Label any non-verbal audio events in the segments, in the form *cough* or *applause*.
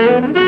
Thank you.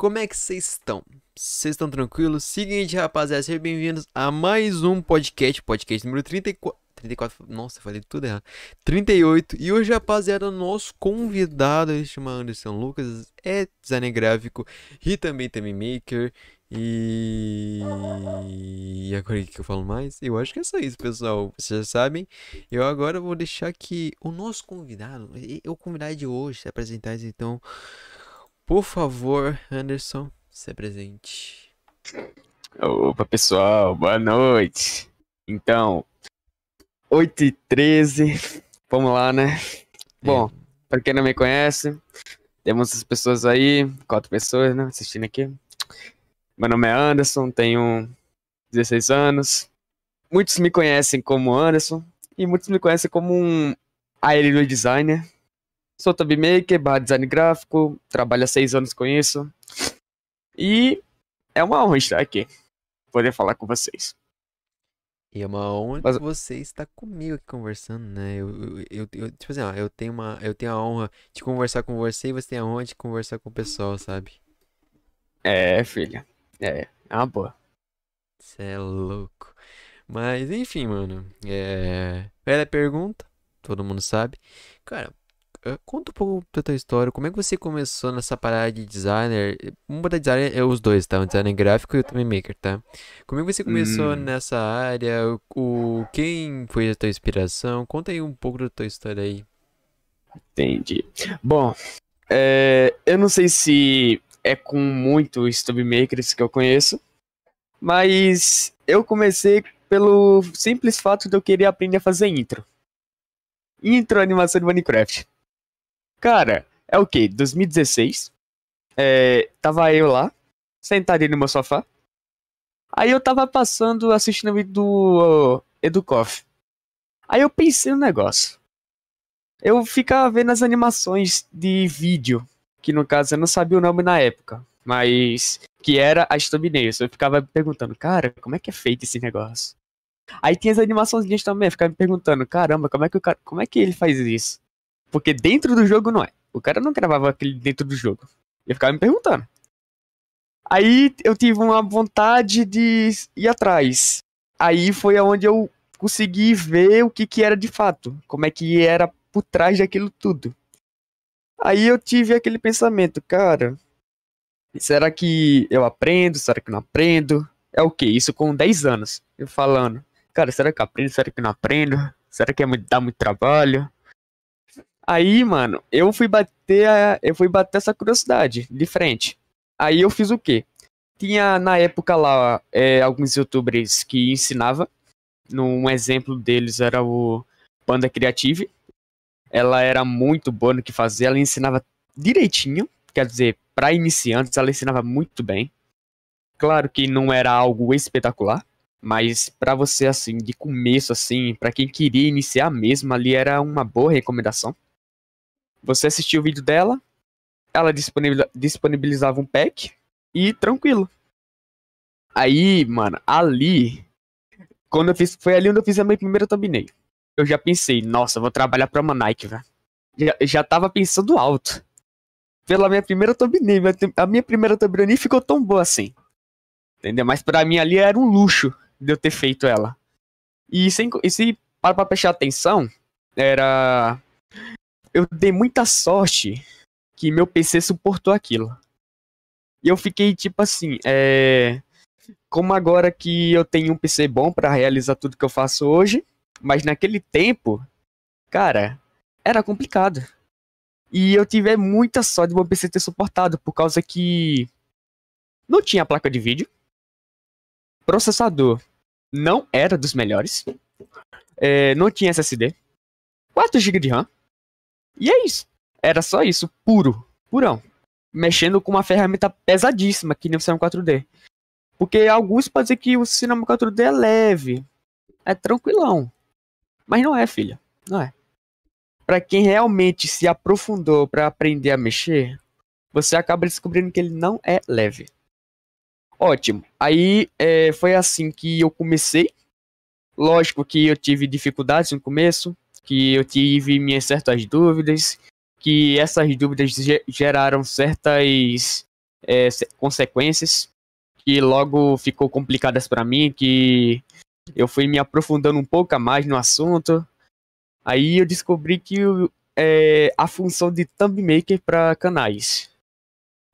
Como é que vocês estão? Vocês estão tranquilos? Seguinte, rapaziada, sejam bem-vindos a mais um podcast, podcast número 34. 34, nossa, falei tudo errado. 38. E hoje, rapaziada, nosso convidado, ele se chama Anderson Lucas, é designer gráfico e também também maker. E... e agora o que eu falo mais? Eu acho que é só isso, pessoal. Vocês já sabem. Eu agora vou deixar que o nosso convidado, o convidado de hoje, se apresentar, então. Por favor, Anderson, se apresente. Opa, pessoal, boa noite. Então, 8 e 13, vamos lá, né? Bom, é. para quem não me conhece, temos as pessoas aí, quatro pessoas, né, assistindo aqui. Meu nome é Anderson, tenho 16 anos. Muitos me conhecem como Anderson e muitos me conhecem como um aéreo designer Sou tab maker, barra design gráfico, trabalho há seis anos com isso. E é uma honra estar aqui, poder falar com vocês. E é uma honra Mas... que você está comigo aqui conversando, né? Eu, eu, eu, tipo assim, ó, eu tenho uma, eu tenho a honra de conversar com você e você tem a honra de conversar com o pessoal, sabe? É, filha. É, é uma boa. Você é louco. Mas, enfim, mano. É. Velha pergunta, todo mundo sabe. Cara, conta um pouco da tua história, como é que você começou nessa parada de designer? Uma da designer é os dois, tá? O designer gráfico e o também maker, tá? Como é que você começou hum. nessa área? O, quem foi a tua inspiração? Conta aí um pouco da tua história aí. Entendi. Bom, é, eu não sei se é com muitos makers que eu conheço, mas eu comecei pelo simples fato de eu querer aprender a fazer intro. Intro animação de Minecraft. Cara, é o que? 2016. É, tava eu lá, sentado no meu sofá. Aí eu tava passando, assistindo o vídeo do uh, Educoff. Aí eu pensei no negócio. Eu ficava vendo as animações de vídeo, que no caso eu não sabia o nome na época, mas que era as thumbnails. Eu ficava me perguntando, cara, como é que é feito esse negócio? Aí tinha as animações também, eu ficava me perguntando, caramba, como é que cara, como é que ele faz isso? Porque dentro do jogo não é. O cara não gravava aquele dentro do jogo. Eu ficava me perguntando. Aí eu tive uma vontade de ir atrás. Aí foi aonde eu consegui ver o que, que era de fato, como é que era por trás daquilo tudo. Aí eu tive aquele pensamento, cara, será que eu aprendo? Será que não aprendo? É o que? Isso com 10 anos. Eu falando, cara, será que eu aprendo? Será que não aprendo? Será que é dá muito trabalho? Aí, mano, eu fui bater a, eu fui bater essa curiosidade de frente. Aí eu fiz o quê? Tinha na época lá é, alguns youtubers que ensinava. Um exemplo deles era o Panda Creative. Ela era muito boa no que fazia, ela ensinava direitinho, quer dizer, para iniciantes ela ensinava muito bem. Claro que não era algo espetacular, mas para você assim, de começo assim, para quem queria iniciar mesmo, ali era uma boa recomendação. Você assistia o vídeo dela, ela disponibilizava um pack e tranquilo. Aí, mano, ali. Quando eu fiz. Foi ali onde eu fiz a minha primeira thumbnail. Eu já pensei, nossa, vou trabalhar pra uma Nike, velho. Já, já tava pensando alto. Pela minha primeira thumbnail. A minha primeira thumbnail nem ficou tão boa assim. Entendeu? Mas pra mim ali era um luxo de eu ter feito ela. E, sem, e se para pra prestar atenção, era. Eu dei muita sorte que meu PC suportou aquilo. E eu fiquei tipo assim, é. Como agora que eu tenho um PC bom para realizar tudo que eu faço hoje, mas naquele tempo, cara, era complicado. E eu tive muita sorte de meu PC ter suportado, por causa que não tinha placa de vídeo, processador não era dos melhores, é, não tinha SSD, 4 GB de RAM, e é isso. Era só isso, puro, purão. Mexendo com uma ferramenta pesadíssima, que nem o Cinema 4D. Porque alguns podem dizer que o Cinema 4D é leve, é tranquilão. Mas não é, filha, não é. Para quem realmente se aprofundou para aprender a mexer, você acaba descobrindo que ele não é leve. Ótimo. Aí é, foi assim que eu comecei. Lógico que eu tive dificuldades no começo, que eu tive minhas certas dúvidas, que essas dúvidas geraram certas é, consequências que logo ficou complicadas para mim, que eu fui me aprofundando um pouco mais no assunto. Aí eu descobri que é, a função de thumb maker para canais,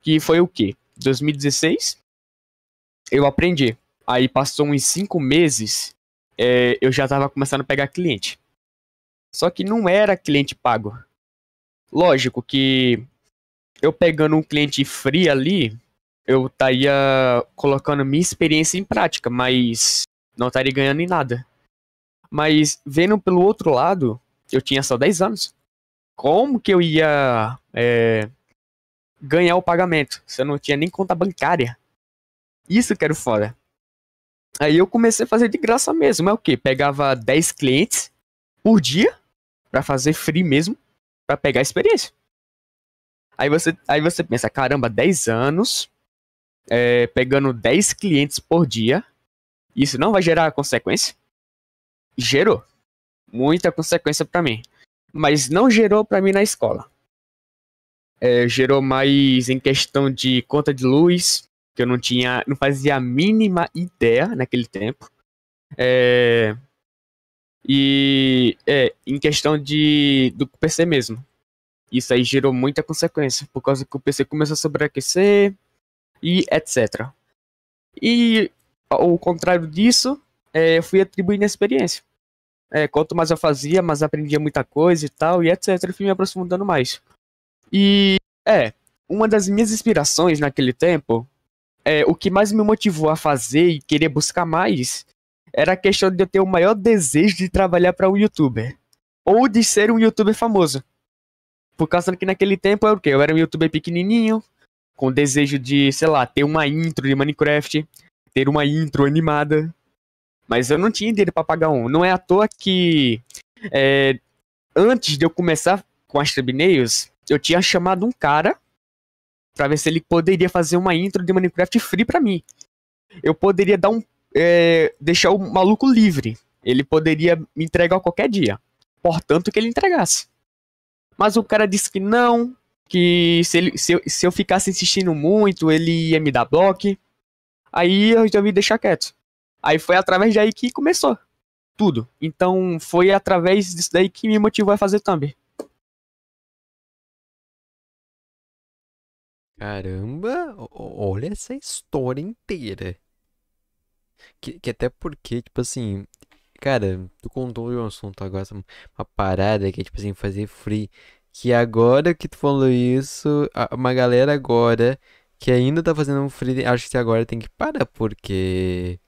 que foi o que? 2016, eu aprendi. Aí passou uns cinco meses, é, eu já estava começando a pegar cliente. Só que não era cliente pago. Lógico que eu pegando um cliente free ali, eu estaria colocando minha experiência em prática, mas não estaria ganhando em nada. Mas vendo pelo outro lado, eu tinha só 10 anos. Como que eu ia é, ganhar o pagamento se eu não tinha nem conta bancária? Isso que era foda. Aí eu comecei a fazer de graça mesmo. É o que? Pegava 10 clientes por dia para fazer free mesmo para pegar experiência. Aí você, aí você pensa, caramba, 10 anos, é, pegando 10 clientes por dia, isso não vai gerar consequência? Gerou. Muita consequência para mim. Mas não gerou para mim na escola. É, gerou mais em questão de conta de luz, que eu não tinha, não fazia a mínima ideia naquele tempo. É, e é, em questão de do PC mesmo. Isso aí gerou muita consequência, por causa que o PC começou a sobreaquecer e etc. E ao contrário disso, é, eu fui atribuindo experiência. É, quanto mais eu fazia, mais aprendia muita coisa e tal, e etc. Eu fui me aprofundando mais. E é, uma das minhas inspirações naquele tempo, é, o que mais me motivou a fazer e querer buscar mais era a questão de eu ter o maior desejo de trabalhar para um youtuber. ou de ser um youtuber famoso. Por causa que naquele tempo eu, o quê? eu era um youtuber pequenininho, com desejo de, sei lá, ter uma intro de Minecraft, ter uma intro animada. Mas eu não tinha dinheiro pra pagar um. Não é à toa que é, antes de eu começar com as thumbnails, eu tinha chamado um cara para ver se ele poderia fazer uma intro de Minecraft free para mim. Eu poderia dar um é, deixar o maluco livre. Ele poderia me entregar qualquer dia. Portanto, que ele entregasse. Mas o cara disse que não, que se, ele, se, eu, se eu ficasse insistindo muito, ele ia me dar bloco. Aí eu resolvi deixar quieto. Aí foi através daí que começou tudo. Então foi através disso daí que me motivou a fazer thumb. Caramba, olha essa história inteira. Que, que até porque, tipo assim, cara, tu contou um assunto agora, uma parada que é, tipo assim, fazer free. Que agora que tu falou isso, uma galera agora que ainda tá fazendo free, acho que agora tem que parar, porque.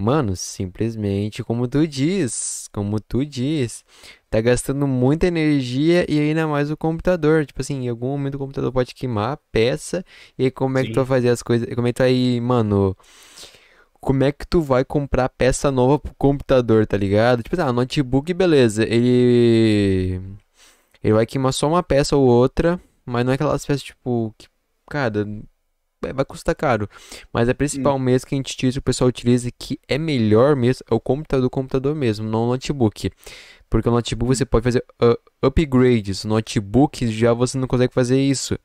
Mano, simplesmente como tu diz, como tu diz, tá gastando muita energia e ainda mais o computador. Tipo assim, em algum momento o computador pode queimar a peça. E aí como é que tu vai fazer as coisas? Como é que tu vai, mano? Como é que tu vai comprar peça nova pro computador, tá ligado? Tipo, ah, notebook, beleza. Ele. Ele vai queimar só uma peça ou outra, mas não é aquelas peças, tipo, que, cara, é, vai custar caro. Mas a principal hum. mesmo que a gente utiliza, o pessoal utiliza, que é melhor mesmo, é o computador do computador mesmo, não o notebook. Porque o notebook você pode fazer uh, upgrades. Notebook já você não consegue fazer isso.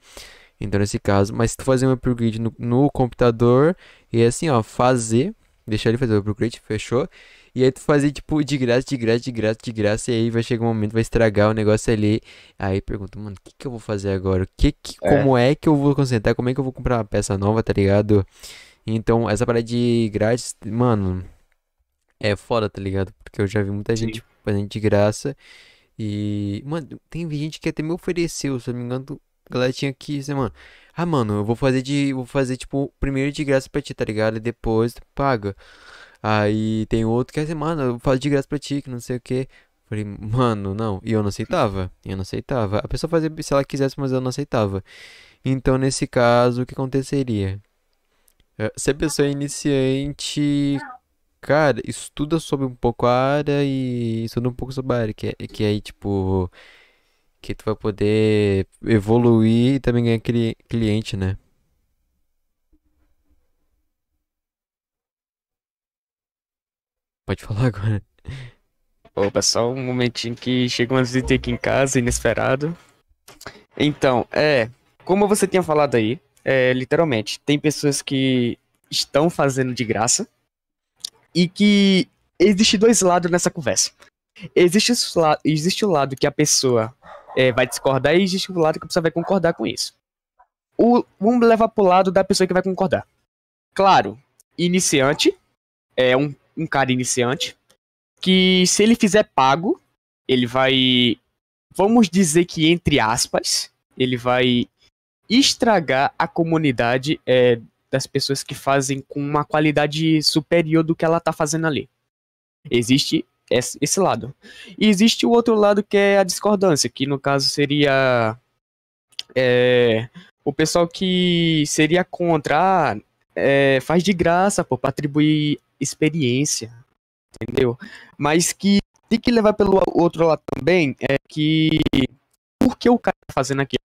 Então, nesse caso, mas se tu fazer um upgrade no, no computador, e é assim, ó, fazer, deixar ele fazer o upgrade, fechou? E aí tu fazer, tipo, de graça, de graça, de graça, de graça, e aí vai chegar um momento, vai estragar o negócio ali. Aí pergunta, mano, o que que eu vou fazer agora? O que que, é. como é que eu vou concentrar? Como é que eu vou comprar uma peça nova, tá ligado? Então, essa parada de grátis, mano, é foda, tá ligado? Porque eu já vi muita Sim. gente fazendo de graça. E, mano, tem gente que até me ofereceu, se eu não me engano, a galera tinha que, assim, mano, ah, mano, eu vou fazer de, vou fazer, tipo, primeiro de graça pra ti, tá ligado? E depois tu paga. Aí tem outro que é assim, mano, eu faço de graça pra ti, que não sei o que. Falei, mano, não. E eu não aceitava. Eu não aceitava. A pessoa fazia se ela quisesse, mas eu não aceitava. Então, nesse caso, o que aconteceria? Eh, se a pessoa é iniciante, cara, estuda sobre um pouco a área e estuda um pouco sobre a área, que, é, que aí, tipo, que tu vai poder evoluir e também ganhar cliente, né? Pode falar agora. Opa, só um momentinho que chega uma visita aqui em casa, inesperado. Então, é, como você tinha falado aí, é, literalmente, tem pessoas que estão fazendo de graça e que existe dois lados nessa conversa. Existe, existe o lado que a pessoa é, vai discordar e existe o lado que a pessoa vai concordar com isso. O, vamos levar pro lado da pessoa que vai concordar. Claro, iniciante é um um cara iniciante que se ele fizer pago, ele vai, vamos dizer que entre aspas, ele vai estragar a comunidade é, das pessoas que fazem com uma qualidade superior do que ela tá fazendo ali. Existe esse lado. E existe o outro lado que é a discordância, que no caso seria é, o pessoal que seria contra, ah, é, faz de graça, pô, pra atribuir experiência, entendeu? Mas que tem que levar pelo outro lado também é que por que o cara tá fazendo aquilo?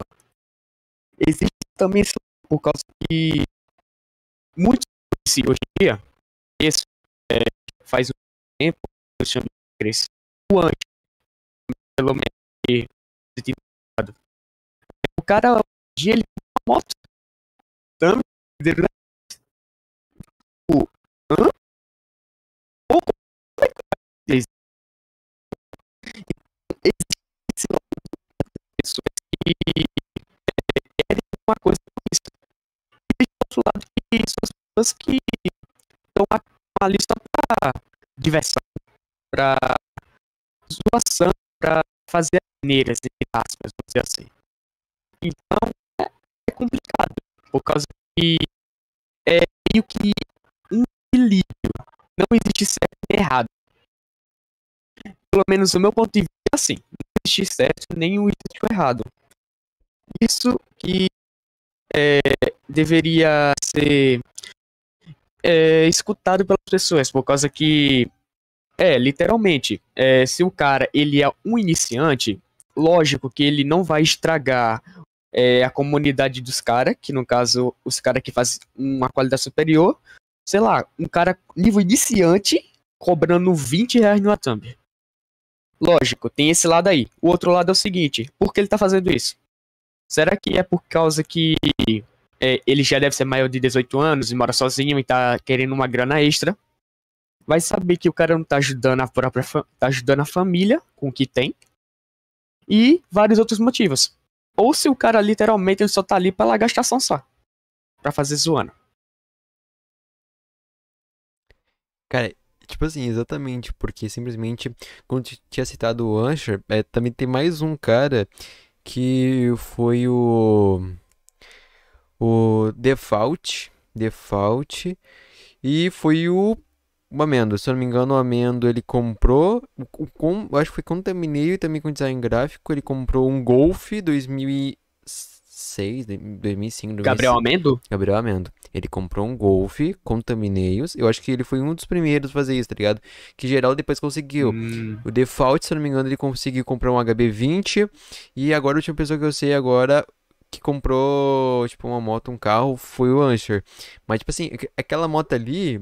Existe também por causa que muitos hoje em dia, é, faz um tempo, de crescer antes, pelo menos o cara hoje dia ele moto também o hã? esse pessoas que querem uma coisa com isso. E do outro lado que são as pessoas que estão ali só para diversão, para zoação, para fazer maneiras, entre aspas, vamos dizer assim. Então é, é complicado, por causa que é meio que um equilíbrio. Não existe certo e errado. Pelo menos do meu ponto de vista, assim, não existe certo nem o errado. Isso que é, deveria ser é, escutado pelas pessoas, por causa que, é, literalmente, é, se o cara ele é um iniciante, lógico que ele não vai estragar é, a comunidade dos caras, que no caso, os caras que fazem uma qualidade superior, sei lá, um cara nível iniciante cobrando 20 reais no Thumb. Lógico, tem esse lado aí. O outro lado é o seguinte: por que ele tá fazendo isso? Será que é por causa que é, ele já deve ser maior de 18 anos e mora sozinho e tá querendo uma grana extra? Vai saber que o cara não tá ajudando a própria tá ajudando a família com o que tem. E vários outros motivos. Ou se o cara literalmente ele só tá ali pela gastação só. Pra fazer zoando. Cara, Tipo assim, exatamente, porque simplesmente, quando tinha citado o Ancher, é, também tem mais um cara que foi o. O Default. Default. E foi o. O Amendo, se eu não me engano, o Amendo ele comprou. O, com, acho que foi thumbnail e também com design gráfico. Ele comprou um Golf 2006, 2005. Gabriel Amendo? Gabriel Amendo. Ele comprou um Golf com thumbnails. Eu acho que ele foi um dos primeiros a fazer isso, tá ligado? Que geral depois conseguiu. Hum. O Default, se eu não me engano, ele conseguiu comprar um HB20. E agora a última pessoa que eu sei agora que comprou, tipo, uma moto, um carro, foi o Ancher. Mas, tipo assim, aquela moto ali,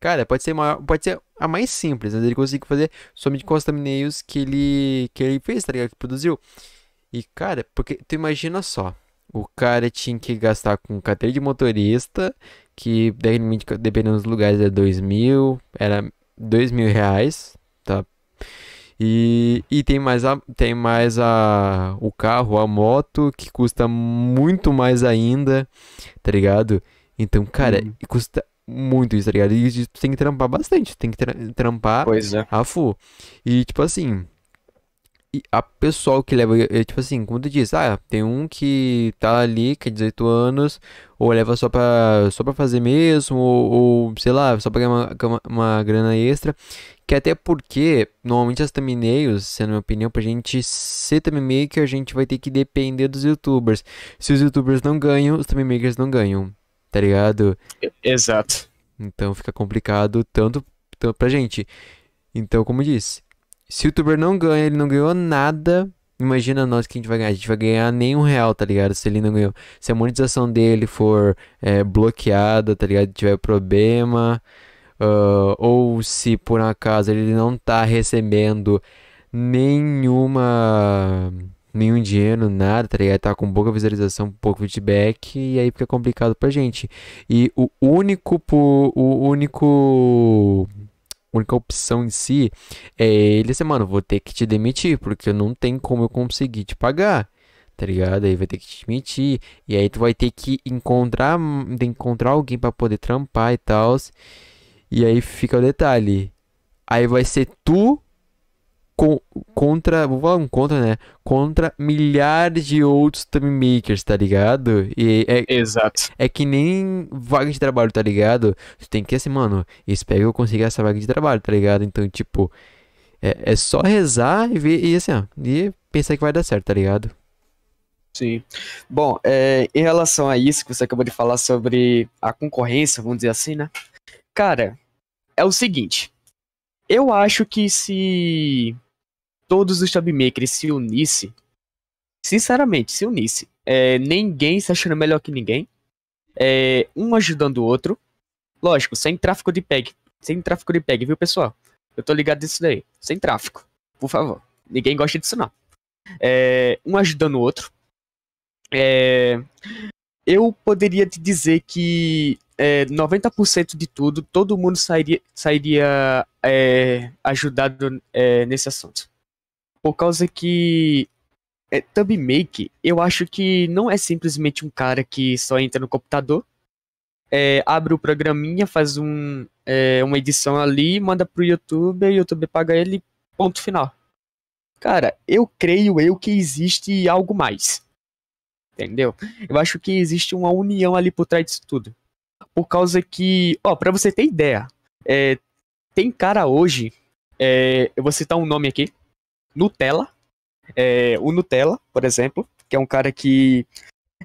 cara, pode ser, maior, pode ser a mais simples, mas ele conseguiu fazer somente com os thumbnails que ele, que ele fez, tá ligado? Que produziu. E, cara, porque tu imagina só, o cara tinha que gastar com carteira de motorista, que dependendo dos lugares é dois mil, era dois mil reais, tá? E, e tem mais, a, tem mais a, o carro, a moto, que custa muito mais ainda, tá ligado? Então, cara, hum. custa muito isso, tá ligado? E tu tem que trampar bastante, tem que tra trampar é. a full. E, tipo assim, a pessoal que leva, é, tipo assim, como tu diz, ah, tem um que tá ali, que é 18 anos, ou leva só pra, só pra fazer mesmo, ou, ou sei lá, só pra ganhar uma, uma, uma, grana extra. Que até porque, normalmente as thumbnails, sendo minha opinião, pra gente ser thumbmaker, a gente vai ter que depender dos youtubers. Se os youtubers não ganham, os thumbmakers não ganham, tá ligado? Exato. Então fica complicado tanto, tanto pra gente. Então, como disse, se o youtuber não ganha, ele não ganhou nada. Imagina nós que a gente vai ganhar. A gente vai ganhar nem um real, tá ligado? Se ele não ganhou. Se a monetização dele for é, bloqueada, tá ligado? Tiver problema. Uh, ou se por acaso ele não tá recebendo nenhuma. Nenhum dinheiro, nada, tá ligado? Tá com pouca visualização, pouco feedback, e aí fica complicado pra gente. E o único. O único única opção em si é ele assim, mano, vou ter que te demitir, porque não tem como eu conseguir te pagar. Tá ligado? Aí vai ter que te demitir. E aí tu vai ter que encontrar, encontrar alguém para poder trampar e tal. E aí fica o detalhe. Aí vai ser tu com, contra, vou falar um contra, né? Contra milhares de outros time makers, tá ligado? E é, Exato. É que nem vaga de trabalho, tá ligado? Tu tem que assim, mano, espero que eu consiga essa vaga de trabalho, tá ligado? Então, tipo, é, é só rezar e ver, e assim, ó, e pensar que vai dar certo, tá ligado? Sim. Bom, é, em relação a isso que você acabou de falar sobre a concorrência, vamos dizer assim, né? Cara, é o seguinte. Eu acho que se todos os tabmakers se unissem, sinceramente, se unissem, é, ninguém se achando melhor que ninguém, é, um ajudando o outro, lógico, sem tráfico de peg, sem tráfico de peg, viu pessoal? Eu tô ligado nisso daí, sem tráfico, por favor, ninguém gosta disso não. É, um ajudando o outro, é, eu poderia te dizer que é, 90% de tudo, todo mundo sairia, sairia é, ajudado é, nesse assunto. Por causa que é, Tubmake, eu acho que não é simplesmente um cara que só entra no computador, é, abre o programinha, faz um, é, uma edição ali, manda pro YouTube, o YouTube paga ele, ponto final. Cara, eu creio eu que existe algo mais. Entendeu? Eu acho que existe uma união ali por trás disso tudo. Por causa que, ó, pra você ter ideia, é, tem cara hoje, é, eu vou citar um nome aqui, Nutella. É, o Nutella, por exemplo, que é um cara que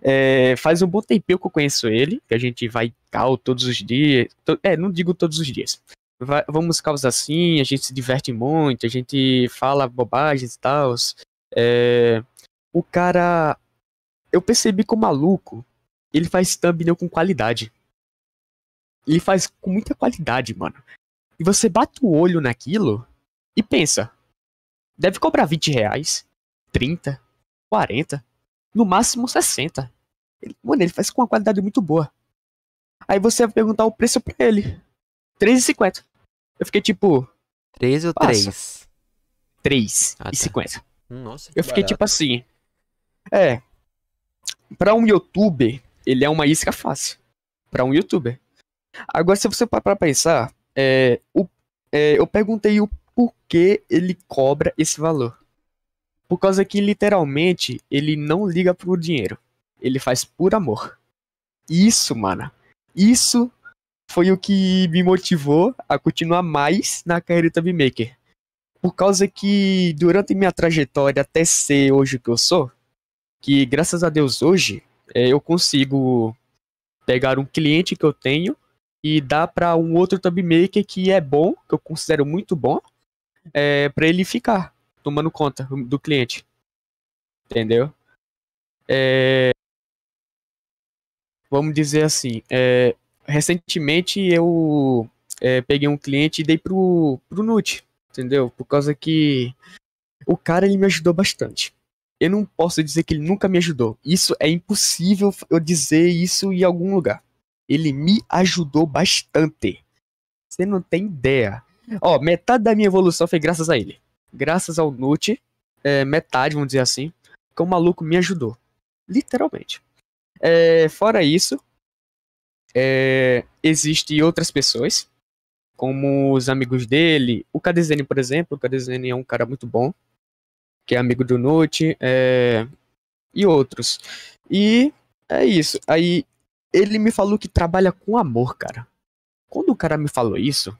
é, faz um bom tempinho que eu conheço ele, que a gente vai cal todos os dias. To, é, não digo todos os dias. Vai, vamos causar assim, a gente se diverte muito, a gente fala bobagens e tal. É, o cara. Eu percebi que o maluco, ele faz thumbnail com qualidade. Ele faz com muita qualidade, mano. E você bate o olho naquilo e pensa. Deve cobrar 20 reais, 30, 40, no máximo 60. Ele, mano, ele faz com uma qualidade muito boa. Aí você vai perguntar o preço pra ele. 3,50. Eu fiquei tipo. 3 ou 3? 3 ah, e 50. Tá. Nossa, Eu fiquei barato. tipo assim. É. Pra um youtuber, ele é uma isca fácil. Pra um youtuber. Agora, se você parar pra pensar, é, o, é, eu perguntei o porquê ele cobra esse valor. Por causa que, literalmente, ele não liga pro dinheiro. Ele faz por amor. Isso, mano. Isso foi o que me motivou a continuar mais na carreira Thumb Maker. Por causa que, durante minha trajetória até ser hoje o que eu sou, que graças a Deus hoje, é, eu consigo pegar um cliente que eu tenho e dar para um outro Thumb Maker que é bom, que eu considero muito bom, é, para ele ficar tomando conta do cliente. Entendeu? É, vamos dizer assim, é, recentemente eu é, peguei um cliente e dei pro, pro Nut, entendeu? Por causa que o cara ele me ajudou bastante. Eu não posso dizer que ele nunca me ajudou. Isso é impossível eu dizer isso em algum lugar. Ele me ajudou bastante. Você não tem ideia. Ó, metade da minha evolução foi graças a ele. Graças ao Nut, é, metade, vamos dizer assim, que o maluco me ajudou. Literalmente. É, fora isso, é, existem outras pessoas, como os amigos dele. O Kadezene, por exemplo. O Kadezene é um cara muito bom, que é amigo do Nut, é, e outros. E é isso. Aí ele me falou que trabalha com amor, cara. Quando o cara me falou isso,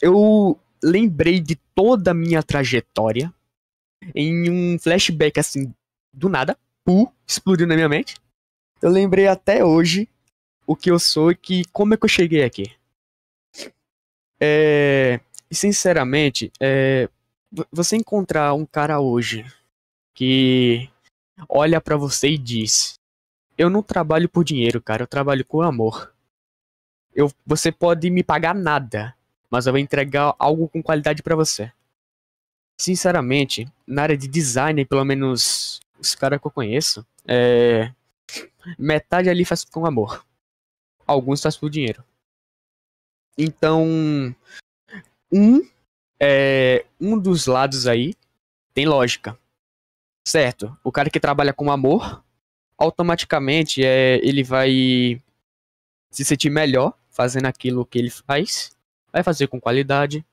eu lembrei de toda a minha trajetória em um flashback assim, do nada, pu, explodiu na minha mente. Eu lembrei até hoje o que eu sou e que como é que eu cheguei aqui. É, e sinceramente, é, você encontrar um cara hoje que olha para você e diz: "Eu não trabalho por dinheiro, cara, eu trabalho com amor. Eu, você pode me pagar nada, mas eu vou entregar algo com qualidade para você." Sinceramente, na área de design, pelo menos os caras que eu conheço, é, metade ali faz com amor. Alguns faz por dinheiro. Então, um é, um dos lados aí tem lógica. Certo? O cara que trabalha com amor, automaticamente é, ele vai se sentir melhor fazendo aquilo que ele faz, vai fazer com qualidade,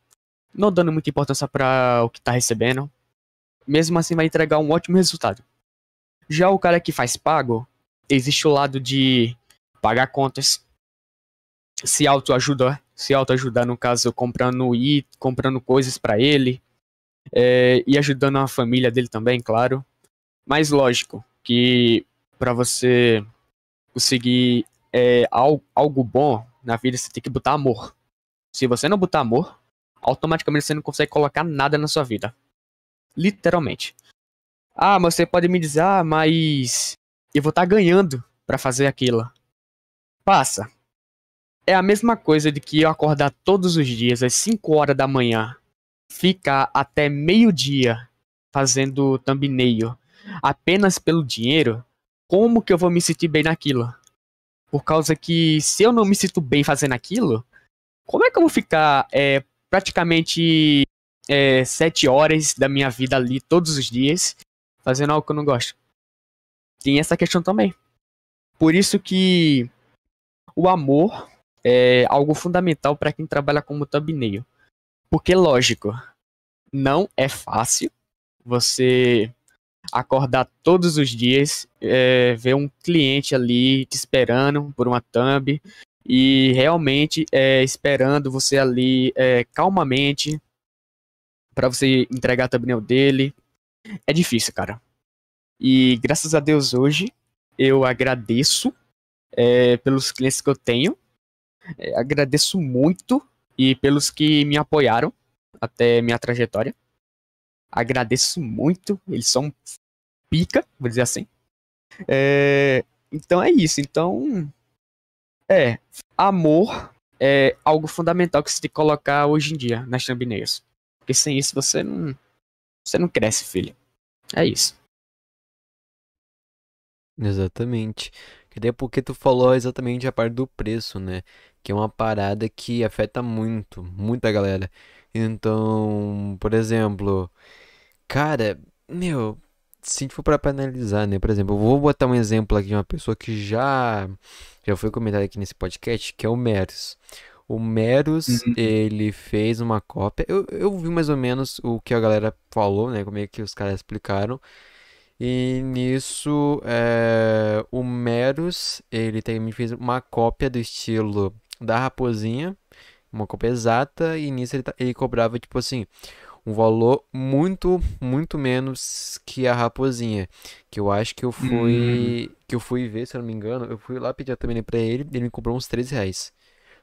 não dando muita importância para o que tá recebendo. Mesmo assim vai entregar um ótimo resultado. Já o cara que faz pago, existe o lado de pagar contas, se autoajudar, se autoajudar no caso comprando e comprando coisas para ele é, e ajudando a família dele também, claro. Mas lógico que para você conseguir é, algo, algo bom na vida você tem que botar amor. Se você não botar amor, automaticamente você não consegue colocar nada na sua vida. Literalmente. Ah, mas você pode me dizer, ah, mas eu vou estar tá ganhando para fazer aquilo. Passa. É a mesma coisa de que eu acordar todos os dias às 5 horas da manhã, ficar até meio-dia fazendo thumbnail apenas pelo dinheiro, como que eu vou me sentir bem naquilo? Por causa que se eu não me sinto bem fazendo aquilo, como é que eu vou ficar é, praticamente é, sete horas da minha vida ali todos os dias fazendo algo que eu não gosto? Tem essa questão também. Por isso que o amor é algo fundamental para quem trabalha como thumbnail. Porque, lógico, não é fácil você acordar todos os dias, é, ver um cliente ali te esperando por uma thumb e realmente é, esperando você ali é, calmamente, Pra você entregar thumbnail dele. É difícil, cara. E graças a Deus hoje eu agradeço é, pelos clientes que eu tenho. É, agradeço muito e pelos que me apoiaram até minha trajetória. Agradeço muito, eles são pica, vou dizer assim. É, então é isso. Então, é, amor é algo fundamental que você tem que colocar hoje em dia nas thumbnails. Porque sem isso você não, você não cresce, filho. É isso. Exatamente. Até porque tu falou exatamente a parte do preço, né? Que é uma parada que afeta muito, muita galera. Então, por exemplo, cara, meu, se for para analisar, né? Por exemplo, eu vou botar um exemplo aqui de uma pessoa que já já foi comentada aqui nesse podcast, que é o Meros. O Meros, Uhum. ele fez uma cópia. Eu, eu vi mais ou menos o que a galera falou, né? Como é que os caras explicaram. E nisso, é, o Meros, ele também fez uma cópia do estilo da Raposinha, uma cópia exata, e nisso ele, ta- ele cobrava, tipo assim, um valor muito, muito menos que a Raposinha. Que eu acho que eu Hum, fui, que eu fui ver, se eu não me engano, eu fui lá pedir também pra ele, ele me cobrou uns 13 reais.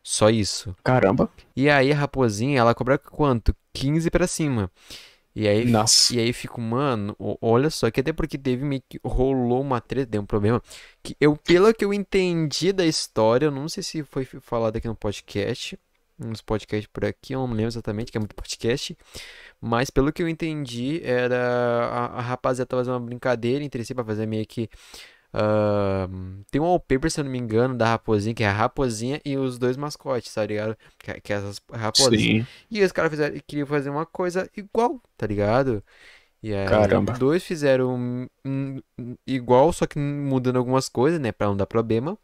Só isso. caramba. E aí a Raposinha, ela cobra quanto? 15 pra cima. E aí, Nossa. e aí fico, mano, olha só, que até porque teve meio que rolou uma treta, deu um problema, que eu, pelo que eu entendi da história, eu não sei se foi falado aqui no podcast, nos podcasts por aqui, eu não me lembro exatamente, que é muito podcast, mas pelo que eu entendi, era a, a rapaziada tava fazendo uma brincadeira entre si pra fazer meio que ah, tem um wallpaper, se eu não me engano, da raposinha, que é a raposinha e os dois mascotes, tá ligado? Que, que é essas raposas. Sim. E os caras fizeram, queriam fazer uma coisa igual, tá ligado? E aí, Caramba. dois fizeram um- um- um igual, só que mudando algumas coisas, né, pra não dar problema.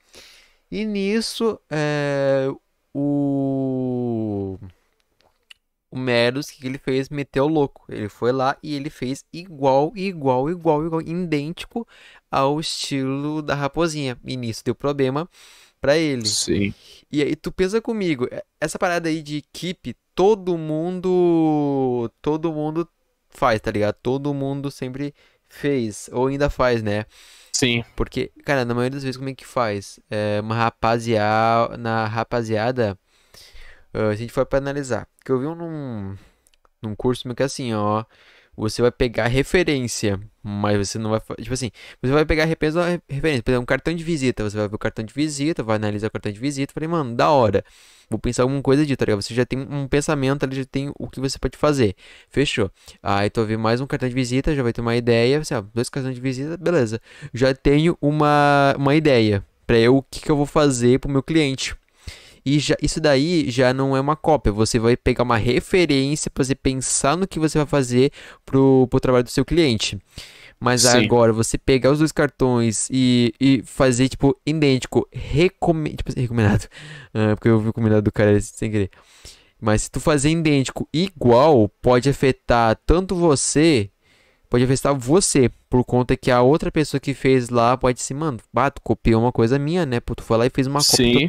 E nisso, é, o o Meros, o que ele fez? Meteu o louco. Ele foi lá e ele fez igual, igual, igual, igual, idêntico ao estilo da raposinha. E nisso deu problema pra ele. Sim. E aí tu pensa comigo, é- essa parada aí de equipe, todo mundo, todo mundo faz, tá ligado? Todo mundo sempre fez, ou ainda faz, né? Sim. Porque, cara, na maioria das vezes como é que faz? É uma rapaziada, na rapaziada, se a gente for pra analisar, que eu vi um num, num curso meio que assim, ó, você vai pegar referência, mas você não vai, tipo assim, você vai pegar referência, referência, por exemplo, um cartão de visita, você vai ver o cartão de visita, vai analisar o cartão de visita, falei, mano, da hora, vou pensar alguma coisa disso, tá ligado? Você já tem um pensamento ali, já tem o que você pode fazer, fechou. Aí tu vai ver mais um cartão de visita, já vai ter uma ideia, você, ó, dois cartões de visita, beleza. Já tenho uma, uma ideia pra eu, o que que eu vou fazer pro meu cliente. E já, isso daí já não é uma cópia. Você vai pegar uma referência para você pensar no que você vai fazer pro, pro trabalho do seu cliente. Mas Sim. agora, você pegar os dois cartões e, e fazer, tipo, idêntico, recome... tipo, recomendado. *laughs* Ah, porque eu vi o recomendado do cara sem querer. Mas se tu fazer idêntico igual, pode afetar tanto você, pode afetar você, por conta que a outra pessoa que fez lá pode se, mano, bah, tu copiou uma coisa minha, né? Pô, tu foi lá e fez uma cópia Sim.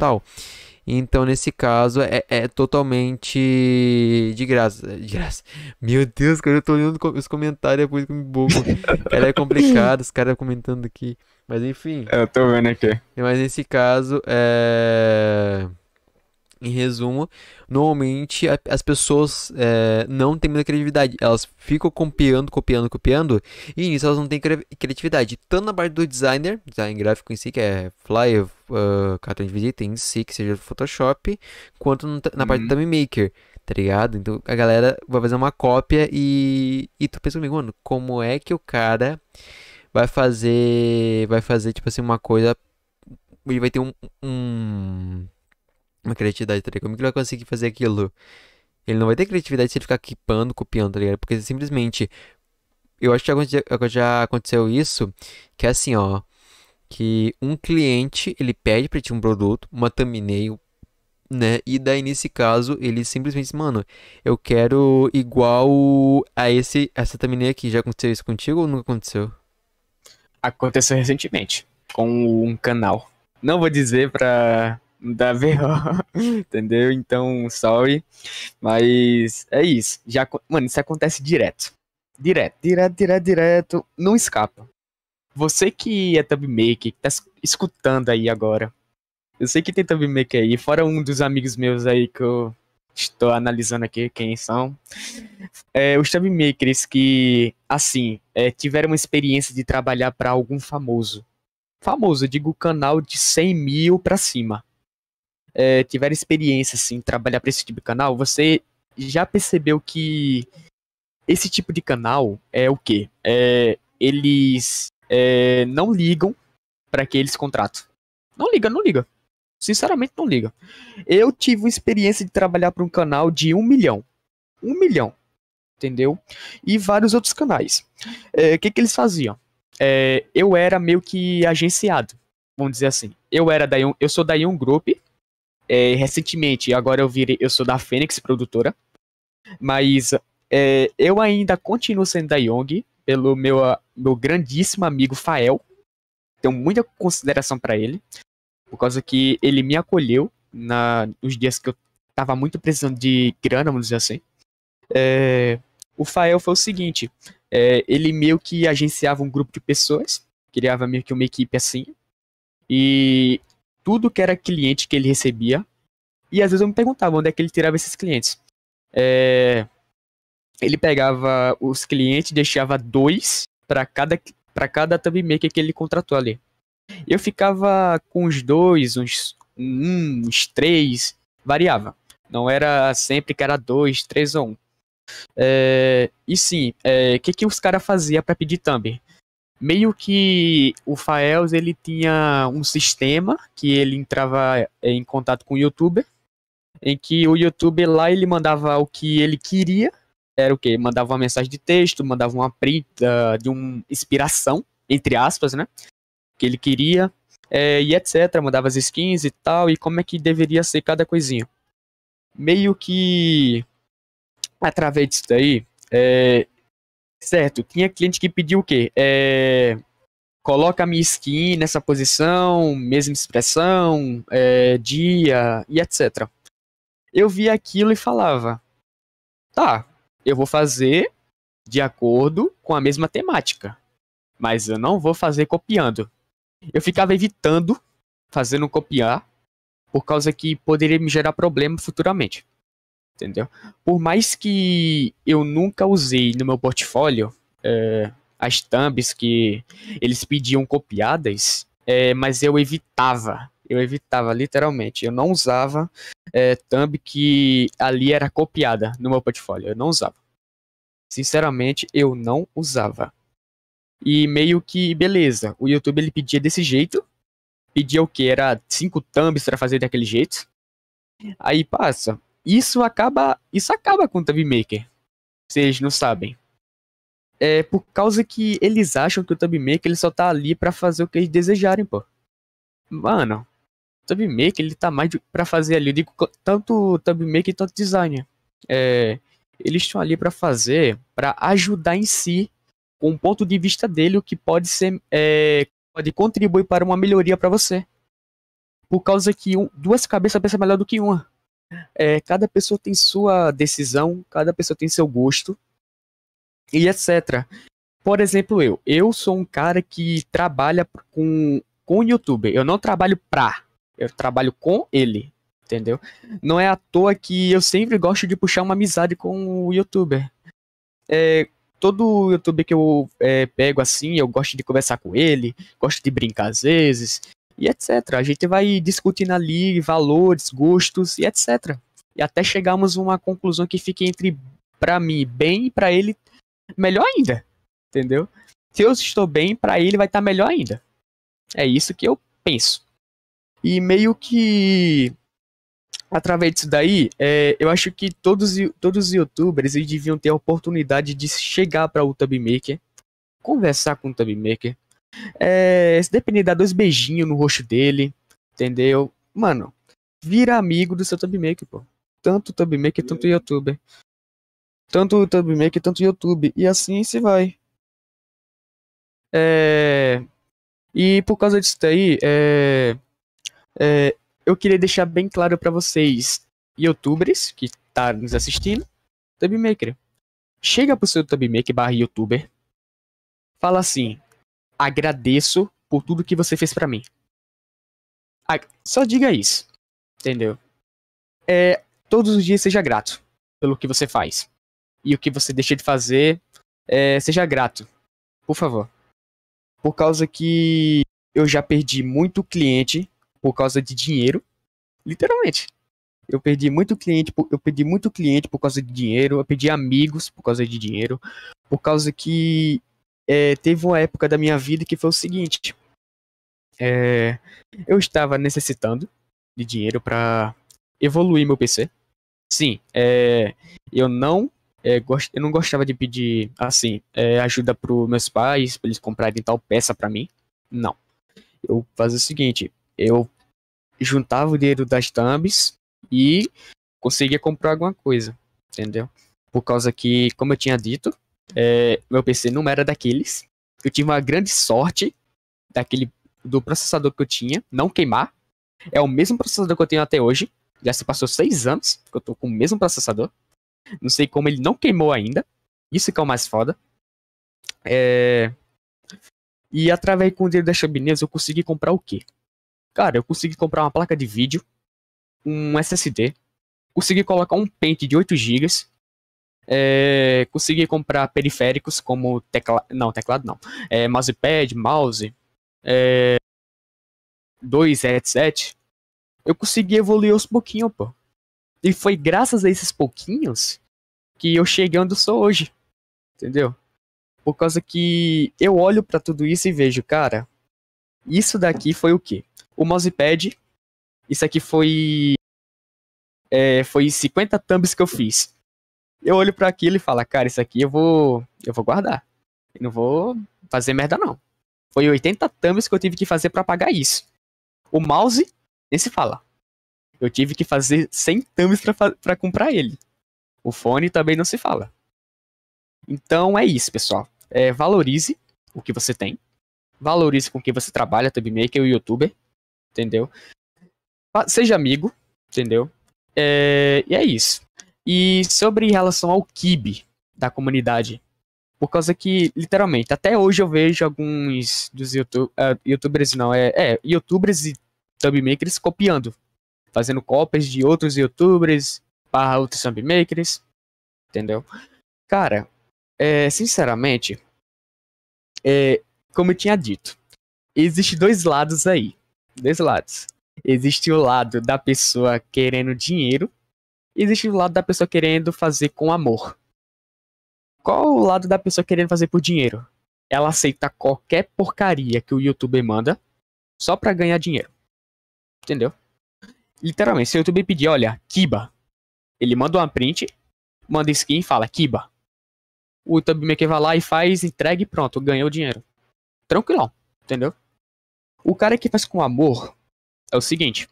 Então, nesse caso, é, é totalmente de graça. De graça. Meu Deus, cara, eu tô olhando os comentários, é por isso que eu me. Cara, é complicado, os caras comentando aqui. Mas enfim. Eu tô vendo aqui. Mas nesse caso, é... em resumo, normalmente a- as pessoas é, não têm muita criatividade. Elas ficam copiando, copiando, copiando, e nisso elas não têm cri- criatividade. Tanto na parte do designer, design gráfico em si, que é flyer, uh, cartão de visita em si, que seja Photoshop, quanto no na parte do Uhum. Time Maker. Tá ligado? Então a galera vai fazer uma cópia e, e tu pensa comigo, mano, como é que o cara vai fazer, vai fazer tipo assim uma coisa ele vai ter um, um- uma criatividade, tá ligado? Como que ele vai conseguir fazer aquilo? Ele não vai ter criatividade se ele ficar quipando, copiando, tá ligado? Porque simplesmente, eu acho que já aconte- já aconteceu isso, que é assim, ó, que um cliente, ele pede pra ti um produto, uma thumbnail, né? E daí, nesse caso, ele simplesmente mano, eu quero igual a esse, essa thumbnail aqui. Já aconteceu isso contigo ou nunca aconteceu? Aconteceu recentemente com um canal. Não vou dizer pra, Dá VO, *laughs* entendeu? Então, sorry. Mas é isso. Já, mano, isso acontece direto. Direto, direto, direto, direto. Não escapa. Você que é Tubmaker, que tá escutando aí agora. Eu sei que tem Tubmaker aí, fora um dos amigos meus aí que eu estou analisando aqui quem são. É, os Tubmakers que, assim, é, tiveram uma experiência de trabalhar para algum famoso. Famoso, eu digo canal de 100 mil para cima. É, tiveram experiência, assim, trabalhar para esse tipo de canal, você já percebeu que esse tipo de canal é o quê? É, eles é, não ligam para aqueles contratos. Não liga, não liga. Sinceramente, não liga. Eu tive uma experiência de trabalhar para um canal de um milhão. Um milhão. Entendeu? E vários outros canais. O é, que, que eles faziam? É, eu era meio que agenciado, vamos dizer assim. Eu era da eu sou da Ion Group. É, recentemente, agora eu virei, eu sou da Fênix produtora. Mas é, eu ainda continuo sendo da Young pelo meu, meu grandíssimo amigo Fael. Tenho muita consideração para ele, por causa que ele me acolheu na, nos dias que eu tava muito precisando de grana, vamos dizer assim. É, o Fael foi o seguinte: é, ele meio que agenciava um grupo de pessoas, criava meio que uma equipe assim, e tudo que era cliente que ele recebia, e às vezes eu me perguntava onde é que ele tirava esses clientes. É, ele pegava os clientes, deixava dois para cada para cada thumb maker que ele contratou ali. Eu ficava com os dois, uns um, uns três, variava. Não era sempre que era dois, três ou um. É, e sim, o é, que, que os caras faziam para pedir thumb? Meio que o Faels ele tinha um sistema que ele entrava é, em contato com o youtuber, em que o youtuber lá ele mandava o que ele queria era o quê? Mandava uma mensagem de texto, mandava uma print uh, de uma inspiração, entre aspas, né? Que ele queria, é, e etc. Mandava as skins e tal, e como é que deveria ser cada coisinha. Meio que através disso daí, é, certo, tinha cliente que pediu o quê? É, coloca a minha skin nessa posição, mesma expressão, é, dia e etc. Eu via aquilo e falava, tá, eu vou fazer de acordo com a mesma temática. Mas eu não vou fazer copiando. Eu ficava evitando fazendo copiar, por causa que poderia me gerar problema futuramente. Entendeu? Por mais que eu nunca usei no meu portfólio é, as thumbs que eles pediam copiadas, é, mas eu evitava. Eu evitava, literalmente. Eu não usava é, thumb que ali era copiada no meu portfólio. Eu não usava. Sinceramente, eu não usava. E meio que, beleza, o YouTube ele pedia desse jeito. Pedia o que? Era cinco thumbs para fazer daquele jeito. Aí passa. Isso acaba, isso acaba com o Thumb Maker. Vocês não sabem. É por causa que eles acham que o Thumb Maker ele só tá ali para fazer o que eles desejarem, pô. Mano, Thumb Maker ele tá mais para fazer ali, eu digo tanto Thumb Maker quanto designer. É, eles estão ali para fazer, para ajudar em si, com o ponto de vista dele, o que pode ser, é, pode contribuir para uma melhoria para você. Por causa que um, duas cabeças pensam melhor do que uma. É, cada pessoa tem sua decisão, cada pessoa tem seu gosto, e etc. Por exemplo, eu. Eu sou um cara que trabalha com, com o youtuber. Eu não trabalho pra. Eu trabalho com ele entendeu? Não é à toa que eu sempre gosto de puxar uma amizade com o youtuber. É, todo youtuber que eu é, pego assim, eu gosto de conversar com ele, gosto de brincar às vezes, e etc. A gente vai discutindo ali valores, gostos e etc. E até chegarmos a uma conclusão que fique entre, para mim, bem e para ele, melhor ainda. Entendeu? Se eu estou bem, para ele vai estar tá melhor ainda. É isso que eu penso. E meio que através disso daí, é, eu acho que todos, todos os youtubers eles deviam ter a oportunidade de chegar para o Tubmaker, conversar com o Tubmaker, é, se depender, dar dois beijinhos no rosto dele, entendeu? Mano, vira amigo do seu Tubmaker, pô. Tanto o Tubmaker, tanto youtuber. Tanto o Tubmaker, tanto YouTube. E assim se vai. É... E por causa disso daí, é... É, eu queria deixar bem claro para vocês, youtubers que tá nos assistindo, Tubmaker. Chega pro seu Tubmaker barra youtuber, fala assim, agradeço por tudo que você fez para mim. Só diga isso, entendeu? É, todos os dias seja grato pelo que você faz. E o que você deixa de fazer, é, seja grato. Por favor. Por causa que eu já perdi muito cliente por causa de dinheiro. Literalmente. Eu perdi muito cliente, eu perdi muito cliente por causa de dinheiro, eu perdi amigos por causa de dinheiro, por causa que é, teve uma época da minha vida que foi o seguinte: é, eu estava necessitando de dinheiro para evoluir meu PC. Sim, é, eu não é, gost, eu não gostava de pedir assim é, ajuda para meus pais para eles comprarem tal peça para mim. Não, eu fazia o seguinte: eu juntava o dinheiro das thumbs e conseguia comprar alguma coisa, entendeu? Por causa que, como eu tinha dito, é, meu PC não era daqueles. Eu tive uma grande sorte daquele do processador que eu tinha não queimar. É o mesmo processador que eu tenho até hoje. Já se passou seis anos que eu tô com o mesmo processador. Não sei como ele não queimou ainda. Isso que é o mais foda. É... E através com o dinheiro da Chabineus eu consegui comprar o quê? Cara, eu consegui comprar uma placa de vídeo, um SSD, consegui colocar um pente de 8 GB, é, consegui comprar periféricos como teclado, não, teclado não, é, mousepad, mouse, é, dois headset, eu consegui evoluir aos pouquinhos, pô. E foi graças a esses pouquinhos que eu cheguei onde eu sou hoje. Entendeu? Por causa que eu olho para tudo isso e vejo, cara, isso daqui foi o quê? O mousepad, isso aqui foi é, foi 50 thumbs que eu fiz. Eu olho para aquilo e falo, cara, isso aqui eu vou eu vou guardar. Eu não vou fazer merda não. Foi 80 thumbs que eu tive que fazer para pagar isso. O mouse, nem se fala. Eu tive que fazer 100 thumbs para comprar ele. O fone também não se fala. Então é isso, pessoal. É, valorize o que você tem. Valorize com quem você trabalha, Tubmaker, o youtuber. Entendeu? Seja amigo, entendeu? É, e é isso. E sobre relação ao Kibe da comunidade. Por causa que, literalmente, até hoje eu vejo alguns dos YouTube, uh, youtubers, não, é, é, youtubers e submakers copiando. Fazendo cópias de outros youtubers para outros submakers. Entendeu? Cara, é, sinceramente, é, como eu tinha dito, existe dois lados aí. Dois lados. Existe o lado da pessoa querendo dinheiro. Existe o lado da pessoa querendo fazer com amor. Qual o lado da pessoa querendo fazer por dinheiro? Ela aceita qualquer porcaria que o youtuber manda só pra ganhar dinheiro. Entendeu? Literalmente, se o YouTube pedir, olha, Kiba. Ele manda uma print, manda skin e fala, Kiba. O YouTube Maker vai lá e faz, entrega e pronto, ganhou o dinheiro. Tranquilão, entendeu? O cara que faz com amor é o seguinte,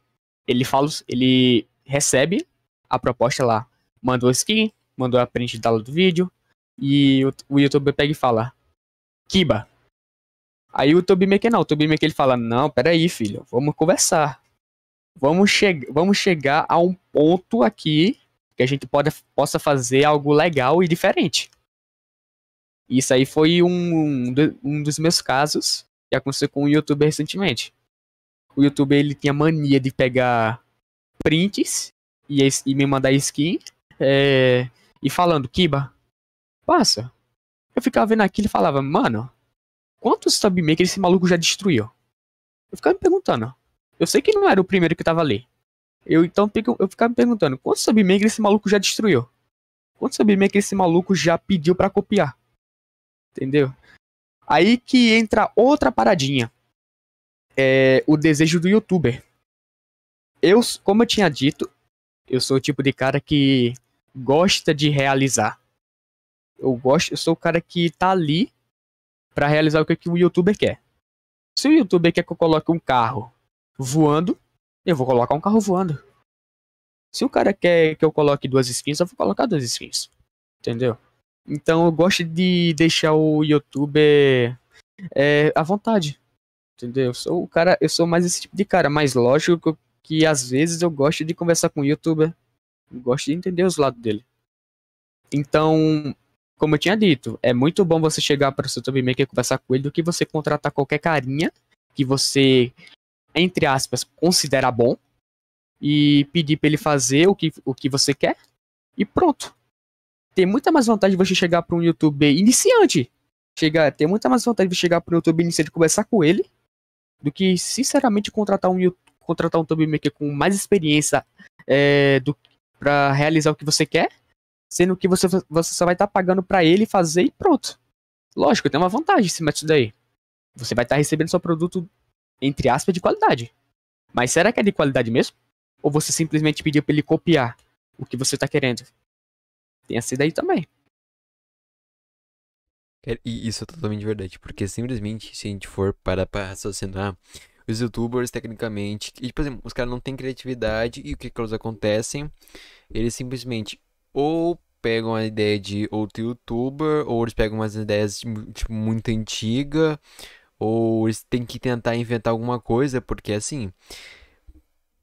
ele fala, ele recebe a proposta lá, mandou skin, mandou a print da do vídeo, e o, o YouTube pega e fala, Kiba. Aí o YouTube Maker não, o YouTube Maker ele fala, não, peraí, filho, vamos conversar. Vamos, che vamos chegar a um ponto aqui que a gente pode, possa fazer algo legal e diferente. Isso aí foi um, um dos meus casos que aconteceu com o YouTube recentemente. O YouTube ele tinha mania de pegar prints e, e me mandar skin é, e falando, Kiba, passa. Eu ficava vendo aquilo e falava, mano, quantos submaker esse maluco já destruiu? Eu ficava me perguntando. Eu sei que não era o primeiro que tava ali. Eu então eu ficava me perguntando, quantos submaker esse maluco já destruiu? Quantos submaker esse maluco já pediu para copiar? Entendeu? Aí que entra outra paradinha. É o desejo do youtuber. Eu, como eu tinha dito, eu sou o tipo de cara que gosta de realizar eu gosto, eu sou o cara que tá ali para realizar o que, que o youtuber quer. Se o youtuber quer que eu coloque um carro voando, eu vou colocar um carro voando. Se o cara quer que eu coloque duas skins, eu vou colocar duas skins. Entendeu? Então eu gosto de deixar o youtuber é, à vontade. Entendeu? Eu sou o cara, eu sou mais esse tipo de cara, mas lógico que às vezes eu gosto de conversar com o youtuber, gosto de entender os lados dele. Então, como eu tinha dito, é muito bom você chegar para o seu YouTube Maker e conversar com ele do que você contratar qualquer carinha que você, entre aspas, considera bom e pedir para ele fazer o que, o que você quer e pronto. Tem muita mais vontade de você chegar para um youtuber iniciante. Chegar, tem muita mais vontade de chegar para um youtuber iniciante e conversar com ele do que, sinceramente, contratar um, contratar um YouTube Maker com mais experiência é, para realizar o que você quer sendo que você, você só vai estar tá pagando para ele fazer e pronto. Lógico, tem uma vantagem em cima disso daí. Você vai estar tá recebendo seu produto, entre aspas, de qualidade. Mas será que é de qualidade mesmo? Ou você simplesmente pediu para ele copiar o que você está querendo? Tem essa daí também. E isso é totalmente verdade, porque simplesmente se a gente for para para raciocinar, os youtubers tecnicamente, e, por exemplo, os caras não têm criatividade e o que que eles acontecem? Eles simplesmente ou pegam a ideia de outro youtuber, ou eles pegam umas ideias tipo, muito antiga, ou eles têm que tentar inventar alguma coisa, porque assim,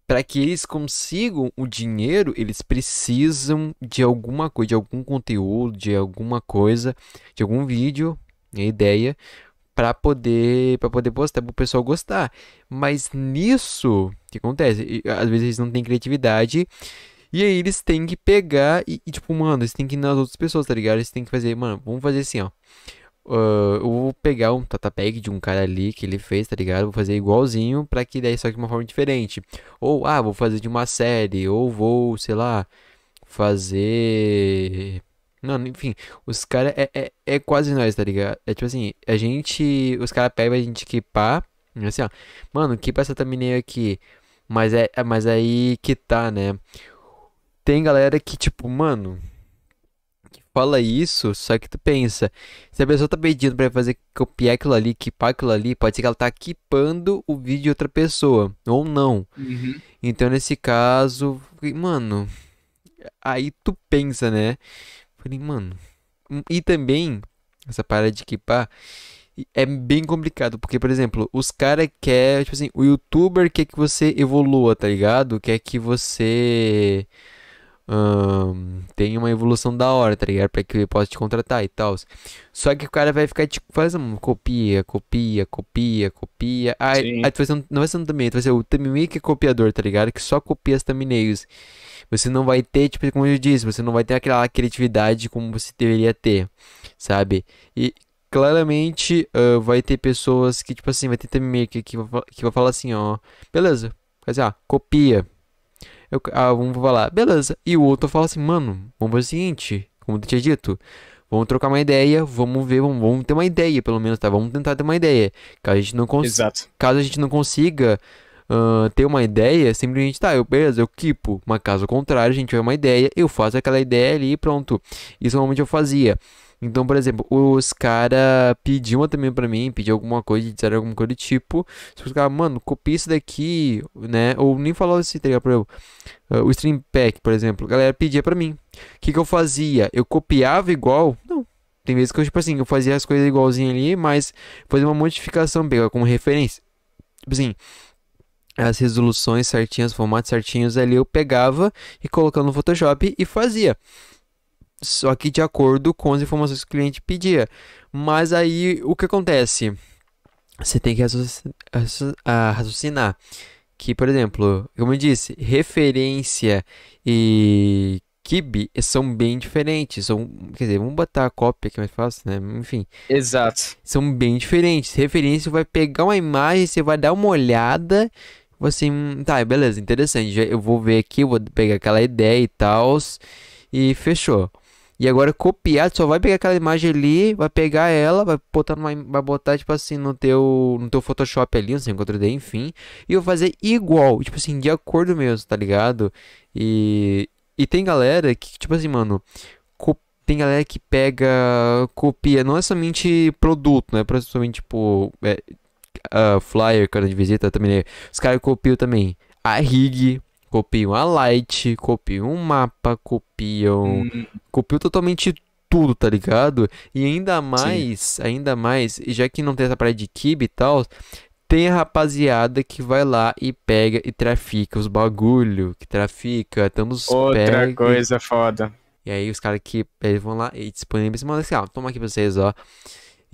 para que eles consigam o dinheiro, eles precisam de alguma coisa, de algum conteúdo, de alguma coisa, de algum vídeo, a ideia para poder para poder postar para o pessoal gostar. Mas nisso, que acontece? Às vezes eles não têm criatividade e aí eles têm que pegar e, e, tipo, mano, eles têm que ir nas outras pessoas, tá ligado? Eles têm que fazer, mano, vamos fazer assim, ó. Uh, eu vou pegar um tatapeg de um cara ali que ele fez, tá ligado? Vou fazer igualzinho pra que daí só que de uma forma diferente. Ou, ah, vou fazer de uma série, ou vou, sei lá, fazer. Não, enfim, os caras é, é, é quase nós, tá ligado? É tipo assim, a gente. Os caras pegam a gente equipar. Assim, ó. Mano, equipa essa thumbnail aqui. Mas é, mas aí que tá, né? tem galera que, tipo, mano, que fala isso, só que tu pensa, se a pessoa tá pedindo pra fazer copiar aquilo ali, equipar aquilo ali, pode ser que ela tá equipando o vídeo de outra pessoa, ou não. Uhum. Então, nesse caso, mano, aí tu pensa, né? Falei, mano, e também, essa parada de equipar, é bem complicado, porque, por exemplo, os caras quer, tipo assim, o youtuber quer que você evolua, tá ligado? Quer que você tem uma evolução da hora, tá ligado? Pra que ele possa te contratar e tal. Só que o cara vai ficar tipo fazendo copia, copia, copia, copia. Aí, aí tu vai ser um, não vai ser um thumbnail, tu vai ser o thumbnail que é copiador, tá ligado? Que só copia as thumbnails. Você não vai ter, tipo, como eu disse, você não vai ter aquela criatividade como você deveria ter, sabe? E claramente uh, vai ter pessoas que, tipo assim, vai ter thumbnail que, que, vai, que vai falar assim, ó, beleza, quer dizer, ah, copia eu, ah, vamos falar, beleza. E o outro fala assim, mano, vamos fazer o seguinte, como eu tinha dito, vamos trocar uma ideia, vamos ver, vamos, vamos ter uma ideia, pelo menos, tá? Vamos tentar ter uma ideia. Caso a gente não consiga. Caso a gente não consiga uh, ter uma ideia, simplesmente tá, eu, beleza, eu quipo. Mas caso contrário, a gente tiver uma ideia, eu faço aquela ideia ali e pronto. Isso normalmente eu fazia. Então, por exemplo, os caras pediam também pra mim, pediam alguma coisa, disseram alguma coisa do tipo. Se os caras, mano, copia isso daqui, né? Ou nem falava assim, tá ligado? Por exemplo, uh, o Stream Pack, por exemplo, a galera pedia pra mim. O que, que eu fazia? Eu copiava igual? Não. Tem vezes que eu, tipo assim, eu fazia as coisas igualzinho ali, mas fazia uma modificação, pegava como referência. Tipo assim, as resoluções certinhas, os formatos certinhos ali, eu pegava e colocava no Photoshop e fazia só que de acordo com as informações que o cliente pedia. Mas aí o que acontece? Você tem que raciocinar que, por exemplo, como eu disse, referência e Kibe são bem diferentes. São, quer dizer, vamos botar a cópia que é mais fácil, né? Enfim. Exato. São bem diferentes. Referência vai pegar uma imagem, você vai dar uma olhada, você, hum, tá, beleza, interessante. Eu vou ver aqui, vou pegar aquela ideia e tal, e fechou. E agora copiar, só vai pegar aquela imagem ali, vai pegar ela, vai botar numa, vai botar tipo assim no teu no teu Photoshop ali, no seu 4D, enfim, e vou fazer igual, tipo assim, de acordo mesmo, tá ligado? E e tem galera que tipo assim, mano, tem galera que pega, copia, não é somente produto, não é somente tipo é, uh, flyer, cara de visita também, né? os caras copiam também a rig, copiam a light, copiam um mapa, copiam. Hum. Copiam totalmente tudo, tá ligado? E ainda mais, Sim. ainda mais, já que não tem essa parada de kibe e tal, tem a rapaziada que vai lá e pega e trafica os bagulho, que trafica, estamos Outra pega, coisa foda. e aí os caras que eles vão lá e disponibilizam, mano, assim, ó, toma aqui pra vocês, ó.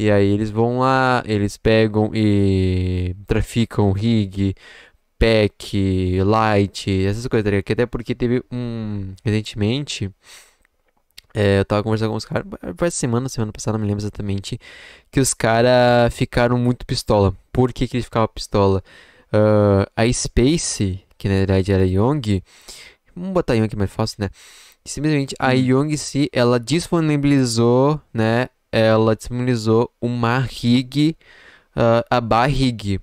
E aí eles vão lá, eles pegam e traficam rig, pack, light, essas coisas, tá ligado? Que até porque teve um, recentemente, é, eu tava conversando com os caras, faz semana, semana passada, não me lembro exatamente, que os caras ficaram muito pistola. Por que que eles ficavam pistola? Ah, a Space, que na verdade era Young, vamos botar Young mais fácil, né? Simplesmente a Hum. Young se ela disponibilizou, né? Ela disponibilizou uma rig, ah, a barrig.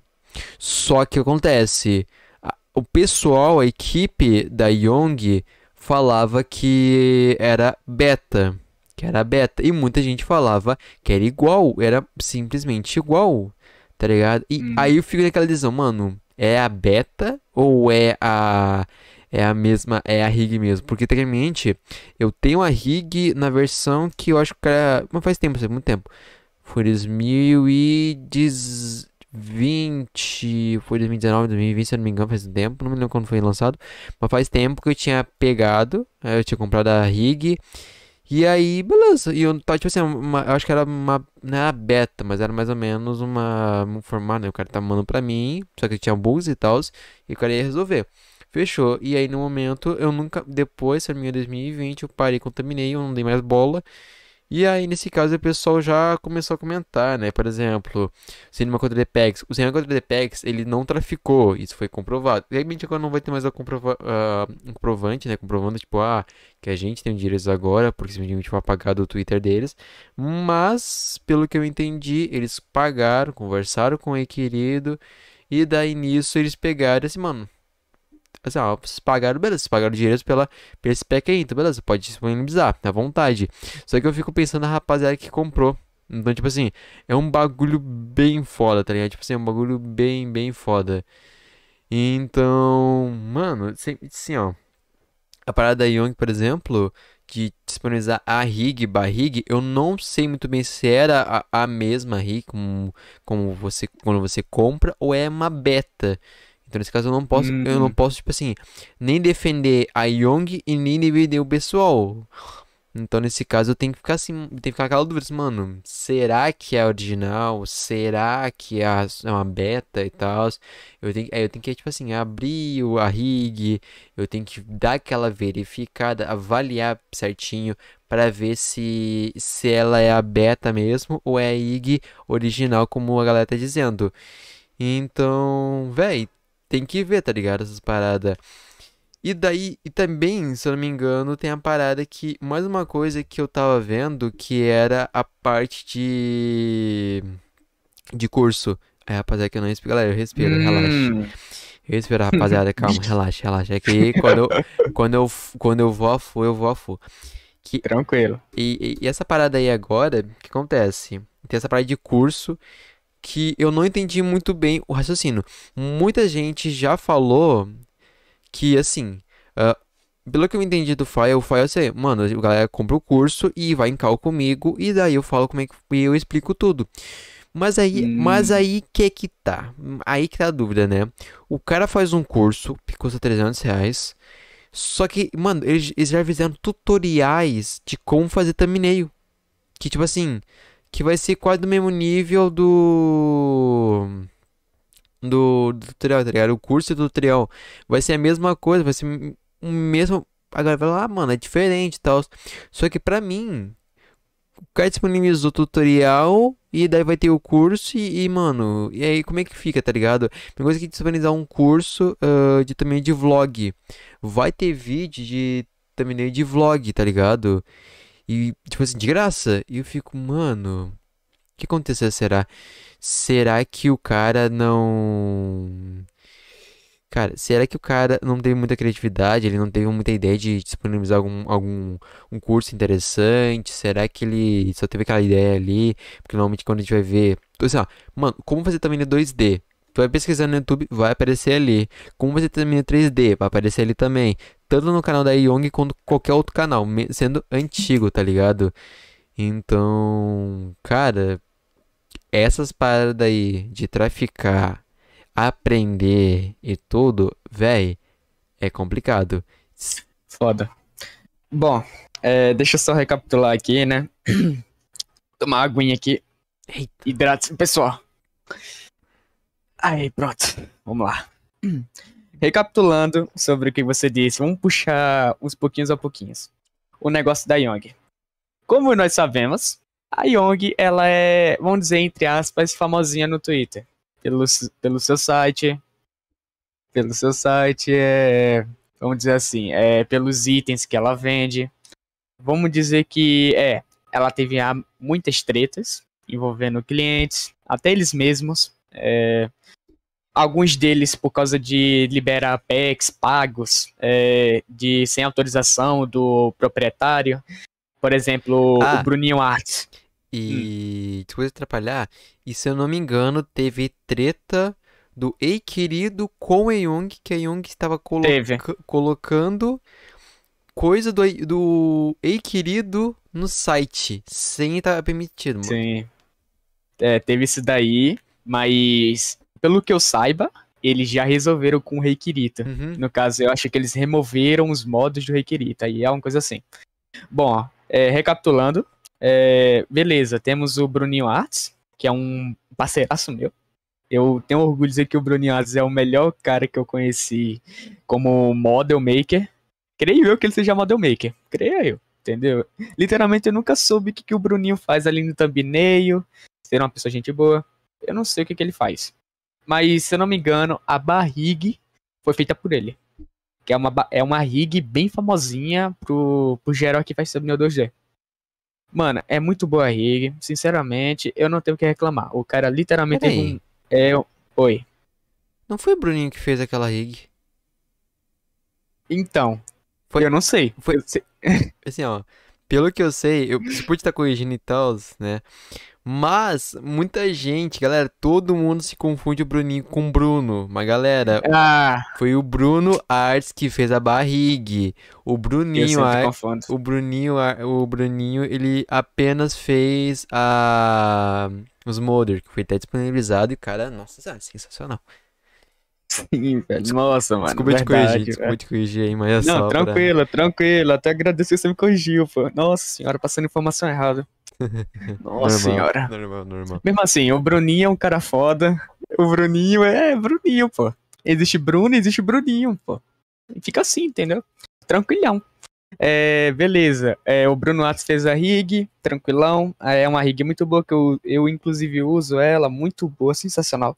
Só que acontece, a- o pessoal, a equipe da Young falava que era beta, que era beta, e muita gente falava que era igual, era simplesmente igual, tá ligado? E Hum. aí eu fico naquela decisão, mano, é a beta ou é a é a mesma, é a rig mesmo? Porque tecnicamente eu tenho a rig na versão que eu acho que era, mas faz tempo, faz muito tempo. Foi 2020, foi 2019, 2020, se eu não me engano, faz tempo, não me lembro quando foi lançado, mas faz tempo que eu tinha pegado, eh, eu tinha comprado a rig, e aí, beleza, e eu tava, tipo assim, uma- eu acho que era uma, não era beta, mas era mais ou menos uma, um formato, né, o cara tá mandando pra mim, só que tinha bugs e tal, e o cara ia resolver. Fechou. E aí, no momento, eu nunca. Depois, se não me engano, 2020, eu parei, contaminei, eu não dei mais bola. E aí, nesse caso, o pessoal já começou a comentar, né? Por exemplo, Cinema contra The Pegs. O Cinema contra The Pegs, ele não traficou, isso foi comprovado. Realmente agora não vai ter mais a comprova ah, um comprovante, né? Comprovando, tipo, ah, que a gente tem direitos agora, porque simplesmente foi apagado o Twitter deles. Mas, pelo que eu entendi, eles pagaram, conversaram com o requerido, e daí nisso eles pegaram assim, mano. Assim, ó, vocês pagaram, beleza, vocês pagaram dinheiro pela, pela spec aí, então beleza, pode disponibilizar, à vontade. Só que eu fico pensando na rapaziada que comprou. Então, tipo assim, é um bagulho bem foda, tá ligado? Tipo assim, é um bagulho bem, bem foda. Então, mano, assim, ó. A parada da Young, por exemplo, de disponibilizar a rig, barrig, eu não sei muito bem se era a, a mesma rig como, como você, quando você compra ou é uma beta. Então, nesse caso, eu não posso, eu não Hum. posso, tipo assim, nem defender a Young e nem defender o pessoal. Então, nesse caso, eu tenho que ficar assim, tem que ficar aquela dúvida, assim, mano, será que é original? Será que é é uma beta e tal? Eu tenho, aí eu tenho que, tipo assim, abrir a rig, eu tenho que dar aquela verificada, avaliar certinho pra ver se, se ela é a beta mesmo ou é a rig original, como a galera tá dizendo. Então, véi, tem que ver, tá ligado? Essas paradas. E daí, e também, se eu não me engano, tem a parada que, mais uma coisa que eu tava vendo, que era a parte de, de curso. Aí, rapaziada, que eu não respiro. Galera, eu respiro, relaxa. Hum. Respira, rapaziada, calma, *laughs* relaxa, relaxa. É que quando eu, quando eu, quando eu vou a full, eu vou a full. Que, Tranquilo. e, e- e essa parada aí agora, o que acontece? Tem essa parada de curso que eu não entendi muito bem o raciocínio. Muita gente já falou que, assim, ah, pelo que eu entendi do Fire, o Fire é assim, mano, a galera compra o curso e vai em cal comigo, e daí eu falo como é que e eu explico tudo. Mas aí, mas Hum. aí que que tá? Aí que tá a dúvida, né? O cara faz um curso que custa 300 reais, só que, mano, eles, eles já fizeram tutoriais de como fazer thumbnail. Que, tipo assim, que vai ser quase do mesmo nível do... Do, do tutorial, tá ligado? O curso e o tutorial vai ser a mesma coisa, vai ser o mesmo... A galera vai falar, ah, mano, é diferente e tal. Só que pra mim, o cara disponibilizou o tutorial e daí vai ter o curso e, e, mano, e aí como é que fica, tá ligado? Tem coisa que disponibilizar um curso ah, de também de vlog. Vai ter vídeo de também de vlog, tá ligado? E tipo assim, de graça. E eu fico, mano, o que aconteceu será? Será que o cara não Cara, será que o cara não teve muita criatividade? Ele não teve muita ideia de disponibilizar algum, algum um curso interessante? Será que ele só teve aquela ideia ali? Porque normalmente quando a gente vai ver. Então, assim, ó, mano, como fazer thumbnail 2D? Tu vai pesquisar no YouTube, vai aparecer ali. Como fazer thumbnail 3D? Vai aparecer ali também. Tanto no canal da Young quanto qualquer outro canal, sendo antigo, tá ligado? Então, cara, essas paradas aí de traficar aprender e tudo, véi, é complicado. Foda. Bom, é, deixa eu só recapitular aqui, né? *clears throat* Tomar uma aguinha aqui. Eita. Hidrate, pessoal. Aí, pronto. Vamos lá. *clears throat* Recapitulando sobre o que você disse, vamos puxar uns pouquinhos a pouquinhos. O negócio da Young. Como nós sabemos, a Young, ela é, vamos dizer, entre aspas, famosinha no Twitter. Pelo, pelo seu site. Pelo seu site, é, vamos dizer assim, é pelos itens que ela vende. Vamos dizer que, é, ela teve muitas tretas envolvendo clientes, até eles mesmos. É, alguns deles por causa de liberar PECs pagos é, de sem autorização do proprietário. Por exemplo, Ah. o Bruninho Arts. E desculpa atrapalhar, e se eu não me engano, teve treta do Ei Querido com a Young, que a Young estava Teve. colocando coisa do, Ei- do Ei Querido no site, sem estar permitido, mano. Sim. É, teve isso daí, mas pelo que eu saiba, eles já resolveram com o Rei Kirito. Uhum. No caso, eu acho que eles removeram os modos do Rei Kirito. Aí é uma coisa assim. Bom, ó, é, recapitulando. é, beleza, temos o Bruninho Arts, que é um parceiraço meu. Eu tenho orgulho de dizer que o Bruninho Arts é o melhor cara que eu conheci como model maker. Creio eu que ele seja model maker. Creio eu, entendeu? Literalmente eu nunca soube o que, que o Bruninho faz ali no thumbnail. Ser uma pessoa gente boa. Eu não sei o que, que ele faz. Mas, se eu não me engano, a barriga foi feita por ele. Que é uma, é uma rig bem famosinha pro, pro geral que faz thumbnail 2D. Mano, é muito boa a rig. Sinceramente, eu não tenho o que reclamar. O cara literalmente teve Peraí. um. É, oi. Não foi o Bruninho que fez aquela rig? Então. Foi- Eu não sei. foi- sei- *laughs* Assim, ó, pelo que eu sei, eu você pode estar corrigindo e tal, né? Mas muita gente, galera, todo mundo se confunde o Bruninho com o Bruno. Mas galera, Ah, foi o Bruno Arts que fez a barriga. O Bruninho Arts, o Bruninho, o Bruninho, ele apenas fez a os modder, que foi até disponibilizado e cara, nossa, senhora, sensacional. Sim, velho. Nossa, mano. Desculpa te verdade, corrigir, desculpa velho. te corrigir aí, mas é Não, só pra- tranquilo, tranquilo. Até agradecer que você me corrigiu, pô. Nossa senhora, passando informação errada. Nossa normal, senhora. Normal, normal. Mesmo assim, o Bruninho é um cara foda. O Bruninho é Bruninho, pô. Existe Bruno, existe Bruninho, pô. E Fica assim, entendeu? Tranquilhão. É, beleza. É, o Bruno Atos fez a rig, tranquilão. É uma rig muito boa que eu, eu inclusive uso ela, muito boa, sensacional.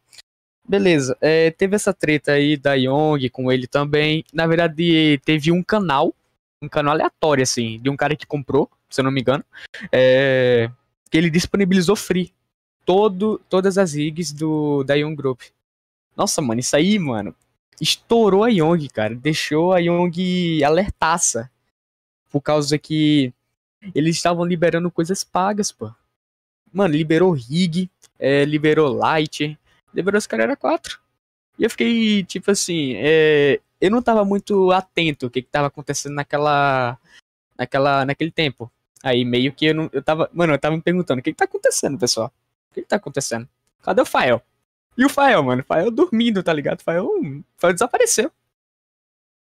Beleza. É, teve essa treta aí da Young com ele também. Na verdade, teve um canal, um canal aleatório, assim, de um cara que comprou, se eu não me engano. É, que ele disponibilizou free todo, todas as rigs do, da Young Group. Nossa, mano, isso aí, mano, estourou a Young, cara. Deixou a Young alertaça. Por causa que eles estavam liberando coisas pagas, pô. Mano, liberou rig, é, liberou light, liberou os Carrera 4. E eu fiquei, tipo assim, é, eu não tava muito atento o que, que tava acontecendo naquela, naquela, naquele tempo. Aí meio que eu não, eu tava, mano, eu tava me perguntando, o que que tá acontecendo, pessoal? O que que tá acontecendo? Cadê o Fael? E o Fael, mano? O Fael dormindo, tá ligado? O Fael, o Fael desapareceu.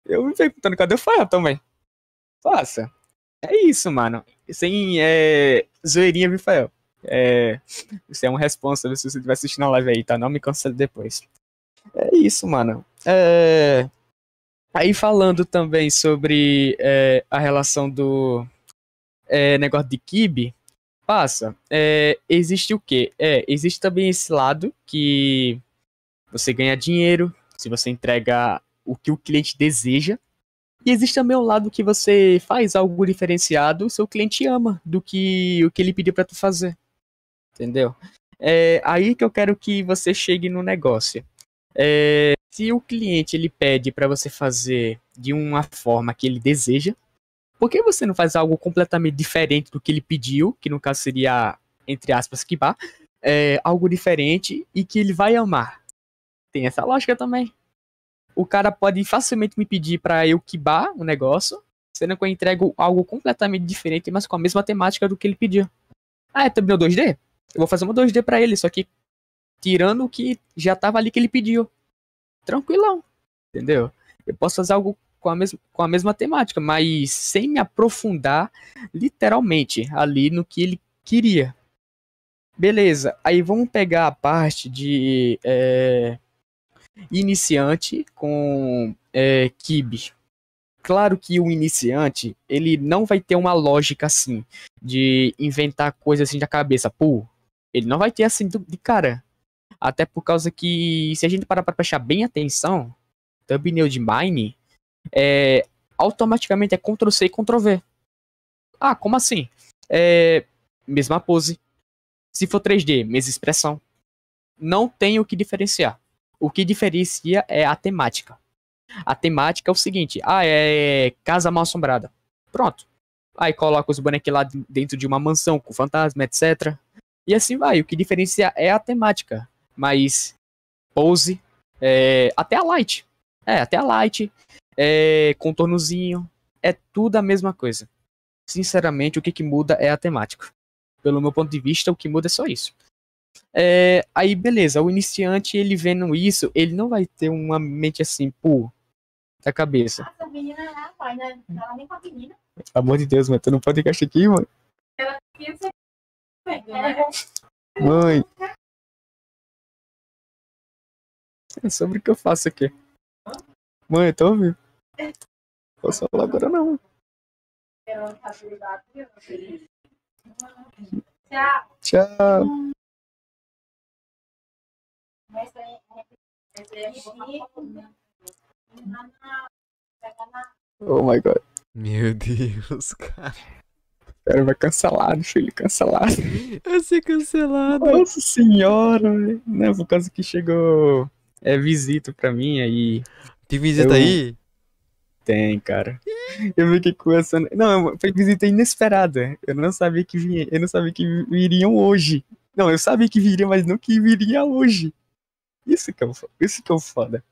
Eu me perguntando, cadê o Fael também? Nossa, é isso, mano. Sem é, zoeirinha, viu, Fael? É, você é um responsável se você estiver assistindo a live aí, tá? Não me cancele depois. É isso, mano. É... Aí falando também sobre é, a relação do é, negócio de Kibe, passa. É, existe o quê? É, existe também esse lado que você ganha dinheiro se você entrega o que o cliente deseja. E existe também o lado que você faz algo diferenciado, seu cliente ama do que o que ele pediu pra tu fazer. Entendeu? É aí que eu quero que você chegue no negócio. É, se o cliente ele pede para você fazer de uma forma que ele deseja, por que você não faz algo completamente diferente do que ele pediu, que no caso seria, entre aspas, kibar, é, algo diferente e que ele vai amar? Tem essa lógica também. O cara pode facilmente me pedir para eu kibar o negócio, sendo que eu entrego algo completamente diferente, mas com a mesma temática do que ele pediu. Ah, é thumbnail 2D? Eu vou fazer uma 2D para ele, só que tirando o que já tava ali que ele pediu. tranquilão, entendeu? Eu posso fazer algo com a, mesma, com a mesma temática, mas sem me aprofundar literalmente ali no que ele queria. Beleza, aí vamos pegar a parte de é, iniciante com é, Kibe. Claro que o iniciante, ele não vai ter uma lógica assim, de inventar coisas assim da cabeça. Pô, ele não vai ter assim de cara. Até por causa que, se a gente parar pra prestar bem atenção, thumbnail de Mine, é, automaticamente é Ctrl-C e Ctrl-V. Ah, como assim? É, mesma pose. Se for 3D, mesma expressão. Não tem o que diferenciar. O que diferencia é a temática. A temática é o seguinte: ah, é casa mal assombrada. Pronto. Aí coloca os bonecos lá dentro de uma mansão com fantasma, etc. E assim vai. O que diferencia é a temática. Mas pose, é, até a light. É, até a light, é, contornozinho, é tudo a mesma coisa. Sinceramente, o que, que muda é a temática. Pelo meu ponto de vista, o que muda é só isso. É, aí, beleza, o iniciante, ele vendo isso, ele não vai ter uma mente assim, pô, da cabeça. Nossa, menina é rapaz, né? Ela nem com a menina. Pelo amor de Deus, mano, tu não pode gastar aqui, mano. Ela queria ser... Mãe. *laughs* É sobre o que eu faço aqui. Mãe, tô ouvindo. Posso falar agora não. Tchau. Tchau. Oh my god. Meu Deus, cara. Cara, vai cancelar, deixa ele cancelado. Vai ser cancelado. Nossa senhora. Não, por causa que chegou é visita pra mim aí. Tem visita eu... aí? Tem, cara. Eu fiquei essa. Não, foi visita inesperada. Eu não sabia que vinha. Eu não sabia que viriam hoje. Não, eu sabia que viria, mas não que viria hoje. Isso que é, isso que é o foda.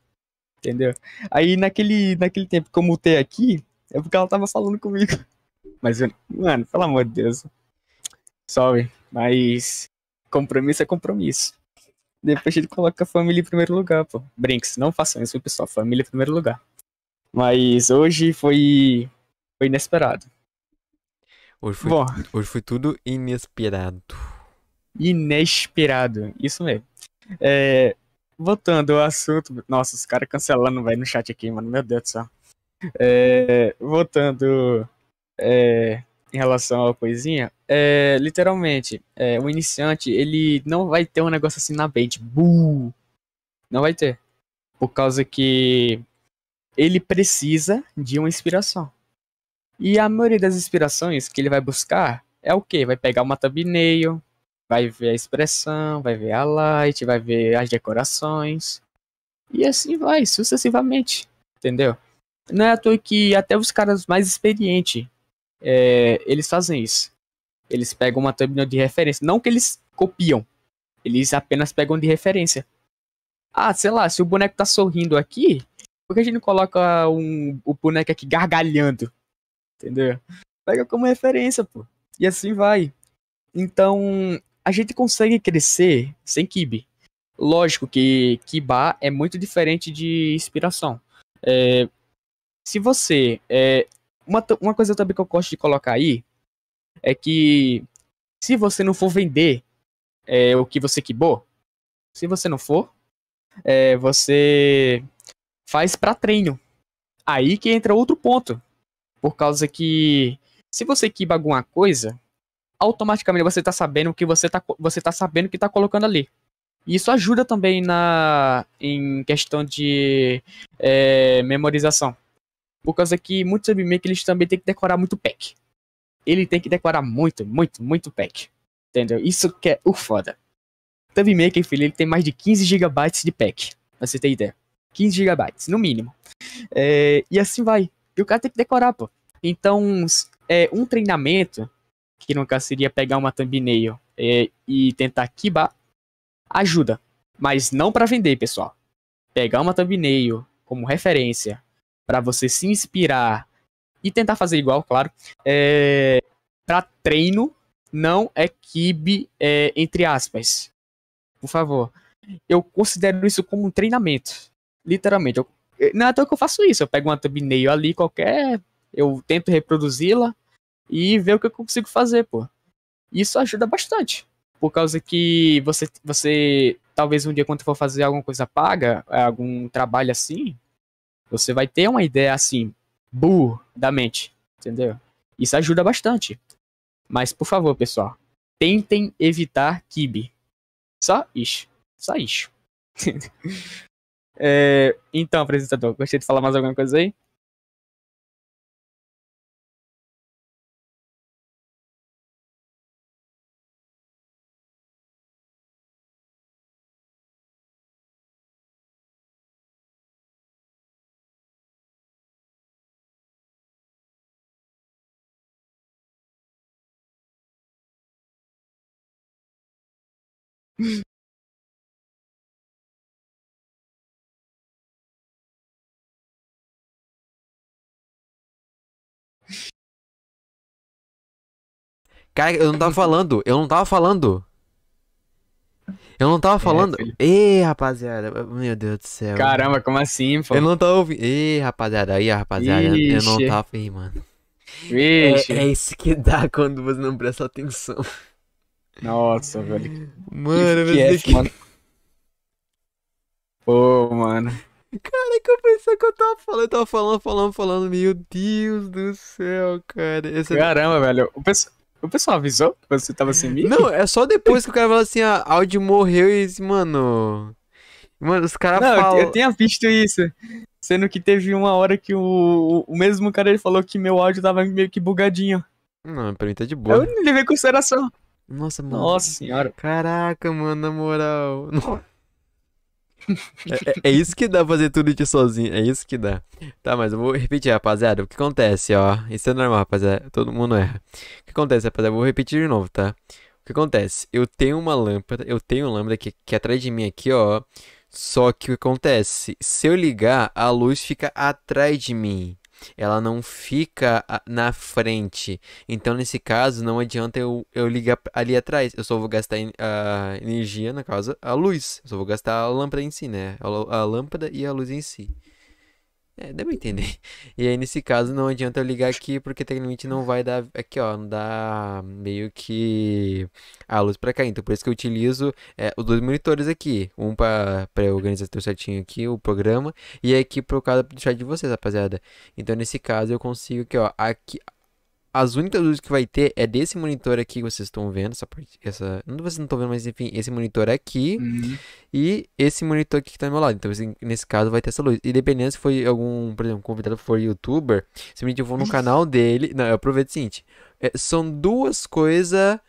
Entendeu? Aí naquele, naquele tempo que eu mutei aqui, é porque ela tava falando comigo. *laughs* Mas, eu, mano, pelo amor de Deus. Sorry. Mas compromisso é compromisso. Depois a gente coloca a família em primeiro lugar, pô. Brinks, não façam isso, pessoal. Família em primeiro lugar. Mas hoje foi. Foi inesperado. Hoje foi, Bom, hoje foi tudo inesperado. Inesperado, isso mesmo. É, voltando ao assunto. Nossa, os caras cancelando, vai no chat aqui, mano. Meu Deus do céu. É, voltando é, em relação à coisinha, é, literalmente, é, o iniciante, ele não vai ter um negócio assim na mente. Não vai ter. Por causa que ele precisa de uma inspiração. E a maioria das inspirações que ele vai buscar é o que? Vai pegar uma thumbnail, vai ver a expressão, vai ver a light, vai ver as decorações. E assim vai, sucessivamente. Entendeu? Não é à toa que até os caras mais experientes, é, eles fazem isso. Eles pegam uma thumbnail de referência. Não que eles copiam. Eles apenas pegam de referência. Ah, sei lá, se o boneco tá sorrindo aqui, por que a gente não coloca um, o boneco aqui gargalhando? Entendeu? Pega como referência, pô. E assim vai. Então, a gente consegue crescer sem kibe. Lógico que Kiba é muito diferente de inspiração. É, se você. É, uma, uma coisa também que eu gosto de colocar aí é que se você não for vender é, o que você quibou, se você não for, é, você faz para treino. Aí que entra outro ponto. Por causa que se você quiba alguma coisa, automaticamente você tá sabendo que você tá, você tá sabendo que tá colocando ali. E isso ajuda também na em questão de é, memorização. Por causa que muitos submakers eles também tem que decorar muito pack. Ele tem que decorar muito, muito, muito pack. Entendeu? Isso que é o foda. Maker, filho, ele tem mais de 15 GB de pack. Pra você ter ideia. 15 GB, no mínimo. É, e assim vai. E o cara tem que decorar, pô. Então, é, um treinamento, que caso seria pegar uma thumbnail é, e tentar kibar, ajuda. Mas não para vender, pessoal. Pegar uma thumbnail como referência para você se inspirar e tentar fazer igual, claro. É, para treino, não é kibe, é, entre aspas. Por favor. Eu considero isso como um treinamento. literalmente, eu, não é toa que eu faço isso. Eu pego uma thumbnail ali qualquer, eu tento reproduzi-la e ver o que eu consigo fazer, pô. Isso ajuda bastante. Por causa que você, você talvez um dia quando for fazer alguma coisa paga, algum trabalho assim, você vai ter uma ideia assim, burro da mente, entendeu? Isso ajuda bastante. Mas, por favor, pessoal, tentem evitar kibe. Só isso. Só isso. *laughs* é, então, apresentador, gostaria de falar mais alguma coisa aí? Cara, eu não tava falando, eu não tava falando. Eu não tava É, falando. filho. Ê, rapaziada, meu Deus do céu. Caramba, como assim, pô? Eu não tava ouvindo. Ê, rapaziada, aí, rapaziada, eu não tava aí, mano. Vixe. É, é isso que dá quando você não presta atenção. Nossa, velho. Mano, que, que é, esse, mano? Pô, mano. Cara, que eu pensei que eu tava falando, eu tava falando, falando, falando. Meu Deus do céu, cara. Caramba, velho. O pessoal, o pessoal avisou que você tava sem mim? Não, é só depois que o cara fala assim, a áudio morreu e esse, mano. Mano, os caras Não, eu, falam. eu tinha visto isso. Sendo que teve uma hora que o, o mesmo cara ele falou que meu áudio tava meio que bugadinho. Não, pra mim tá de Eu boa. não levei em consideração. Nossa, mano. Nossa senhora. Caraca, mano, na moral. *laughs* É, é- é isso que dá fazer tudo de sozinho. É isso que dá. Tá, mas eu vou repetir, rapaziada. O que acontece, ó. Isso é normal, rapaziada. Todo mundo erra. O que acontece, rapaziada? Eu vou repetir de novo, tá? O que acontece? Eu tenho uma lâmpada. Eu tenho uma lâmpada aqui, que é atrás de mim aqui, ó. Só que o que acontece? Se eu ligar, a luz fica atrás de mim. Ela não fica na frente. Então, nesse caso, não adianta eu, eu ligar ali atrás. Eu só vou gastar a energia, na casa, a luz. Eu só vou gastar a lâmpada em si, né? A, a lâmpada e a luz em si. É, deu pra entender. E aí, nesse caso, não adianta eu ligar aqui, porque tecnicamente não vai dar. Aqui, ó, não dá meio que a luz pra cá. Então, por isso que eu utilizo é, os dois monitores aqui. Um pra, pra organizar tudo certinho aqui, o programa. E aqui pro caso do chat de vocês, rapaziada. Então, nesse caso, eu consigo aqui, ó. Aqui, as únicas luzes que vai ter é desse monitor aqui que vocês estão vendo, essa parte, essa, não vocês não estão vendo, mas enfim, esse monitor aqui Uhum. e esse monitor aqui que tá do meu lado. Então, assim, nesse caso vai ter essa luz. E dependendo se foi algum, por exemplo, convidado for youtuber, simplesmente eu vou no canal dele, não, eu aproveito o seguinte, é, são duas coisas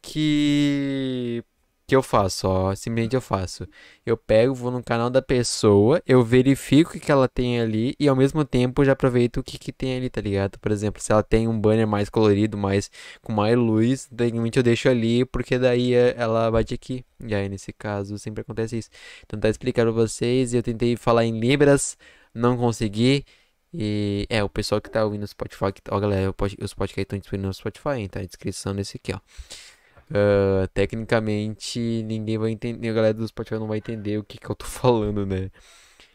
que que eu faço, ó, simplesmente eu faço. Eu pego, vou no canal da pessoa, eu verifico o que ela tem ali e ao mesmo tempo já aproveito o que que tem ali, tá ligado? Por exemplo, se ela tem um banner mais colorido, mais com mais luz, tecnicamente eu deixo ali porque daí é, ela bate aqui. E aí nesse caso sempre acontece isso. Então tá explicando vocês, eu tentei falar em libras, não consegui. E é, o pessoal que tá ouvindo no Spotify, que, ó, galera, o os podcasts estão disponíveis no Spotify, hein, tá? A descrição desse aqui, ó. Ah, tecnicamente, ninguém vai entender, a galera do Spotify não vai entender o que que eu tô *laughs* falando, né?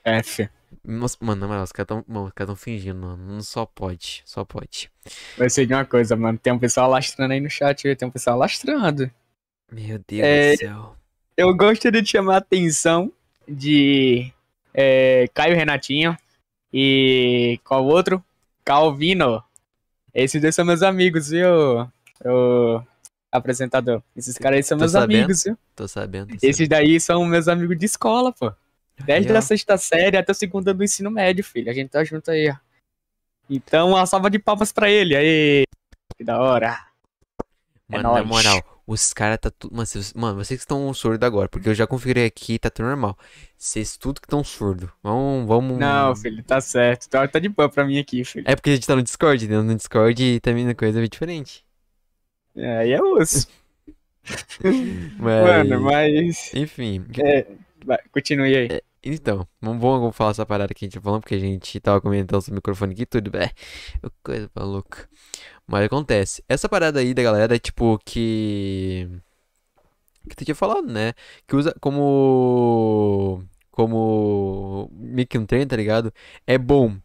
F. Nossa, mano, na moral, os caras tão, caras tão fingindo, mano. Só pode, só pode. Vai ser de uma coisa, mano. Tem um pessoal lastrando aí no chat, tem um pessoal lastrando. Meu Deus É, do céu. Eu gostaria de chamar a atenção de é, Caio Renatinho e qual outro? Calvino. Esses dois são meus amigos, viu? O apresentador. Esses caras aí são Tô meus sabendo. amigos, viu? Tô sabendo, tô Esses daí são meus amigos de escola, pô. Desde Aí, a sexta série até a segunda do ensino médio, filho. A gente tá junto aí, ó. Então, uma salva de palmas pra ele. Aí, que da hora. É Mano, na nóis. moral, os caras tá tudo. Mano, vocês, mano, vocês que estão surdos agora, porque eu já configurei aqui, tá tudo normal. Vocês tudo que estão surdo. Vamos, vamos. Não, filho, tá certo. Tá, tá de boa pra mim aqui, filho. É porque a gente tá no Discord, entendeu? No Discord também a coisa é diferente. É, aí é osso. *laughs* Mas. Mano, mas. Enfim. É, vai, continue aí. Então, vamos, vamos falar essa parada que a gente tá falando, porque a gente tava comentando sobre o microfone aqui e tudo. É, coisa maluca. Mas acontece. Essa parada aí da galera é tipo que. Que tu tinha falado, né? Que usa como. como que um treino, tá ligado? É bom.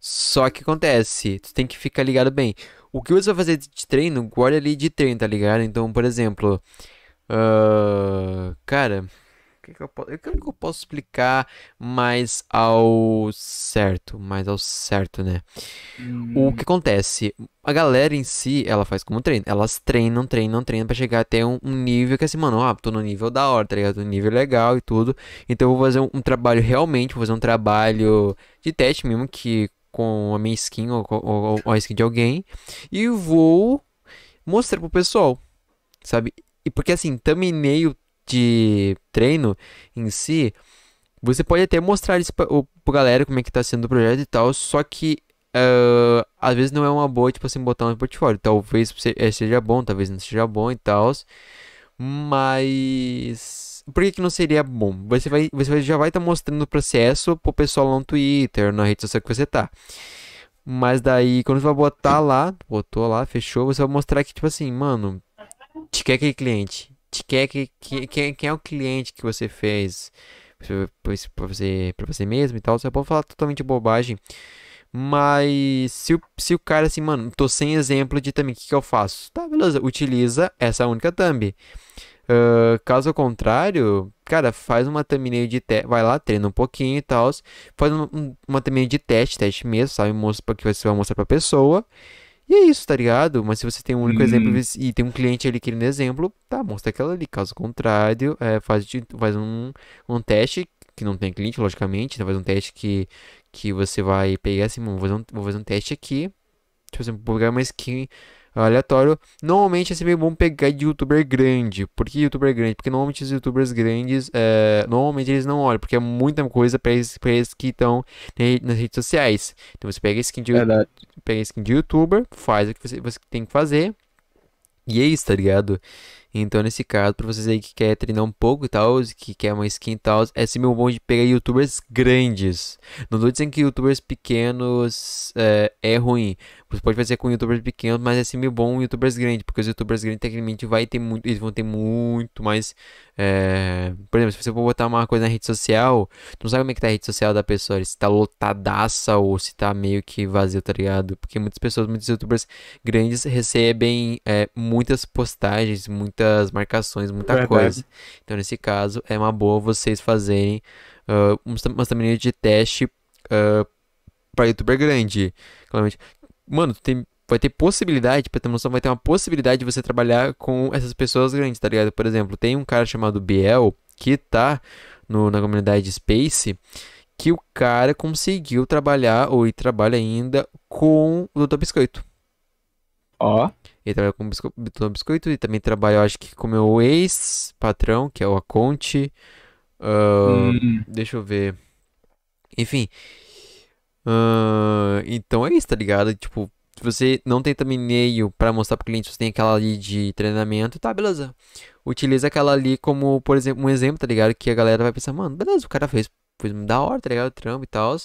Só que acontece, tu tem que ficar ligado bem. O que você vai fazer de treino, guarda ali de treino, tá ligado? Então, por exemplo, ah, cara, o que que eu posso, o que eu posso explicar mais ao certo, mais ao certo, né? O Hum, que acontece? A galera em si, ela faz como treino. Elas treinam, treinam, treinam pra chegar até um, um nível que assim, mano, ah, tô no nível da hora, tá ligado? Um nível legal e tudo. Então eu vou fazer um, um trabalho realmente, vou fazer um trabalho de teste mesmo, que com a minha skin ou, ou, ou a skin de alguém. E vou mostrar pro pessoal, sabe? E porque assim, thumbnail de treino em si. Você pode até mostrar isso pra, pra galera como é que tá sendo o projeto e tal, só que ah, às vezes não é uma boa, tipo assim, botar no portfólio. Talvez eh, seja bom, talvez não seja bom e tal, mas por que que não seria bom? Você vai, você já vai estar mostrando o processo pro pessoal lá no Twitter, na rede social que você tá. Mas daí, quando você vai botar lá, botou lá, fechou, você vai mostrar que, tipo assim, mano, te quer aquele cliente? Te quer que, que, quem, quem é o cliente que você fez? Pra você, pra você mesmo e tal, você pode falar totalmente bobagem. Mas se o, se o cara assim, mano, tô sem exemplo de thumb, o que que eu faço? Tá, beleza, utiliza essa única thumb. Ah, caso contrário, cara, faz uma thumbnail de teste, vai lá, treina um pouquinho e tal, faz um- um- uma thumbnail de teste, teste mesmo, sabe? Mostra pra que você vai mostrar pra pessoa. E é isso, tá ligado? Mas se você tem um único exemplo hum, e tem um cliente ali querendo exemplo, tá, mostra aquela ali. Caso contrário, é, faz, faz um, um teste que não tem cliente, logicamente, então faz um teste que, que você vai pegar assim, vou fazer um, vou fazer um teste aqui, assim, vou pegar uma skin aleatório. Normalmente é sempre bom pegar de youtuber grande. Por que youtuber grande? Porque normalmente os youtubers grandes, é, normalmente eles não olham, porque é muita coisa pra eles, pra eles que estão nas redes sociais. Então você pega skin de, verdade. pega skin de youtuber, faz o que você, você tem que fazer. E é isso, tá ligado? Então, nesse caso, pra vocês aí que quer treinar um pouco e tal, que quer uma skin e tal, é sempre bom de pegar youtubers grandes. Não tô dizendo que youtubers pequenos é, é ruim. Você pode fazer com youtubers pequenos, mas é sempre bom youtubers grandes, porque os youtubers grandes, tecnicamente, vai ter muito, eles vão ter muito mais. é, Por exemplo, se você for botar uma coisa na rede social, tu não sabe como é que tá a rede social da pessoa, se tá lotadaça ou se tá meio que vazio, tá ligado? Porque muitas pessoas, muitos youtubers grandes recebem é, muitas postagens, muitas marcações, muita Verdade. coisa. Então, nesse caso, é uma boa vocês fazerem ah, umas thumbnails de teste ah, pra youtuber grande. Claramente. Mano, tem, vai ter possibilidade, pra ter noção, vai ter uma possibilidade de você trabalhar com essas pessoas grandes, tá ligado? Por exemplo, tem um cara chamado Biel que tá no, na comunidade Space que o cara conseguiu trabalhar, ou trabalha ainda, com o Dr. Biscoito. Ó, Ele trabalha com Bisco-. Biscoito e também trabalha, eu acho que com o meu ex-patrão, que é o Aconte. Ah, hum, deixa eu ver. Enfim. ah, então é isso, tá ligado? Tipo, se você não tem thumbnail pra mostrar pro cliente, você tem aquela ali de treinamento, tá, beleza. Utiliza aquela ali como, por exemplo, um exemplo, tá ligado? Que a galera vai pensar, mano, beleza, o cara fez, fez da hora, tá ligado? O trampo e tal.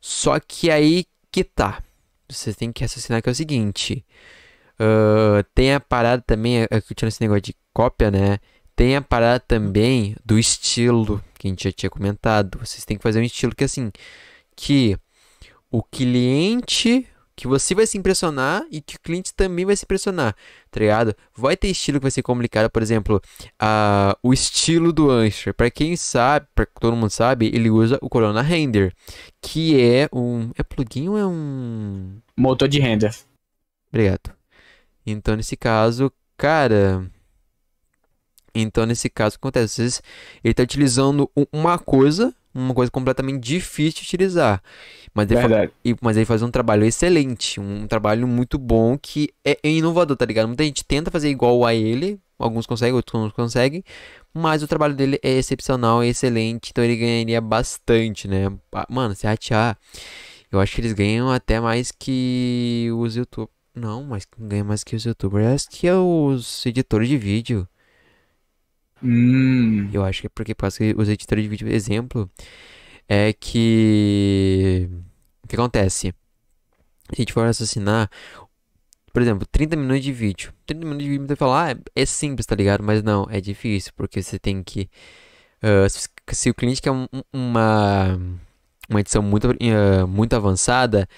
Só que aí que tá. Você tem que raciocinar que é o seguinte. Ah, tem a parada também, é, é tinha esse negócio de cópia, né? Tem a parada também do estilo, que a gente já tinha comentado. Vocês têm que fazer um estilo que assim, que o cliente, que você vai se impressionar e que o cliente também vai se impressionar, tá ligado? Vai ter estilo que vai ser complicado, por exemplo, a, o estilo do Ancher. Pra quem sabe, pra todo mundo sabe, ele usa o Corona Render, que é um, é plugin ou é um motor de renda. Obrigado. Então, nesse caso, cara. Então, nesse caso, o que acontece? Vezes, ele está utilizando uma coisa, uma coisa completamente difícil de utilizar. Mas ele, fa- Verdade. e- mas ele faz um trabalho excelente, um trabalho muito bom que é, é inovador, tá ligado? Muita gente tenta fazer igual a ele, alguns conseguem, outros não conseguem, mas o trabalho dele é excepcional, é excelente, então ele ganharia bastante, né? Mano, se ratear, eu acho que eles ganham até mais que os YouTube. Não, mas quem ganha mais que os youtubers acho que é os editores de vídeo. Hum, Eu acho que é porque que os editores de vídeo, exemplo, é que. O que acontece? Se a gente for raciocinar, por exemplo, 30 minutos de vídeo. 30 minutos de vídeo, você fala, ah, é é simples, tá ligado? Mas não, é difícil, porque você tem que. ah, se- se o cliente quer um- um- uma, uma edição muito, eh, muito avançada,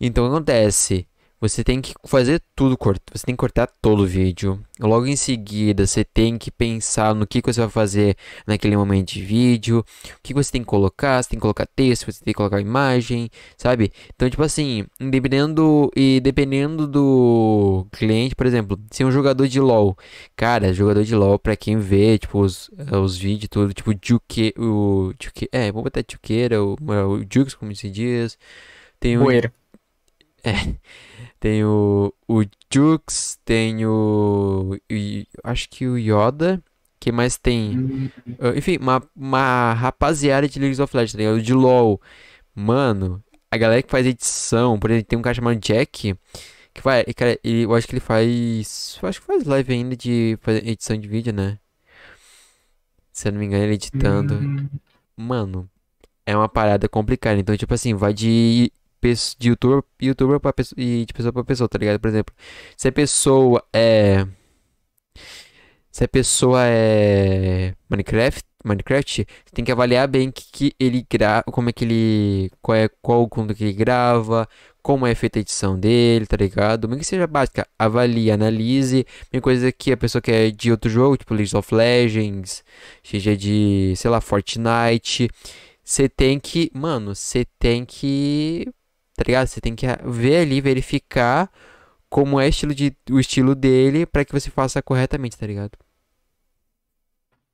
então o que acontece? Você tem que fazer tudo, você tem que cortar todo o vídeo. Logo em seguida, você tem que pensar no que que você vai fazer naquele momento de vídeo, o que que você tem que colocar, você tem que colocar texto, você tem que colocar imagem, sabe? Então, tipo assim, dependendo e dependendo do cliente, por exemplo, se é um jogador de LoL, cara, jogador de LoL pra quem vê, tipo, os, os vídeos tudo, tipo, Juque, o Juque, é, vou botar Juqueira, o, o Jukes, como se diz. Tem o Bueiro. tem o, o Jukes, tem o, e acho que o Yoda, que mais tem? Ah, Enfim, uma, uma rapaziada de League of Legends, tá ligado? De LoL. Mano, a galera que faz edição, por exemplo, tem um cara chamado Jack, que e, cara, ele- eu acho que ele faz, eu acho que faz live ainda de edição de vídeo, né? Se eu não me engano, ele editando. hum, Mano, é uma parada complicada. Então, tipo assim, vai de, de youtuber, youtuber pra pessoa, e de pessoa pra pessoa, tá ligado? Por exemplo, se a pessoa é. Se a pessoa é Minecraft, Minecraft, tem que avaliar bem que, que ele grava, como é que ele, qual é, qual o conteúdo que ele grava, como é feita a edição dele, tá ligado? Mesmo que seja básica, avalie, analise. Tem coisa que a pessoa que é de outro jogo, tipo League of Legends, seja de, sei lá, Fortnite, você tem que, mano, você tem que, tá ligado? Você tem que ver ali, verificar como é estilo de, o estilo dele pra que você faça corretamente, tá ligado?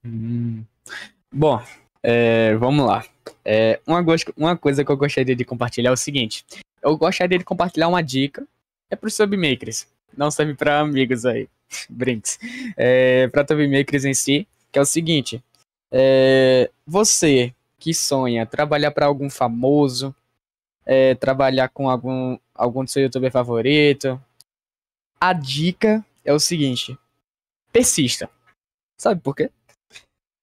hum. Bom, é, vamos lá. É, uma, uma coisa que eu gostaria de compartilhar é o seguinte. Eu gostaria de compartilhar uma dica. É para os submakers. Não serve para amigos aí. *laughs* Brinks. É, para submakers em si. Que é o seguinte. é, você que sonha trabalhar para algum famoso. É, trabalhar com algum, algum do seu youtuber favorito. A dica é o seguinte. Persista. Sabe por quê?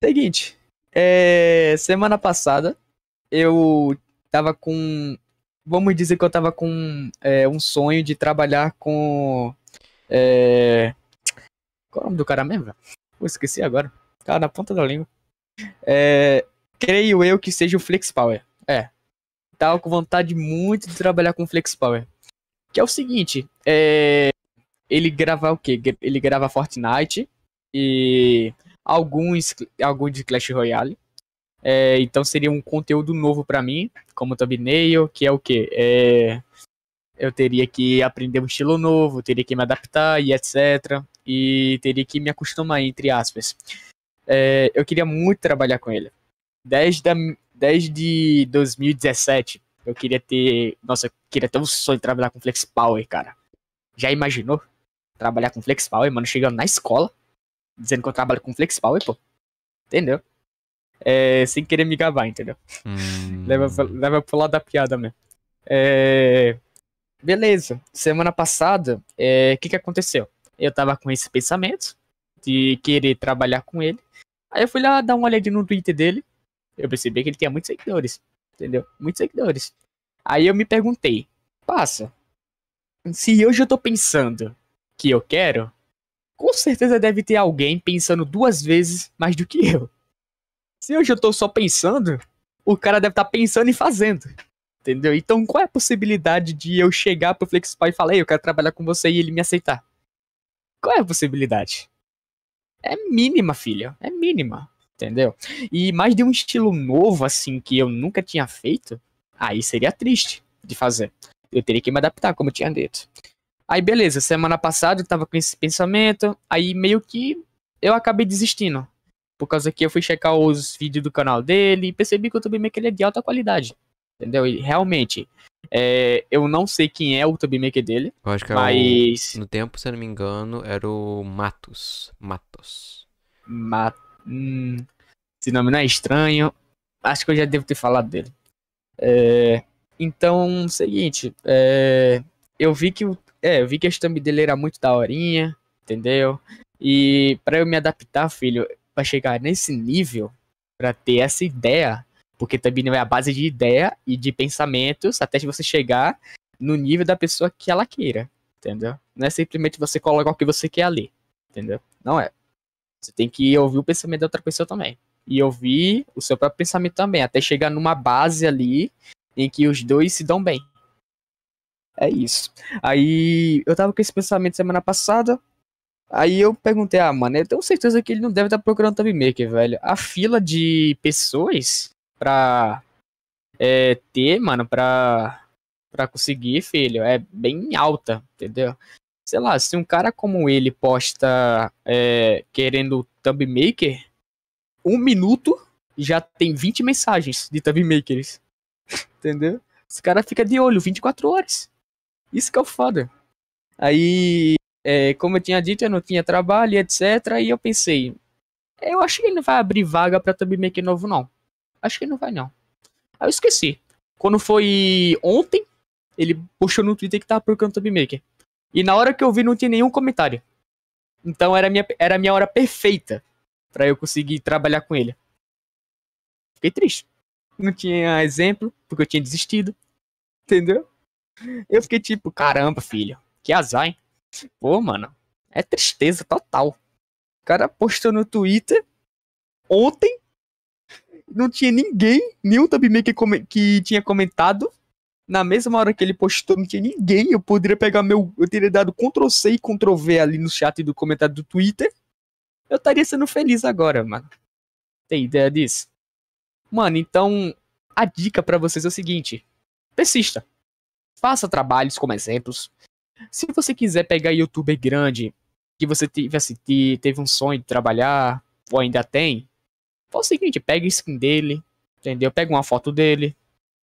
Seguinte. É, semana passada eu tava com. Vamos dizer que eu tava com é, um sonho de trabalhar com. É, qual é o nome do cara mesmo? Pô, esqueci agora. Tá na ponta da língua. É, creio eu que seja o Flex Power. É. Com vontade muito de trabalhar com Flex Power. Que é o seguinte. É, ele grava o quê? Ele grava Fortnite e alguns, alguns de Clash Royale. É, então seria um conteúdo novo pra mim, como thumbnail, que é o quê? É, eu teria que aprender um estilo novo, teria que me adaptar e etc. E teria que me acostumar, entre aspas. É, eu queria muito trabalhar com ele. Desde, a, desde 2017, eu queria ter. Nossa, eu queria ter um sonho de trabalhar com Flex Power, cara. Já imaginou? Trabalhar com Flex Power, mano, chegando na escola, dizendo que eu trabalho com Flex Power, pô. Entendeu? É, sem querer me gabar, entendeu? Hum, Leva, leva pro lado da piada mesmo. É, Beleza. Semana passada, o que, que aconteceu? Eu tava com esse pensamento de querer trabalhar com ele. Aí eu fui lá dar uma olhadinha no Twitter dele. Eu percebi que ele tinha muitos seguidores. Entendeu? Muitos seguidores. Aí eu me perguntei, passa, se hoje eu tô pensando que eu quero, com certeza deve ter alguém pensando duas vezes mais do que eu. Se hoje eu tô só pensando, o cara deve estar pensando e fazendo. Entendeu? Então qual é a possibilidade de eu chegar pro Flexpy e falar, Ei, eu quero trabalhar com você e ele me aceitar? Qual é a possibilidade? É mínima, filha. É mínima. Entendeu? E mais de um estilo novo, assim, que eu nunca tinha feito, aí seria triste de fazer. Eu teria que me adaptar, como eu tinha dito. Aí, beleza, semana passada eu tava com esse pensamento, aí meio que eu acabei desistindo. Por causa que eu fui checar os vídeos do canal dele e percebi que o Tubemaker ele é de alta qualidade. Entendeu? E realmente, é, eu não sei quem é o Tubemaker dele, eu acho que é mas. o, no tempo, se eu não me engano, era o Matos. Matos. Ma... Hum, esse nome não é estranho. Acho que eu já devo ter falado dele. É, então, seguinte, é, eu vi que o, é, eu vi que a thumb dele era muito daorinha, entendeu? E pra eu me adaptar, filho, pra chegar nesse nível, pra ter essa ideia, porque também é a base de ideia e de pensamentos até você chegar no nível da pessoa que ela queira, entendeu? Não é simplesmente você colocar o que você quer ali, entendeu? Não é. Você tem que ouvir o pensamento da outra pessoa também. e ouvir o seu próprio pensamento também, até chegar numa base ali em que os dois se dão bem. É isso. Aí eu tava com esse pensamento semana passada. Aí eu perguntei, ah, mano, eu tenho certeza que ele não deve estar tá procurando Thumb Maker, velho. A fila de pessoas pra é, ter, mano, pra, pra conseguir, filho, é bem alta, entendeu? Sei lá, se um cara como ele posta é, querendo Thumb Maker, um minuto já tem 20 mensagens de Thumb Makers. *laughs* entendeu? Esse cara fica de olho 24 horas. Isso que é o foda. Aí, é, como eu tinha dito, eu não tinha trabalho, etc. E eu pensei, eu acho que ele não vai abrir vaga pra Maker novo, não. Acho que ele não vai, não. Aí eu esqueci. Quando foi ontem, ele puxou no Twitter que tava procurando Maker. E na hora que eu vi, não tinha nenhum comentário. Então era minha, era a minha hora perfeita para eu conseguir trabalhar com ele. Fiquei triste. Não tinha exemplo, porque eu tinha desistido. *laughs* Entendeu? Eu fiquei tipo, caramba, filho, que azar, hein? Pô, mano, é tristeza total. O cara postou no Twitter ontem, não tinha ninguém, nenhum Tabmaker que tinha comentado. Na mesma hora que ele postou, não tinha ninguém. Eu poderia pegar meu. Eu teria dado Ctrl C e Ctrl V ali no chat do comentário do Twitter. Eu estaria sendo feliz agora, mano. Tem ideia disso? Mano, então. A dica para vocês é o seguinte: persista. Faça trabalhos como exemplos. Se você quiser pegar youtuber grande, que você teve, assim, teve um sonho de trabalhar, ou ainda tem, faz o seguinte, pega a skin dele, entendeu? Pega uma foto dele,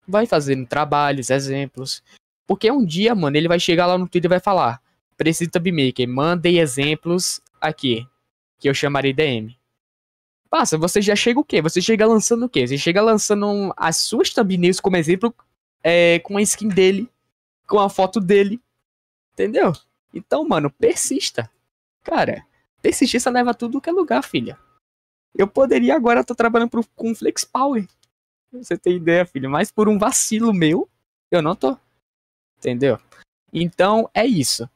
vai fazendo trabalhos, exemplos. Porque um dia, mano, ele vai chegar lá no Twitter e vai falar: Preciso Tabmaker, mandei exemplos aqui, que eu chamarei DM. Passa, você já chega o quê? Você chega lançando o quê? Você chega lançando as suas thumbnails como exemplo é, com a skin dele com a foto dele. Entendeu? Então, mano, persista. Cara, persistência leva tudo que é lugar, filha. Eu poderia agora estar trabalhando pro, com Flex Power. Você tem ideia, filho. Mas por um vacilo meu, eu não tô. Entendeu? Então, é isso.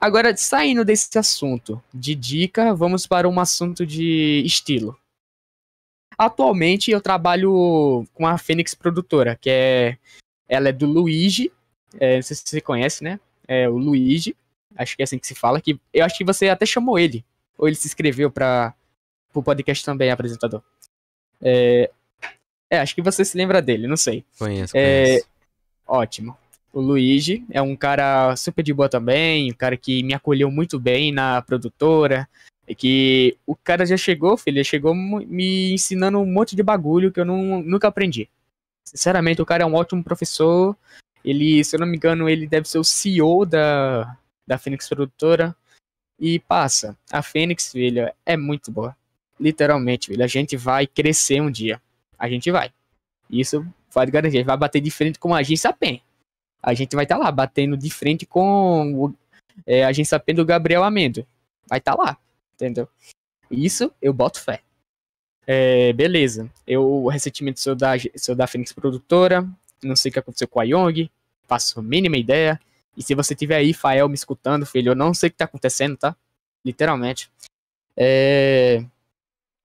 Agora, saindo desse assunto de dica, vamos para um assunto de estilo. Atualmente eu trabalho com a Fênix Produtora, que é ela é do Luigi, é, não sei se você conhece, né? É o Luigi. Acho que é assim que se fala. Que eu acho que você até chamou ele. Ou ele se inscreveu para o podcast também, apresentador. É, é, acho que você se lembra dele, não sei. Conheço, é, conheço. Ótimo. O Luigi é um cara super de boa também, um cara que me acolheu muito bem na produtora. E que o cara já chegou, filho, ele chegou me ensinando um monte de bagulho que eu não, nunca aprendi. Sinceramente, o cara é um ótimo professor ele, se eu não me engano, ele deve ser o CEO da, da Fênix Produtora. E passa. A Fênix, filho, é muito boa. Literalmente, filho. A gente vai crescer um dia. A gente vai. Isso pode garantir. A gente vai bater de frente com a agência PEN. A gente vai estar tá lá, batendo de frente com o, é, a agência PEN do Gabriel Amendo. Vai estar tá lá. Entendeu? Isso eu boto fé. É, beleza. Eu recentemente sou da, sou da Fênix Produtora não sei o que aconteceu com a Young, faço a mínima ideia. E se você tiver aí, Fael, me escutando, filho, eu não sei o que tá acontecendo, tá? Literalmente. É...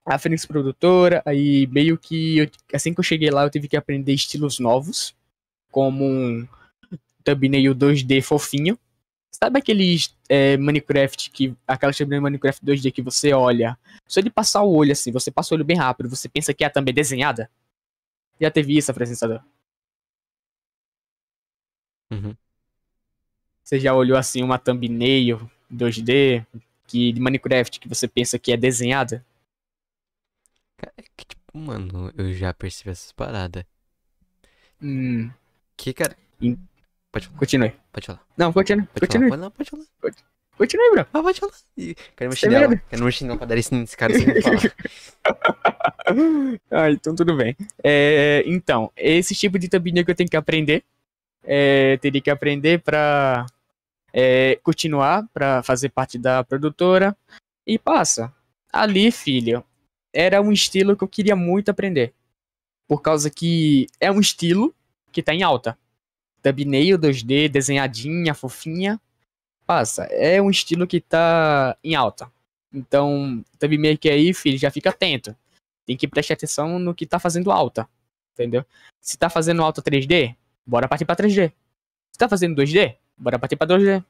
A Fênix Produtora, aí meio que, eu, assim que eu cheguei lá, eu tive que aprender estilos novos, como um thumbnail 2D fofinho. Sabe aqueles é, Minecraft que. Aquela thumbnail Minecraft 2D que você olha, só de passar o olho assim, você passa o olho bem rápido, você pensa que é também desenhada? Já teve isso, apresentador? Uhum. Você já olhou assim uma thumbnail 2D que, de Minecraft que você pensa que é desenhada? É que, tipo, mano, eu já percebi essas paradas. Hum. Que, cara. In... Pode falar. Continue. Pode falar. Não, continue. Pode continue. falar. Pode, não, pode falar. Continue, bro. Ah, pode falar. Quero meu chinelo. Quero meu chinelo pra dar esse, esse cara sem falar. *laughs* ah, então tudo bem. É, então, esse tipo de thumbnail que eu tenho que aprender é, teria que aprender para é, continuar, para fazer parte da produtora. E passa. Ali, filho, era um estilo que eu queria muito aprender. Por causa que é um estilo que tá em alta. Thumbnail 2D, desenhadinha, fofinha. Passa. É um estilo que tá em alta. Então, Thumbmaker aí, filho, já fica atento. tem que prestar atenção no que tá fazendo alta. Entendeu? Se tá fazendo alta 3D, bora partir pra 3D. Se tá fazendo 2D, bora partir pra 2D.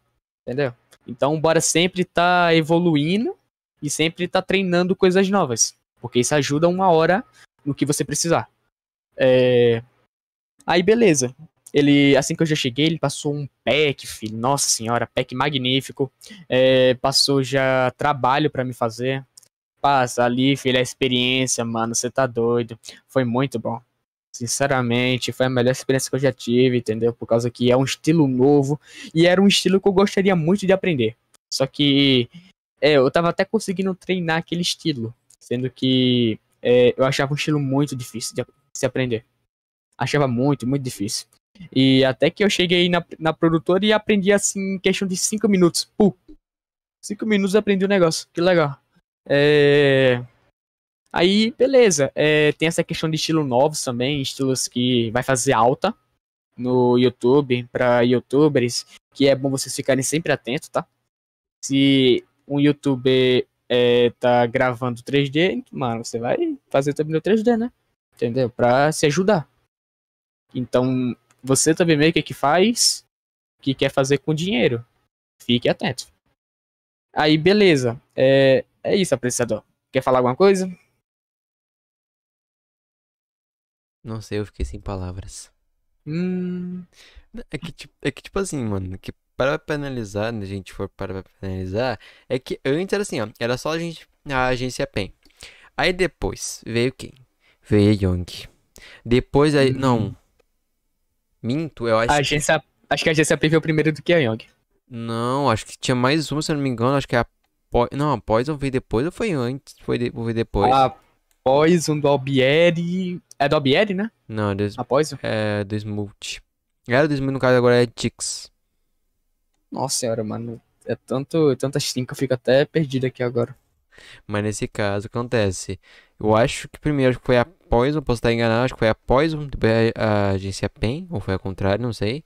Entendeu? Então, bora sempre tá evoluindo e sempre tá treinando coisas novas. Porque isso ajuda uma hora no que você precisar. É... Aí, beleza. Ele, assim que eu já cheguei, ele passou um pack, filho. Nossa senhora, pack magnífico. É, passou já trabalho para me fazer. Passa ali, filho, a experiência, mano. Você tá doido. Foi muito bom. Sinceramente, foi a melhor experiência que eu já tive, entendeu? Por causa que é um estilo novo e era um estilo que eu gostaria muito de aprender. Só que é, eu tava até conseguindo treinar aquele estilo, sendo que é, eu achava um estilo muito difícil de se aprender. Achava muito, muito difícil. E até que eu cheguei na, na produtora e aprendi assim em questão de 5 minutos. Pum! 5 minutos aprendi o negócio. Que legal. É... Aí, beleza. É, tem essa questão de estilo novos também, estilos que vai fazer alta no YouTube, para youtubers, que é bom vocês ficarem sempre atentos, tá? Se um youtuber é, tá gravando 3D, mano, você vai fazer também no 3D, né? Entendeu? Pra se ajudar. Então, você também meio que que faz que quer fazer com dinheiro. Fique atento. Aí, beleza. É, é isso, apreciador. Quer falar alguma coisa? Não sei, eu fiquei sem palavras. Hum. É que, tipo, é que, tipo assim, mano, que para analisar, né, a gente for para pra analisar, é que antes era assim, ó, era só a gente, a agência PEN. Aí depois veio quem? Veio a Young. Depois aí, Hum. não, minto, eu acho A que, agência, acho que a agência P veio primeiro do que a Young. não, acho que tinha mais uma, se eu não me engano, acho que é a, Po- não, a Poison veio depois ou foi antes? Foi, de... foi depois? A Poison do Albieri. É do Albieri, né? Não, é do, A Poison. é do Smooth. Era do Smooth, no caso, agora é Tix. Nossa senhora, mano. É tanto, tanta Steam que eu fico até perdido aqui agora. Mas nesse caso, acontece. Eu acho que primeiro acho que foi a Poison, posso estar enganado, acho que foi a Poison, depois a, a agência PEN, ou foi ao contrário, não sei.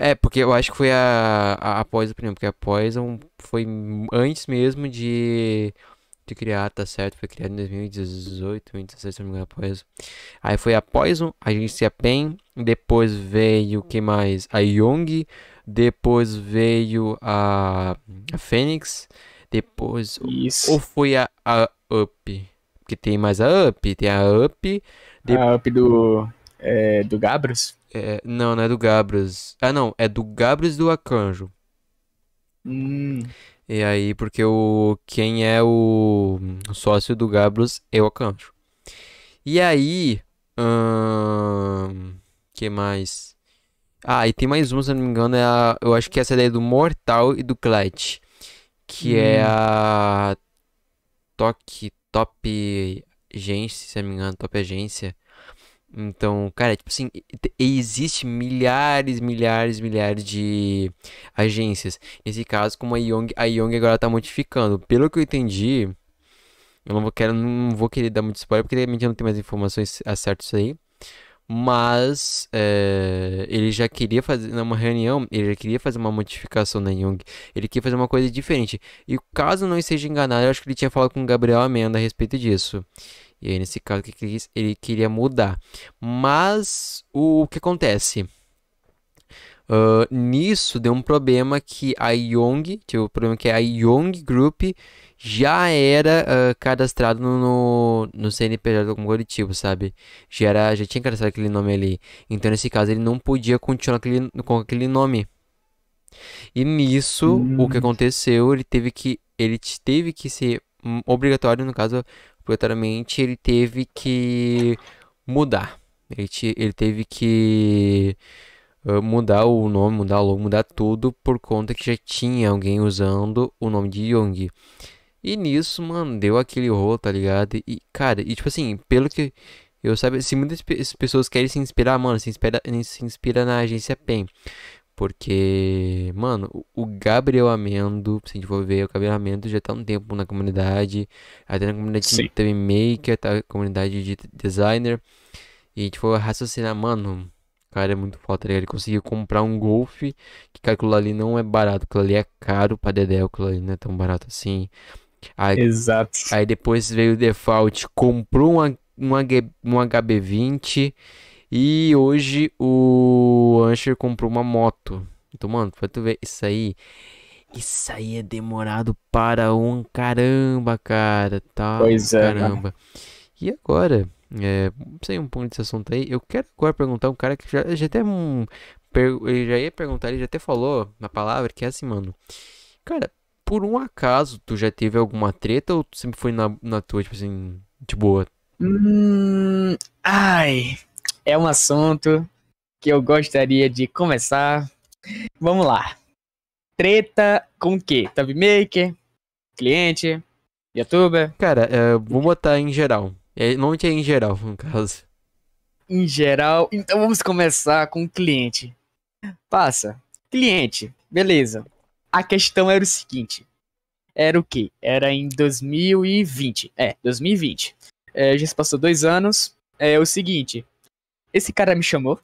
É, porque eu acho que foi a, a, a Poison primeiro, porque a Poison foi antes mesmo de, de criar, tá certo? Foi criada em 2018, 2017, se não me engano, a Poison. Aí foi a Poison, a agência PEN, depois veio, o que mais? A Young, depois veio a, a Fênix, depois Isso. ou foi a, a Up? Porque tem mais a Up. Tem a Up. de- A up do. É, do Gabros. é, não, não é do Gabras. Ah, não. É do Gabras do Akanjo. Hum. E aí, porque o quem é o sócio do Gabras é o Akanjo. E aí. ahn, que mais? Ah, e tem mais uma, se eu não me engano. É a, eu acho que essa daí é do Mortal e do Clyde. Que é Hum. a. Toque, Top Agência, se eu não me engano, Top Agência. Então, cara, tipo assim, existe milhares, milhares, milhares de agências. Nesse caso, como a Young, a Young agora tá modificando. Pelo que eu entendi, eu não vou, quero, não vou querer dar muito spoiler, porque realmente eu não tenho mais informações acertas aí. Mas é, ele já queria fazer, numa reunião, ele já queria fazer uma modificação na Young. Ele queria fazer uma coisa diferente. E caso não esteja enganado, eu acho que ele tinha falado com o Gabriel Amenda a respeito disso. E aí, nesse caso, que ele queria mudar. Mas o que acontece? Ah, nisso deu um problema que a Young, tipo, o problema que a Young Group já era ah, cadastrado no, no CNPJ como coletivo, sabe? Já era, já tinha cadastrado aquele nome ali. Então, nesse caso, ele não podia continuar aquele, com aquele nome. E nisso, o que Hum. aconteceu, ele teve que, ele teve que ser hum, obrigatório, no caso, obrigatoriamente, ele teve que mudar. Ele, te- ele teve que ah, mudar o nome, mudar o logo, mudar tudo por conta que já tinha alguém usando o nome de Young. E nisso, mano, deu aquele rolo, tá ligado? E, cara, e tipo assim, pelo que eu sabe, se muitas pe- pessoas querem se inspirar, mano, se inspira, se inspira na agência PEN. Porque, mano, o- Gabriel Amendo, se a gente for ver, o Gabriel Amendo já tá um tempo na comunidade, até na comunidade Sim. também maker, tá? Comunidade de designer. E a gente for raciocinar, mano, o cara é muito foda, tá ligado? Ele conseguiu comprar um Golf, que aquilo ali não é barato, aquilo ali é caro pra Dedé, aquilo ali não é tão barato assim. Aí, Exato. aí depois veio o Default, comprou um, um, um HB20 e hoje o Ancher comprou uma moto. Então, mano, pra tu ver, isso aí, isso aí é demorado para um caramba, cara, tá? Pois é, mano. caramba. E agora, é, sem um ponto desse assunto aí, eu quero agora perguntar um cara que já, já até um, per- ele já ia perguntar, ele já até falou na palavra, que é assim, mano. Cara, por um acaso, tu já teve alguma treta ou tu sempre foi na, na tua, tipo assim, de boa? Hum, ai, é um assunto que eu gostaria de começar. Vamos lá. Treta com o quê? Thumb maker, cliente, youtuber, Cara, é, vou botar em geral. É, normalmente é em geral, no caso. em geral. Então vamos começar com o cliente. Passa. Cliente, beleza. A questão era o seguinte. Era o quê? Era em 2020. É, 2020. É, já se passou dois anos. É o seguinte. Esse cara me chamou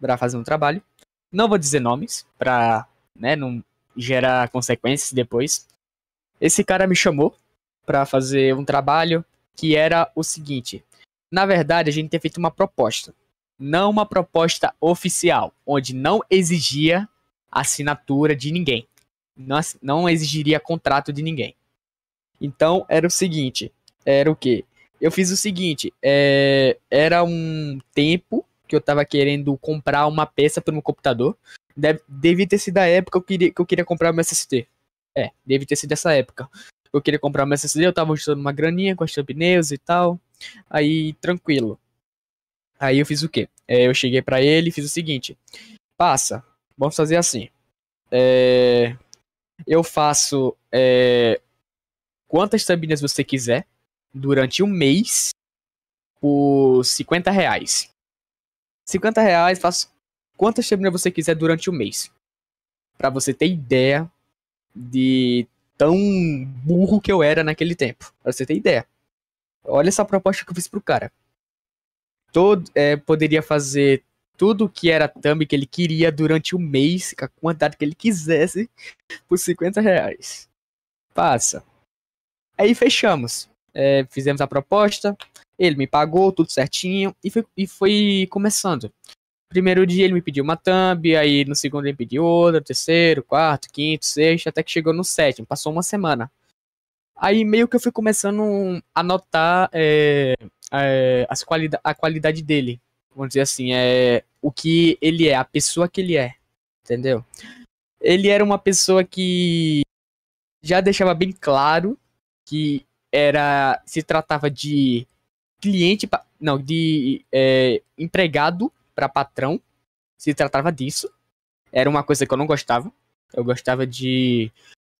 pra fazer um trabalho. Não vou dizer nomes, pra né, não gerar consequências depois. Esse cara me chamou pra fazer um trabalho que era o seguinte. Na verdade, a gente tinha feito uma proposta. Não uma proposta oficial, onde não exigia assinatura de ninguém. Não, não exigiria contrato de ninguém. Então, era o seguinte. Era o quê? Eu fiz o seguinte. é, era um tempo que eu tava querendo comprar uma peça para meu computador. Deve, devia ter sido a época que eu queria, que eu queria comprar uma SSD. É, deve ter sido essa época. Eu queria comprar uma SSD, eu tava juntando uma graninha com as pneus e tal. Aí, tranquilo. Aí eu fiz o quê? É, eu cheguei pra ele e fiz o seguinte. Passa, vamos fazer assim. É, eu faço é, quantas thumbnails você quiser durante um mês por 50 reais. 50 reais, faço quantas thumbnails você quiser durante um mês. Pra você ter ideia de tão burro que eu era naquele tempo. Pra você ter ideia. Olha essa proposta que eu fiz pro cara. Todo, é, poderia fazer tudo que era thumb que ele queria durante um mês, com a quantidade que ele quisesse, por 50 reais. Passa. Aí fechamos. É, fizemos a proposta, ele me pagou tudo certinho e foi, e foi começando. Primeiro dia ele me pediu uma thumb, aí no segundo ele me pediu outra, terceiro, quarto, quinto, sexto, até que chegou no sétimo. Passou uma semana. Aí meio que eu fui começando a notar é, é, as qualida a qualidade dele. Vamos dizer assim, é o que ele é, a pessoa que ele é. Entendeu? Ele era uma pessoa que já deixava bem claro que era se tratava de cliente, não, de é, empregado para patrão. Se tratava disso. Era uma coisa que eu não gostava. Eu gostava de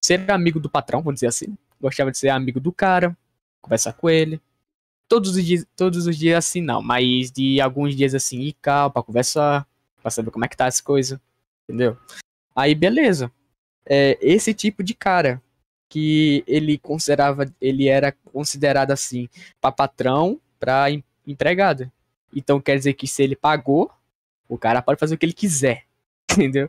ser amigo do patrão, vamos dizer assim. Gostava de ser amigo do cara, conversar com ele. Todos os dias, todos os dias assim não, mas de alguns dias assim, ir cá pra conversar, pra saber como é que tá as coisas, entendeu? Aí beleza. É, esse tipo de cara que ele considerava, ele era considerado assim, pra patrão, pra em- empregado. Então quer dizer que se ele pagou, o cara pode fazer o que ele quiser, *laughs* entendeu?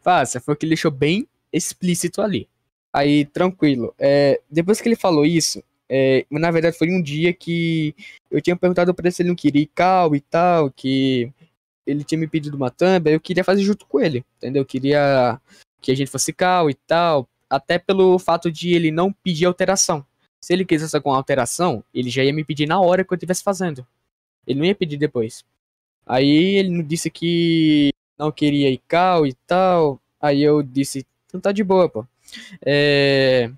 Faça, foi o que ele deixou bem explícito ali. Aí, tranquilo. É, depois que ele falou isso, é, na verdade foi um dia que eu tinha perguntado pra ele se ele não queria ir cal e tal, que ele tinha me pedido uma thumb, eu queria fazer junto com ele, entendeu? Eu queria que a gente fosse cal e tal, até pelo fato de ele não pedir alteração. Se ele quisesse alguma alteração, ele já ia me pedir na hora que eu estivesse fazendo. Ele não ia pedir depois. Aí ele disse que não queria ir cal e tal. Aí eu disse, então tá de boa, pô. É,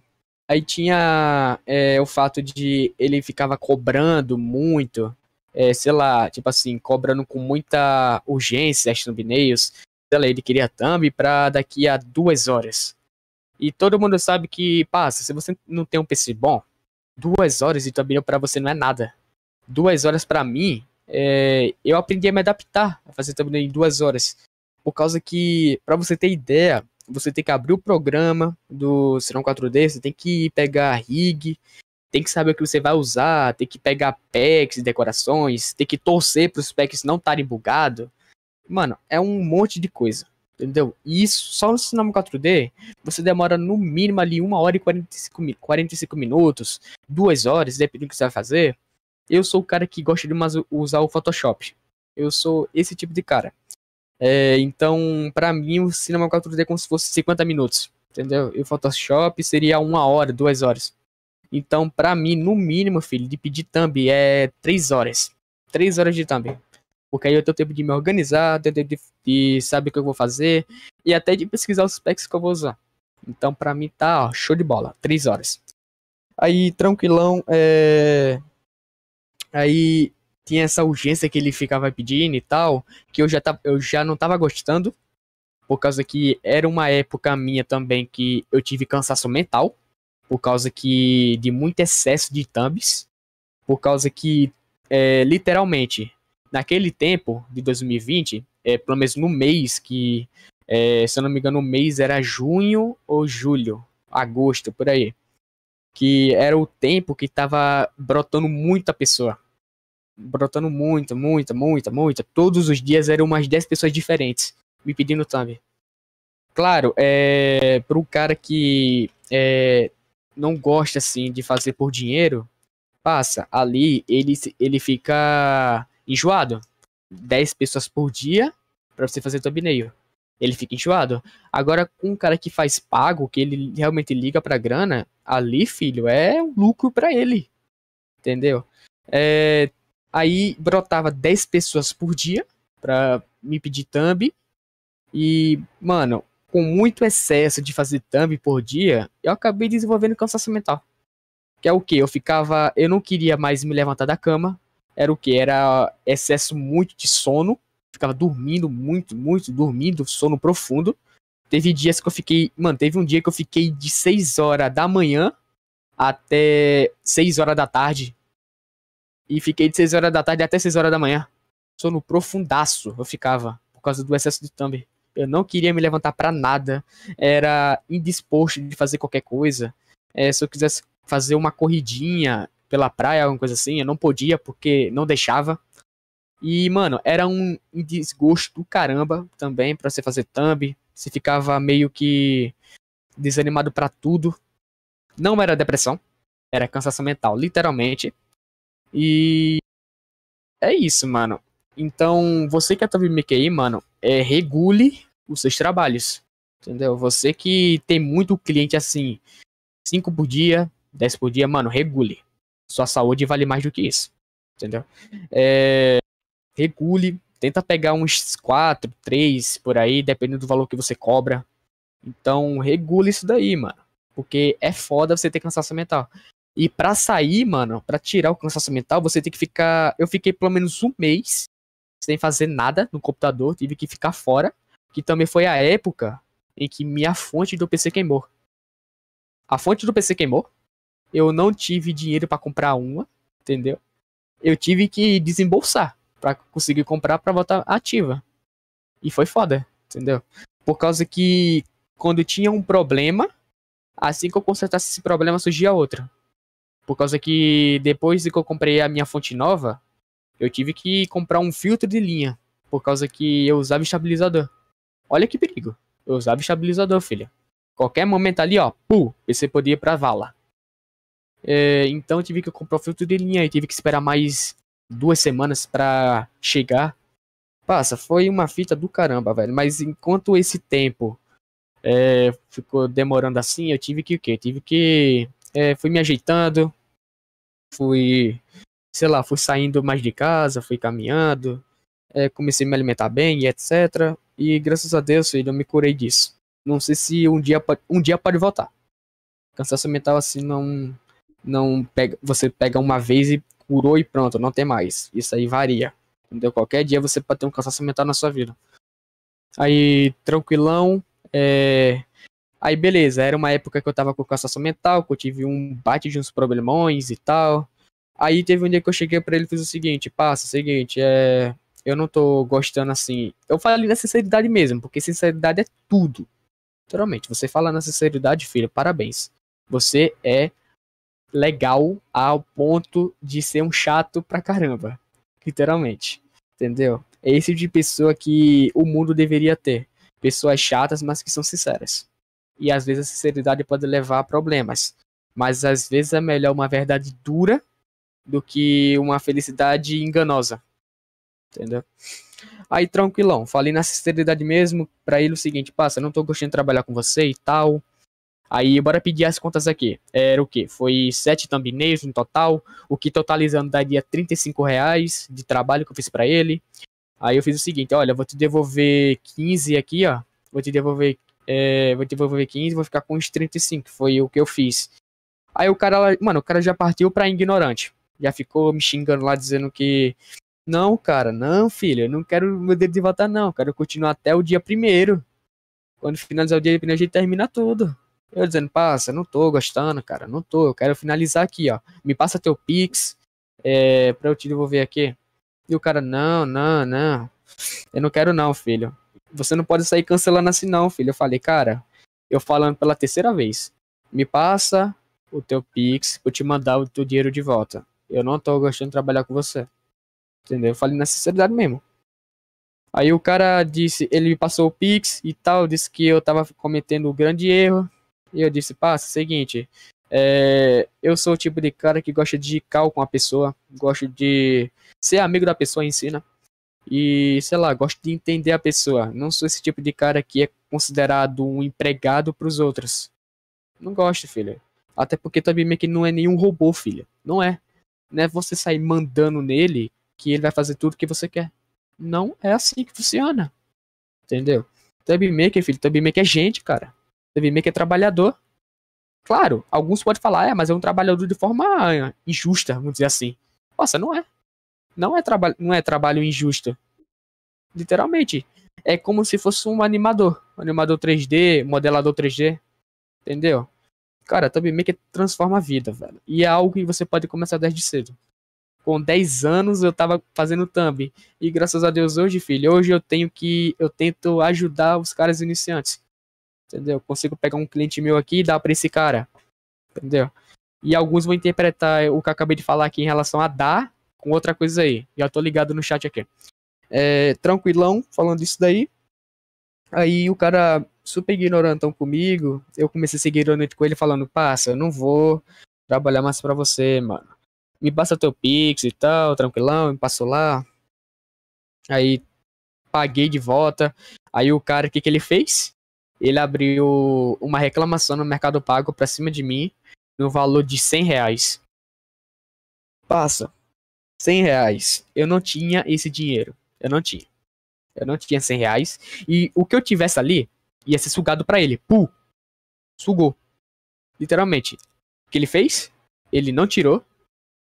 Aí tinha é, o fato de ele ficava cobrando muito, é, sei lá, tipo assim, cobrando com muita urgência as thumbnails. Sei lá, ele queria thumb pra daqui a duas horas. E todo mundo sabe que, passa, se você não tem um PC bom, duas horas de thumbnail pra você não é nada. Duas horas pra mim, é, eu aprendi a me adaptar a fazer thumbnail em duas horas. Por causa que, pra você ter ideia, você tem que abrir o programa do Serão 4D, você tem que pegar rig, tem que saber o que você vai usar, tem que pegar packs e decorações, tem que torcer para os packs não estarem bugados. Mano, é um monte de coisa. Entendeu? E isso, só no cinema 4D, você demora no mínimo ali 1 hora e 45, mi- 45 minutos, 2 horas, dependendo do que você vai fazer. Eu sou o cara que gosta de usar o Photoshop. Eu sou esse tipo de cara. É, então, pra mim, o cinema 4D é como se fosse 50 minutos. Entendeu? E o Photoshop seria uma hora, duas horas. Então, pra mim, no mínimo, filho, de pedir thumb é 3 horas. 3 horas de thumb. Porque aí eu tenho tempo de me organizar, tenho tempo de, de saber o que eu vou fazer e até de pesquisar os specs que eu vou usar. Então, pra mim, tá ó, show de bola. 3 horas. Aí, tranquilão, é. Aí tinha essa urgência que ele ficava pedindo e tal, que eu já, tava, eu já não tava gostando, por causa que era uma época minha também que eu tive cansaço mental, por causa que de muito excesso de thumbs, por causa que, é, literalmente, naquele tempo de 2020, é, pelo menos no mês que, é, se eu não me engano, o mês era junho ou julho, agosto, por aí, que era o tempo que tava brotando muita pessoa brotando muita, muita, muita, muita. Todos os dias eram umas 10 pessoas diferentes me pedindo thumb. Claro, é, para cara que é, não gosta assim de fazer por dinheiro, passa ali, ele, ele fica enjoado. 10 pessoas por dia para você fazer thumbnail. Ele fica enjoado. Agora, com um cara que faz pago, que ele realmente liga pra grana, ali, filho, é um lucro pra ele. Entendeu? É, Aí brotava 10 pessoas por dia pra me pedir thumb. E, mano, com muito excesso de fazer thumb por dia, eu acabei desenvolvendo cansaço mental. Que é o que? Eu ficava. Eu não queria mais me levantar da cama. Era o que? Era excesso muito de sono. Ficava dormindo muito, muito, dormindo, sono profundo. Teve dias que eu fiquei. Mano, teve um dia que eu fiquei de 6 horas da manhã até 6 horas da tarde e fiquei de 6 horas da tarde até 6 horas da manhã. Sono profundaço eu ficava, por causa do excesso de thumb. Eu não queria me levantar pra nada. Era indisposto de fazer qualquer coisa. É, se eu quisesse fazer uma corridinha pela praia, alguma coisa assim, eu não podia porque não deixava. E, mano, era um desgosto do caramba também pra você fazer thumb. Você ficava meio que desanimado pra tudo. Não era depressão, era cansaço mental, literalmente. E é isso, mano. Então, você que é Maker aí, mano, é, regule os seus trabalhos. Entendeu? Você que tem muito cliente assim, 5 por dia, 10 por dia, mano, regule. Sua saúde vale mais do que isso. Entendeu? É, regule, tenta pegar uns 4, 3 por aí, dependendo do valor que você cobra. Então, regule isso daí, mano. Porque é foda você ter cansaço mental. E pra sair, mano, pra tirar o cansaço mental, você tem que ficar. Eu fiquei pelo menos um mês sem fazer nada no computador, tive que ficar fora. Que também foi a época em que minha fonte do PC queimou. A fonte do PC queimou. Eu não tive dinheiro pra comprar uma, entendeu? Eu tive que desembolsar pra conseguir comprar pra voltar ativa. E foi foda, entendeu? Por causa que quando tinha um problema, assim que eu consertasse esse problema surgia outro. Por causa que depois de que eu comprei a minha fonte nova, eu tive que comprar um filtro de linha. Por causa que eu usava estabilizador. Olha que perigo. Eu usava estabilizador, filha. Qualquer momento ali, ó, pu, PC podia ir pra vala. É, então eu tive que comprar o filtro de linha e tive que esperar mais duas semanas pra chegar. Passa, foi uma fita do caramba, velho. Mas enquanto esse tempo é, ficou demorando assim, eu tive que o quê? Tive que. É, fui me ajeitando, fui, sei lá, fui saindo mais de casa, fui caminhando, é, comecei a me alimentar bem e etc. E graças a Deus, filho, eu me curei disso. Não sei se um dia, um dia pode voltar. Cansaço mental assim não. Não pega, você pega uma vez e curou e pronto, não tem mais. Isso aí varia. Entendeu? Qualquer dia você pode ter um cansaço mental na sua vida. Aí, tranquilão. É... Aí, beleza. Era uma época que eu tava com cansaço mental, que eu tive um bate de uns problemões e tal. Aí teve um dia que eu cheguei pra ele e fiz o seguinte: passa, seguinte, é. Eu não tô gostando assim. Eu falei na sinceridade mesmo, porque sinceridade é tudo. Literalmente, você fala na sinceridade, filho, parabéns. Você é legal ao ponto de ser um chato pra caramba. Literalmente. Entendeu? É esse tipo de pessoa que o mundo deveria ter. pessoas chatas, mas que são sinceras. E às vezes a sinceridade pode levar a problemas. Mas às vezes é melhor uma verdade dura do que uma felicidade enganosa. Entendeu? Aí tranquilão, falei na sinceridade mesmo pra ele o seguinte, passa, não tô gostando de trabalhar com você e tal. Aí bora pedir as contas aqui. Era o que? Foi sete thumbnails no total, o que totalizando daria 35 reais de trabalho que eu fiz para ele. Aí eu fiz o seguinte, olha, vou te devolver 15 aqui, ó. Vou te devolver, é, vou devolver 15, vou ficar com os 35, que foi o que eu fiz. Aí o cara, mano, o cara já partiu pra ignorante. Já ficou me xingando lá, dizendo que não, cara, não, filho, eu não quero meu dedo de volta, não. Quero continuar até o dia primeiro. Quando finalizar o dia primeiro, a gente termina tudo. Eu dizendo, passa, não tô gostando, cara, não tô. Eu quero finalizar aqui, ó. Me passa teu Pix é, pra eu te devolver aqui. E o cara, não, não, não. Eu não quero não, filho. Você não pode sair cancelando assim não, filho. Eu falei, cara, eu falando pela terceira vez. Me passa o teu Pix pra eu te mandar o teu dinheiro de volta. Eu não tô gostando de trabalhar com você. Entendeu? Eu falei na sinceridade mesmo. Aí o cara disse, ele me passou o Pix e tal, disse que eu tava cometendo um grande erro. E eu disse, passa, seguinte, é, eu sou o tipo de cara que gosta de cal com a pessoa, gosto de ser amigo da pessoa em si, né? E, sei lá, gosto de entender a pessoa. Não sou esse tipo de cara que é considerado um empregado pros outros. Não gosto, filha. Até porque também meio que não é nenhum robô, filha. Não é. Não é você sair mandando nele que ele vai fazer tudo que você quer. Não é assim que funciona. Entendeu? Maker, filho, Maker é gente, cara. Maker é trabalhador. Claro, alguns podem falar, é, mas é um trabalhador de forma injusta, vamos dizer assim. Nossa, não é. Não é, traba não é trabalho injusto. Literalmente. É como se fosse um animador. Um animador 3D, modelador 3D. Entendeu? Cara, também que transforma a vida, velho. E é algo que você pode começar desde cedo. Com 10 anos eu tava fazendo thumb. E graças a Deus hoje, filho, hoje eu tenho que. Eu tento ajudar os caras iniciantes. Entendeu? Consigo pegar um cliente meu aqui e dar para esse cara. Entendeu? E alguns vão interpretar o que eu acabei de falar aqui em relação a dar com outra coisa aí. Já tô ligado no chat aqui. É, tranquilão, falando isso daí. Aí o cara super ignorantão comigo. Eu comecei a seguir ignorante com ele falando, passa, eu não vou trabalhar mais pra você, mano. Me passa teu Pix e tal, tranquilão, me passou lá. Aí paguei de volta. Aí o cara, o que que ele fez? ele abriu uma reclamação no Mercado Pago pra cima de mim no valor de 100 reais. Passa. 100 reais. Eu não tinha esse dinheiro. Eu não tinha. Eu não tinha 100 reais. E o que eu tivesse ali ia ser sugado para ele. Pu! Sugou. Literalmente. O que ele fez? Ele não tirou.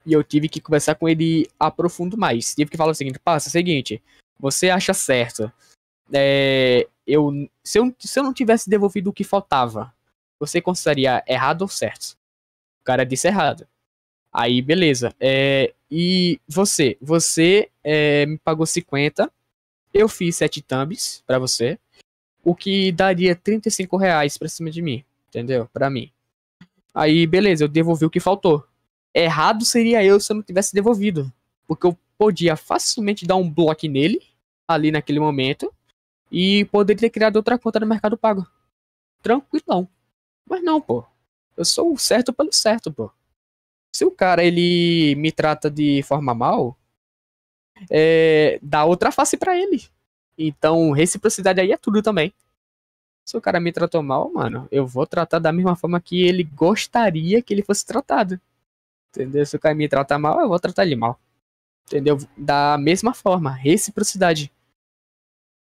E eu tive que conversar com ele a profundo mais. Tive que falar o seguinte: passa, é o seguinte. Você acha certo é, eu, se, eu, se eu não tivesse devolvido o que faltava, você consideraria errado ou certo? O cara disse errado. Aí, beleza. É, e você? Você é, me pagou 50. Eu fiz 7 thumbs para você. O que daria 35 reais pra cima de mim. Entendeu? Pra mim. Aí, beleza, eu devolvi o que faltou. Errado seria eu se eu não tivesse devolvido. Porque eu podia facilmente dar um bloco nele, ali naquele momento, e poderia ter criado outra conta no Mercado Pago. Tranquilão. Mas não, pô. Eu sou o certo pelo certo, pô. Se o cara ele me trata de forma mal, é, dá outra face para ele. Então, reciprocidade aí é tudo também. Se o cara me tratou mal, mano, eu vou tratar da mesma forma que ele gostaria que ele fosse tratado. Entendeu? Se o cara me trata mal, eu vou tratar ele mal. Entendeu? Da mesma forma, reciprocidade.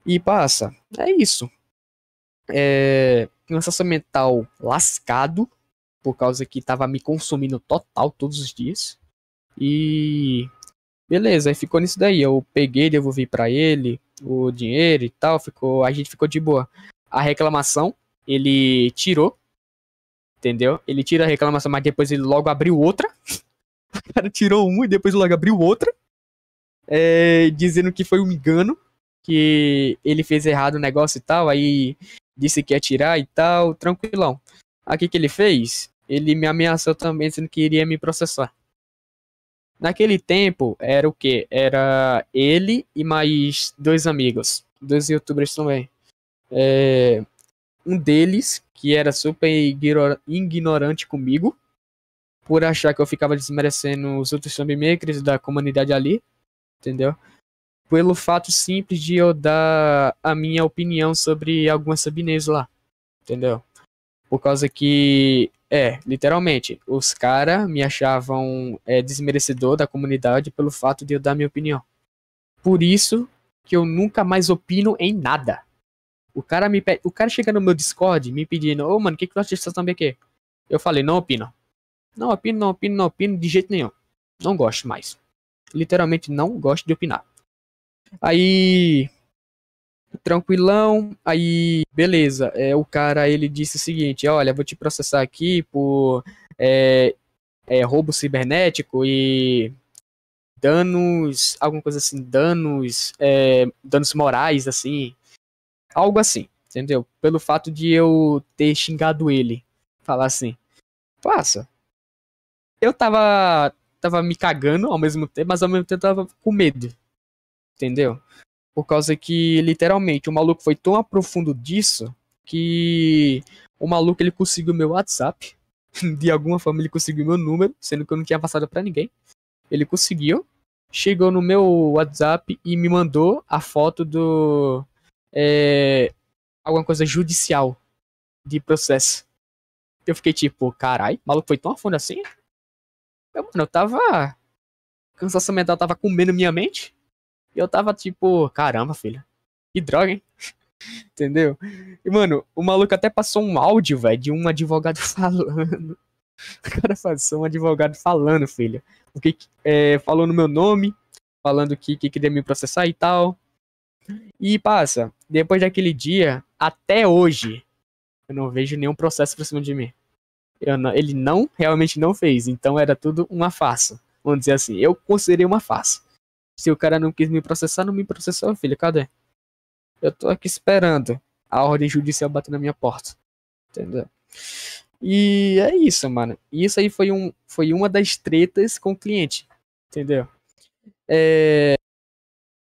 E passa. É isso. É, cansaço mental lascado, por causa que tava me consumindo total todos os dias. E beleza, aí ficou nisso daí. Eu peguei, devolvi para ele o dinheiro e tal, ficou, a gente ficou de boa. A reclamação, ele tirou, entendeu? Ele tira a reclamação, mas depois ele logo abriu outra. *laughs* o cara tirou um e depois logo abriu outra. É, dizendo que foi um engano que ele fez errado o negócio e tal, aí disse que ia tirar e tal, tranquilão. Aqui que ele fez, ele me ameaçou também dizendo que iria me processar. Naquele tempo, era o que? Era ele e mais dois amigos, dois youtubers também. É, um deles, que era super igno- ignorante comigo, por achar que eu ficava desmerecendo os outros thumbmakers da comunidade ali, entendeu? Pelo fato simples de eu dar a minha opinião sobre algumas thumbnails lá, entendeu? Por causa que, é, literalmente, os caras me achavam é, desmerecedor da comunidade pelo fato de eu dar minha opinião. Por isso que eu nunca mais opino em nada. O cara me pede, o cara chega no meu Discord me pedindo, ô mano, o que, que tu acha dessa aqui? Eu falei, não opino. Não opino, não opino, não opino de jeito nenhum. Não gosto mais. Literalmente não gosto de opinar. Aí. Tranquilão. Aí, beleza. É, o cara ele disse o seguinte: olha, vou te processar aqui por é, é, roubo cibernético e danos. Alguma coisa assim, danos. é, danos morais, assim. Algo assim, entendeu? Pelo fato de eu ter xingado ele. Falar assim. Passa. Eu tava. Tava me cagando ao mesmo tempo, mas ao mesmo tempo tava com medo. Entendeu? Por causa que, literalmente, o maluco foi tão a profundo disso que o maluco ele conseguiu meu WhatsApp. *laughs* De alguma forma ele conseguiu meu número, sendo que eu não tinha passado pra ninguém. Ele conseguiu. Chegou no meu WhatsApp e me mandou a foto do. É, alguma coisa judicial de processo. Eu fiquei tipo, carai, o maluco foi tão a fundo assim? Eu, mano, eu tava. Cansaço mental tava comendo minha mente. E eu tava tipo, caramba, filho. Que droga, hein? *laughs* Entendeu? E, mano, o maluco até passou um áudio, velho, de um advogado *laughs* falando. O cara passou um advogado falando, filho. O que, é, falou no meu nome, falando que, que queria me processar e tal. E passa, depois daquele dia, até hoje, eu não vejo nenhum processo pra cima de mim. Não- ele não, realmente não fez, então era tudo uma farsa. Vamos dizer assim, eu considerei uma farsa. Se o cara não quis me processar, não me processou, filho, cadê? Eu tô aqui esperando a ordem judicial bater na minha porta. Entendeu? E é isso, mano. Isso aí foi, um, foi uma das tretas com o cliente. Entendeu? É...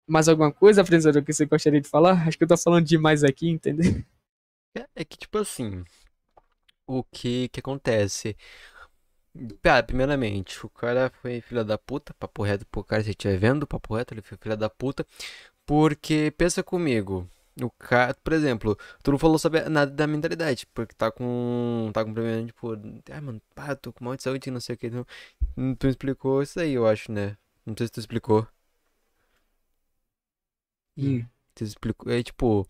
Mais alguma coisa, apresentador, que você gostaria de falar? Acho que eu tô falando demais aqui, entendeu? É, é que, tipo assim, o que que acontece? Cara, primeiramente, o cara foi filha da puta, papo reto pro cara, se estiver vendo, papo reto, ele foi filha da puta, porque, pensa comigo, o cara, por exemplo, tu não falou sobre nada da mentalidade, porque tá com, tá com problema, tipo, ai, mano, pá, tô com mal de saúde, não sei o que, tu, tu explicou isso aí, eu acho, né? Não sei se tu explicou. Hum. Tu explicou, é tipo...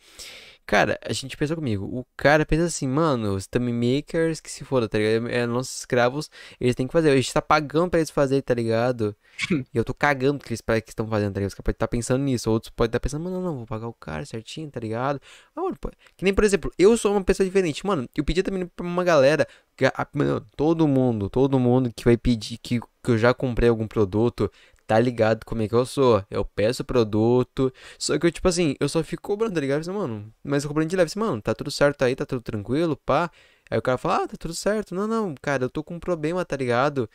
Cara, a gente pensa comigo, o cara pensa assim, mano, os thumb makers que se foda, tá ligado? É, nossos escravos, eles têm que fazer, a gente tá pagando pra eles fazerem, tá ligado? *laughs* E eu tô cagando que eles que estão fazendo, tá ligado? Os caras podem estar pensando nisso, outros podem estar pensando, mano, não, não, vou pagar o cara certinho, tá ligado? Ah, mano, pô, que nem, por exemplo, eu sou uma pessoa diferente, mano, eu pedi também pra uma galera, que, a- mano, todo mundo, todo mundo que vai pedir, que, que eu já comprei algum produto, tá ligado como é que eu sou. Eu peço o produto, só que eu, tipo assim, eu só fico cobrando, tá ligado? Assim, mano, mas eu cobrando de leve, assim, mano, tá tudo certo aí, tá tudo tranquilo, pá. Aí o cara fala, ah, tá tudo certo. Não, não, cara, eu tô com um problema, tá ligado?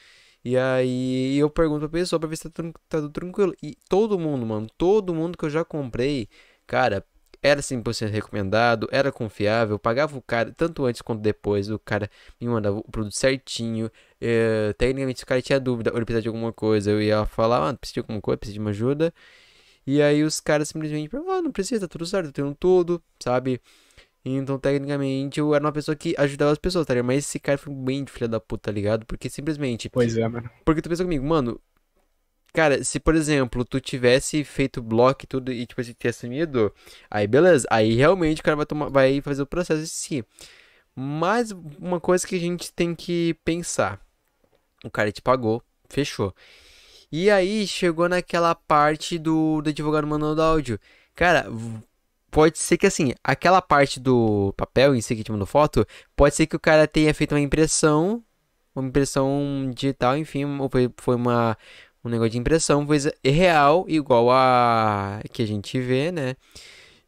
E aí eu pergunto pra pessoa pra ver se tá tudo, tá tudo tranquilo. E todo mundo, mano, todo mundo que eu já comprei, cara, era 100% recomendado, era confiável, pagava o cara, tanto antes quanto depois, o cara me mandava o produto certinho. Eh, tecnicamente, se o cara tinha dúvida ou ele precisava de alguma coisa, eu ia falar, ah, precisa de alguma coisa, precisa de uma ajuda. E aí os caras simplesmente falaram, ah, não precisa, tá tudo certo, eu tenho tudo, sabe? Então, tecnicamente, eu era uma pessoa que ajudava as pessoas, tá ligado? Mas esse cara foi bem de filha da puta, tá ligado? Porque simplesmente. Pois é, mano. Porque tu pensa comigo, mano. Cara, se por exemplo, tu tivesse feito bloco e tudo e tipo assim, tivesse sumido, aí beleza. Aí realmente o cara vai tomar, vai fazer o processo em si. Mas uma coisa que a gente tem que pensar. O cara te pagou, fechou. E aí chegou naquela parte do, do advogado mandando áudio. Cara, pode ser que assim, aquela parte do papel em si que te mandou foto, pode ser que o cara tenha feito uma impressão, uma impressão digital, enfim, ou foi, foi uma, um negócio de impressão, coisa real, igual a que a gente vê, né?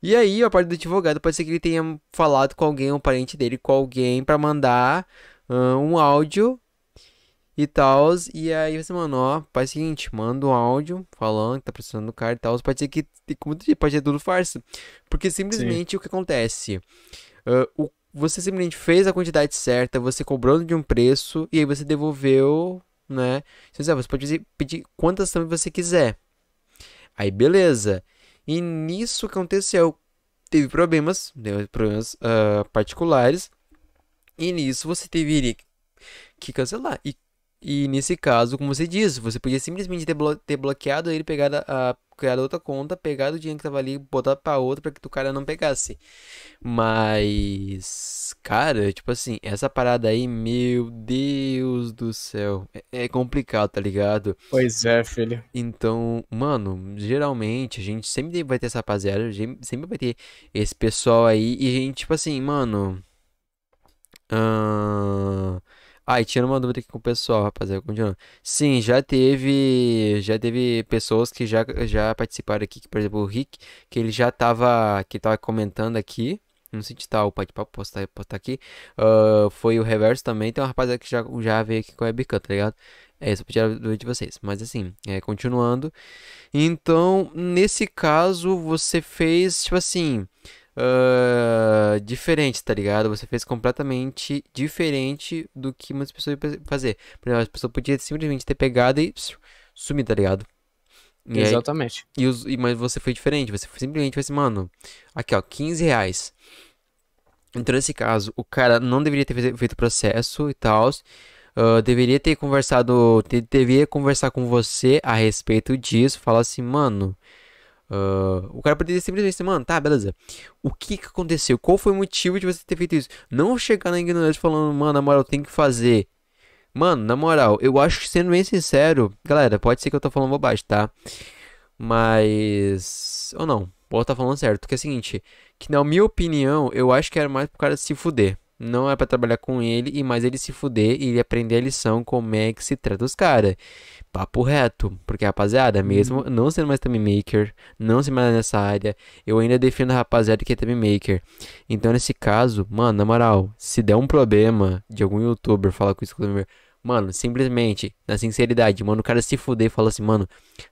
E aí, a parte do advogado, pode ser que ele tenha falado com alguém, um parente dele, com alguém, pra mandar ah, um áudio e tal. E aí você, mano, ó, faz o seguinte, manda um áudio falando que tá precisando do cara e tal. Pode ser que, pode ser tudo farsa. Porque simplesmente o que acontece? Ah, o, você simplesmente fez a quantidade certa, você cobrou de um preço e aí você devolveu, né? Você você pode pedir- quantas também você quiser. Aí beleza. E nisso que aconteceu, teve problemas, deu problemas ah, particulares. E nisso você deveria que cancelar. E, e nesse caso, como você disse, você podia simplesmente ter, blo- ter bloqueado ele, pegado a, criado outra conta, pegado o dinheiro que tava ali, botado pra outra pra que o cara não pegasse. Mas, cara, tipo assim, essa parada aí, meu Deus do céu, é, é complicado, tá ligado? Pois é, filho. Então, mano, geralmente a gente sempre vai ter essa rapaziada, a gente sempre vai ter esse pessoal aí, e a gente, tipo assim, mano. ahn, Ah, e tinha uma dúvida aqui com o pessoal, rapaziada, continuando. Sim, já teve, já teve pessoas que já, já participaram aqui, que, por exemplo, o Rick, que ele já tava, que tava comentando aqui, não sei se tá o Pode Papo postar, postar aqui, ah, foi o Reverso também, tem uma rapaziada que já, já veio aqui com a webcam, tá ligado? É eu tirar a dúvida de vocês, mas assim, é, continuando. Então, nesse caso, você fez, tipo assim, ah, diferente, tá ligado? Você fez completamente diferente do que muitas pessoas iam fazer. Por exemplo, as pessoas podiam simplesmente ter pegado e sumir, tá ligado? E aí, Exatamente. e os, e- mas você foi diferente, você simplesmente foi assim, mano, aqui ó, 15 reais. Então, nesse caso, o cara não deveria ter fe- feito processo e tal. deveria ter conversado, deveria conversar com você a respeito disso. Falar assim, mano. Ah, o cara poderia simplesmente dizer, mano, tá, beleza. O que que aconteceu? Qual foi o motivo de você ter feito isso? Não chegar na ignorância falando, mano, na moral, tem que fazer. Mano, na moral, eu acho que sendo bem sincero, galera, pode ser que eu tô falando bobagem, tá? Mas. Ou não, posso estar falando certo. Que é o seguinte, que na minha opinião, eu acho que era mais pro cara se fuder. Não é pra trabalhar com ele e mais ele se fuder e ele aprender a lição como é que se trata os caras. Papo reto. Porque, rapaziada, mesmo não sendo mais thumb maker, não sendo mais nessa área, eu ainda defendo a rapaziada que é thumb maker. Então, nesse caso, mano, na moral, se der um problema de algum youtuber falar com isso com o youtuber, mano, simplesmente, na sinceridade, mano, o cara se fuder e fala assim, mano,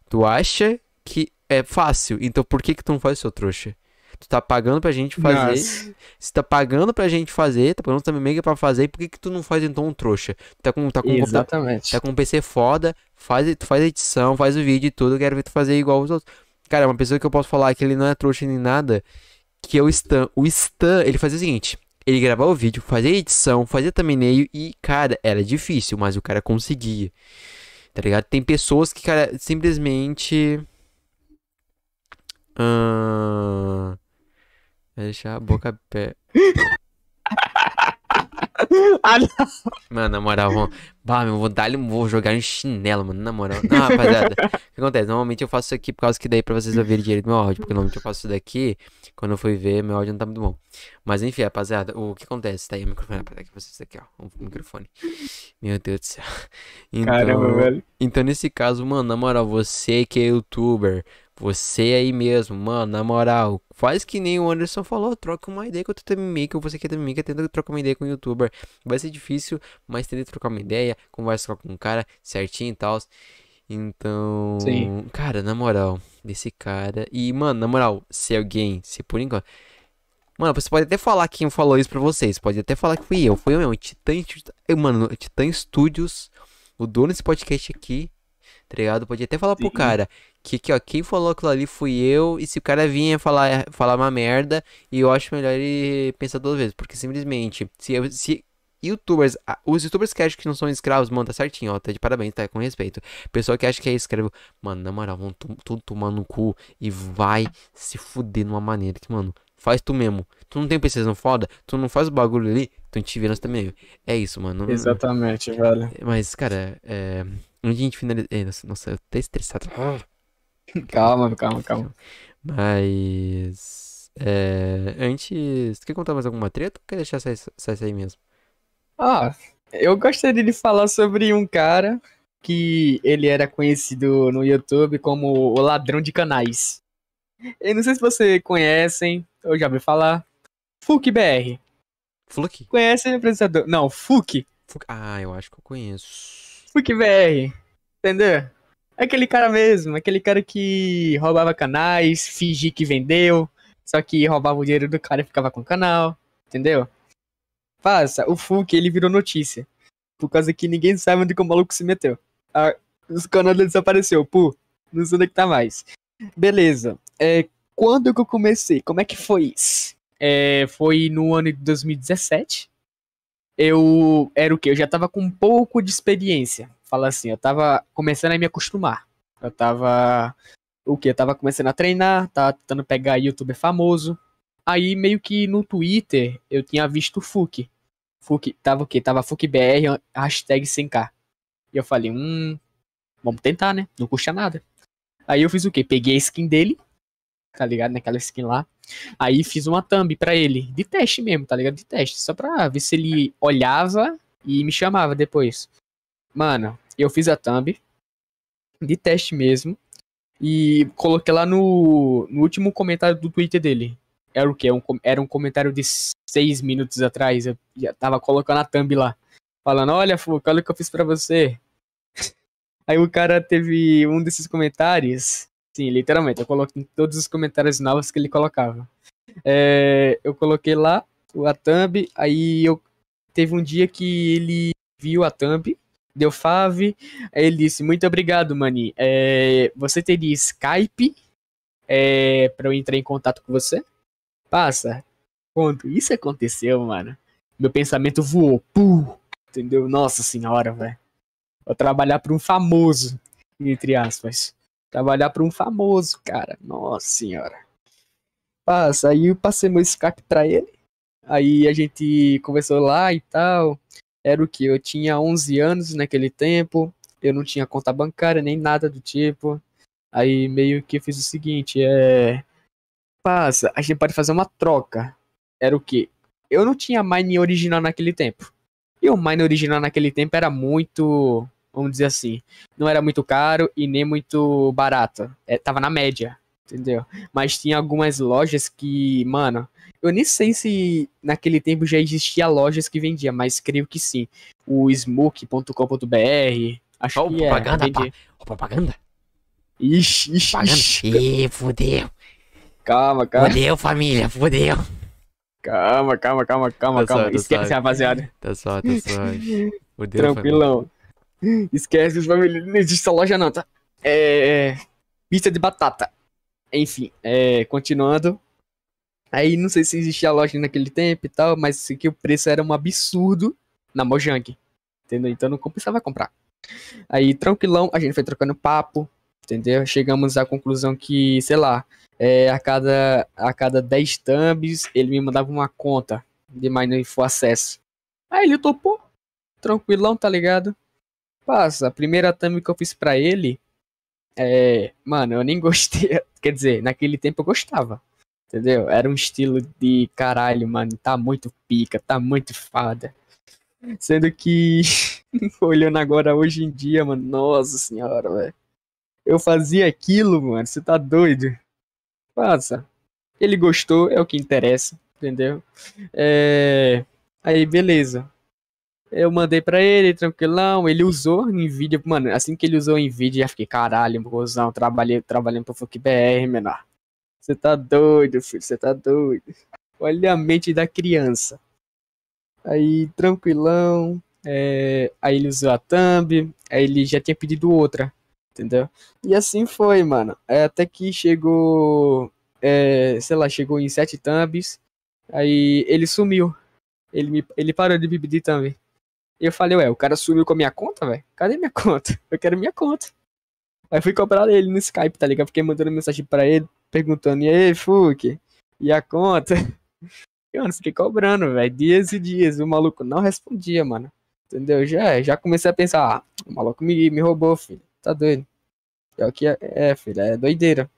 tu acha que é fácil, então por que que tu não faz, seu trouxa? Tu tá pagando pra gente fazer, Nossa. se tá pagando pra gente fazer, tá pagando também mega pra fazer, por que que tu não faz então um trouxa? Tu tá com, tá com, um Exatamente. tá com um PC foda, faz, tu faz a edição, faz o vídeo e tudo, eu quero ver tu fazer igual os outros. Cara, uma pessoa que eu posso falar que ele não é trouxa nem nada, que é o Stan. O Stan, ele fazia o seguinte, ele gravava o vídeo, fazia edição, fazia thumbnail e, cara, era difícil, mas o cara conseguia. Tá ligado? Tem pessoas que, cara, simplesmente. Ahn, deixar a boca pé. *laughs* Ah. Mano, na moral, vamos... bah, meu, vou dar vou jogar em chinelo, mano, na moral. Não, rapaziada, o que acontece? Normalmente eu faço isso aqui por causa que daí pra vocês ouvirem direito meu áudio, porque normalmente eu faço isso daqui, quando eu fui ver, meu áudio não tá muito bom. Mas enfim, rapaziada, o que acontece? Tá aí o microfone, rapaziada, aqui pra vocês aqui, ó, o microfone. Meu Deus do céu. Caramba, Então, velho. então nesse caso, mano, na moral, você que é youtuber, você aí mesmo, mano, na moral, faz que nem o Anderson falou, troca uma ideia com o teu maker, você que é maker, tenta trocar uma ideia com o youtuber. Vai ser difícil, mas tenta trocar uma ideia, conversa com o cara certinho e tal. Então, Sim. cara, na moral, desse cara. E, mano, na moral, se alguém, se por enquanto. Mano, você pode até falar quem falou isso pra vocês. Pode até falar que fui eu. Foi eu mesmo. Titã, mano, Titã Studios, o dono desse podcast aqui, tá ligado? Pode até falar pro Sim. cara que, que, ó, quem falou aquilo ali fui eu. E se o cara vinha falar, falar uma merda, e eu acho melhor ele pensar duas vezes. Porque simplesmente, se, eu- se youtubers, os youtubers que acham que não são escravos, mano, tá certinho, ó, tá de parabéns, tá com respeito. Pessoa que acha que é escravo, mano, na moral, vão tu- tudo tomar no cu e vai se fuder de uma maneira que, mano, faz tu mesmo. Tu não tem precisão foda, tu não faz o bagulho ali, tu te vira também. É isso, mano. Exatamente, velho. Mas, cara, é. Onde a gente finaliza. nossa, nossa, eu tô estressado. *laughs* Calma, calma, calma. Mas. É. Antes. Quer contar mais alguma treta ou quer deixar sair, sair, sair mesmo? Ah, eu gostaria de falar sobre um cara que ele era conhecido no YouTube como o ladrão de canais. Eu não sei se vocês conhecem, ou já ouviu falar. Fuk BR. Fluke? Conhece o apresentador? Não, Fuk. Fluke- Ah, eu acho que eu conheço. Fuck BR. Entendeu? Aquele cara mesmo, aquele cara que roubava canais, fingia que vendeu, só que roubava o dinheiro do cara e ficava com o canal, entendeu? Passa, o Fuck, ele virou notícia. Por causa que ninguém sabe onde que o maluco se meteu. Ah, os canais dele desapareceu, pô, não sei onde é que tá mais. Beleza, é, quando que eu comecei? Como é que foi isso? É, foi no ano de 2017. Eu era o quê? Eu já tava com um pouco de experiência. Fala assim, eu tava começando a me acostumar. Eu tava. O quê? Eu tava começando a treinar, tava tentando pegar youtuber famoso. Aí meio que no Twitter eu tinha visto o Fuk. Fuk tava o quê? Tava FukBR, hashtag 100k. E eu falei, hum, vamos tentar, né? Não custa nada. Aí eu fiz o quê? Peguei a skin dele, tá ligado? Naquela skin lá. Aí fiz uma thumb pra ele, de teste mesmo, tá ligado? De teste, só pra ver se ele olhava e me chamava depois. Mano, eu fiz a thumb, de teste mesmo, e coloquei lá no, no último comentário do Twitter dele. Era o quê? Um, era um comentário de seis minutos atrás, eu já tava colocando a thumb lá. Falando, olha, Fuca, olha o que eu fiz pra você. *laughs* Aí o cara teve um desses comentários Sim, literalmente. Eu coloquei todos os comentários novos que ele colocava. É, eu coloquei lá a thumb, aí eu teve um dia que ele viu a thumb, deu fave, aí ele disse, muito obrigado, Mani. É, você teria Skype é, para eu entrar em contato com você? Passa. Quando isso aconteceu, mano, meu pensamento voou. Puh, entendeu? Nossa senhora, velho. Vou trabalhar para um famoso, entre aspas. Trabalhar para um famoso, cara. Nossa senhora. Passa, aí eu passei meu Skype pra ele. Aí a gente conversou lá e tal. Era o que? Eu tinha 11 anos naquele tempo. Eu não tinha conta bancária nem nada do tipo. Aí meio que fiz o seguinte, é... Passa, a gente pode fazer uma troca. Era o que? Eu não tinha Mine original naquele tempo. E o Mine original naquele tempo era muito vamos dizer assim. Não era muito caro e nem muito barato. É, tava na média, entendeu? Mas tinha algumas lojas que, mano, eu nem sei se naquele tempo já existia lojas que vendia, mas creio que sim. O smoke.com.br, acho oh, que propaganda, é. pá. Oh, propaganda? Ixi, ixi, Propaganda? ixi. Ih, fudeu. Calma, calma, Fudeu, família, fudeu. calma, calma, calma, calma, Tá calma. suave, tá Esquece, suave. rapaziada. Tá só, tá suave. *laughs* Fudeu, Tranquilão. Esquece os família. Não existe essa loja não, tá? É. Pizza de batata. Enfim, é, continuando. Aí não sei se existia loja naquele tempo e tal, mas sei que o preço era um absurdo na Mojang. Entendeu? Então não compensava comprar. Aí, tranquilão, a gente foi trocando papo, entendeu? Chegamos à conclusão que, sei lá, é, a, cada, a cada 10 thumbs ele me mandava uma conta de Mine for acesso. Aí ele topou, tranquilão, tá ligado? Passa, a primeira thumb que eu fiz pra ele, é, mano, eu nem *laughs* gostei, quer dizer, naquele tempo eu gostava, entendeu? Era um estilo de caralho, mano, tá muito pica, tá muito fada. Sendo que, *laughs* olhando agora hoje em dia, mano, nossa senhora, velho. Eu fazia aquilo, mano, você tá doido? Passa. Ele gostou, é o que interessa, entendeu? É... Aí, beleza. Eu mandei pra ele, tranquilão, ele usou vídeo, mano, assim que ele usou vídeo, já fiquei, caralho, mozão, trabalhei, trabalhando pro Funk BR, menor. Você tá doido, filho, você tá doido. Olha a mente da criança. Aí, tranquilão, é, aí ele usou a thumb, aí ele já tinha pedido outra, entendeu? E assim foi, mano, É, até que chegou, é, sei lá, chegou em sete thumbs, aí ele sumiu. Ele, me, ele parou de pedir thumb. E eu falei, ué, o cara sumiu com a minha conta, velho? Cadê minha *laughs* conta? Eu quero minha conta. Aí fui cobrar ele no Skype, tá ligado? Fiquei mandando mensagem pra ele, perguntando, e aí, Fuque? E a conta? E, *laughs* mano, fiquei cobrando, velho, dias e dias. O maluco não respondia, mano. Entendeu? Já, já comecei a pensar, ah, o maluco me, me roubou, filho. Tá doido. É o que é, é, filho, é doideira.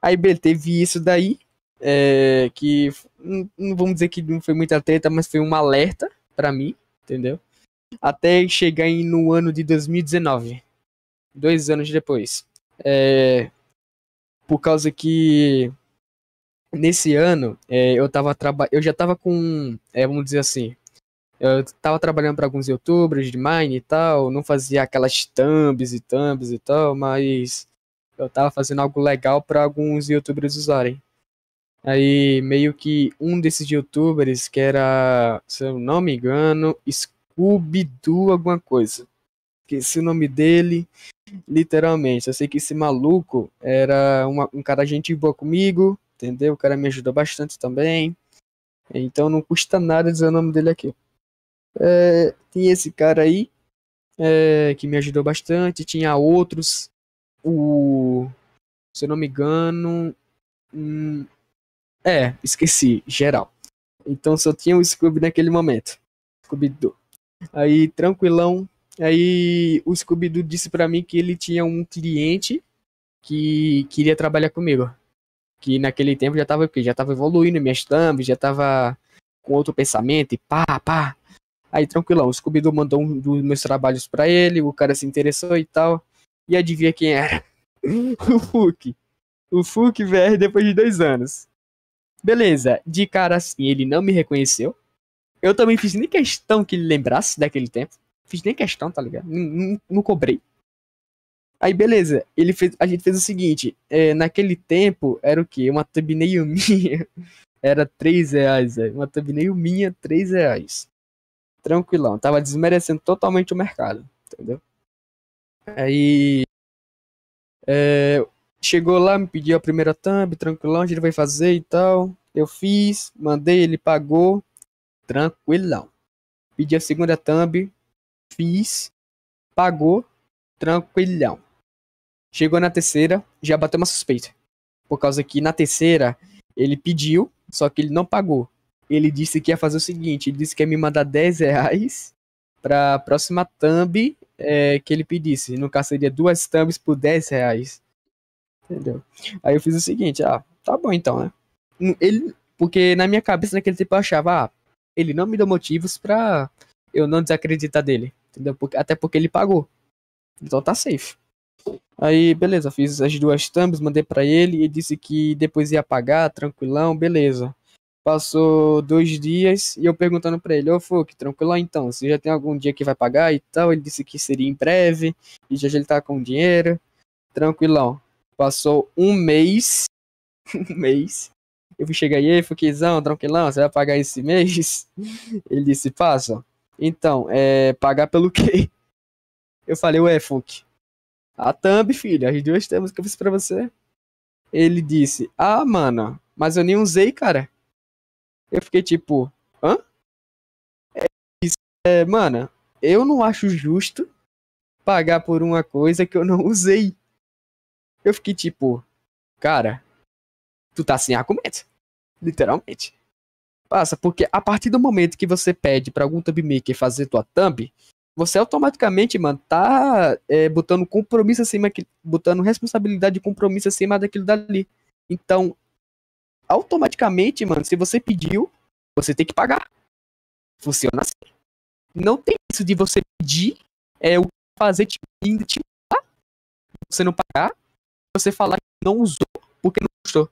Aí, beleza, teve isso daí, é, que não, não vamos dizer que não foi muita treta, mas foi um alerta pra mim, entendeu? Até chegar em, no ano de 2019, dois anos depois. É, por causa que nesse ano é, eu tava eu já tava com, é, vamos dizer assim, Eu tava trabalhando para alguns youtubers de Mine e tal, não fazia aquelas thumbs e thumbs e tal, mas eu tava fazendo algo legal para alguns youtubers usarem. Aí meio que um desses youtubers, que era, se eu não me engano, Scooby-Doo alguma coisa. Esqueci o nome dele, literalmente. Eu sei que esse maluco era uma, um cara gente boa comigo, entendeu? O cara me ajudou bastante também. Então não custa nada dizer o nome dele aqui. É, tinha esse cara aí, é, que me ajudou bastante. Tinha outros. O. Se eu não me engano. Hum, é, esqueci, geral. Então só tinha o Scooby naquele momento. Scooby-Doo. Aí, tranquilão. Aí o Scooby-Doo disse para mim que ele tinha um cliente que queria trabalhar comigo. Que naquele tempo já tava, já tava evoluindo minhas thumbs, já tava com outro pensamento e pá, pá. Aí, tranquilão, o Scooby-Doo mandou um dos meus trabalhos para ele, o cara se interessou e tal. E adivinha quem era? *laughs* o Fuki. O Fuki, VR, depois de dois anos. Beleza, de cara assim, ele não me reconheceu. Eu também fiz nem questão que ele lembrasse daquele tempo. Fiz nem questão, tá ligado? Não, não, cobrei. Aí, beleza, ele fez, a gente fez o seguinte: é, naquele tempo era o quê? Uma thumbnail *laughs* minha era 3 reais, véio. uma thumbnail minha, 3 reais. Tranquilão, tava desmerecendo totalmente o mercado, entendeu? Aí. É, chegou lá, me pediu a primeira thumb, tranquilão, a gente vai fazer e tal. Eu fiz, mandei, ele pagou, tranquilão. Pedi a segunda thumb, fiz, pagou, tranquilão. Chegou na terceira, já bateu uma suspeita. Por causa que na terceira, ele pediu, só que ele não pagou. Ele disse que ia fazer o seguinte, ele disse que ia me mandar 10 reais pra próxima thumb é, que ele pedisse. No caso, seria duas thumbs por 10 reais. Entendeu? Aí eu fiz o seguinte, ah, tá bom então, né? Ele, porque na minha cabeça naquele tempo eu achava, ah, ele não me deu motivos pra eu não desacreditar dele, entendeu? Porque, até porque ele pagou. Então tá safe. Aí, beleza, fiz as duas thumbs, mandei para ele e disse que depois ia pagar, tranquilão, beleza. Passou dois dias e eu perguntando pra ele, ô oh, tranquilão então, você já tem algum dia que vai pagar e tal? Ele disse que seria em breve, e já, já ele tá com dinheiro, tranquilão. Passou um mês. *laughs* um mês. Eu fui chegar aí, Fuquizão, tranquilão, você vai pagar esse mês? *laughs* Ele disse, passa. Então, é pagar pelo quê? *laughs* Eu falei, ué, Fuque. A thumb, filho, as duas thumbs que eu fiz pra você. Ele disse, ah, mano, mas eu nem usei, cara. Eu fiquei tipo, hã? É, é, mano, eu não acho justo pagar por uma coisa que eu não usei. Eu fiquei tipo, cara, tu tá sem argumento. Literalmente. Passa, porque a partir do momento que você pede pra algum thumb maker fazer tua thumb, você automaticamente, mano, tá é, botando compromisso acima, botando responsabilidade e compromisso acima daquilo dali. Então, automaticamente, mano, se você pediu, você tem que pagar. Funciona assim. Não tem isso de você pedir é, o fazer te, te você não pagar você falar que não usou porque não gostou.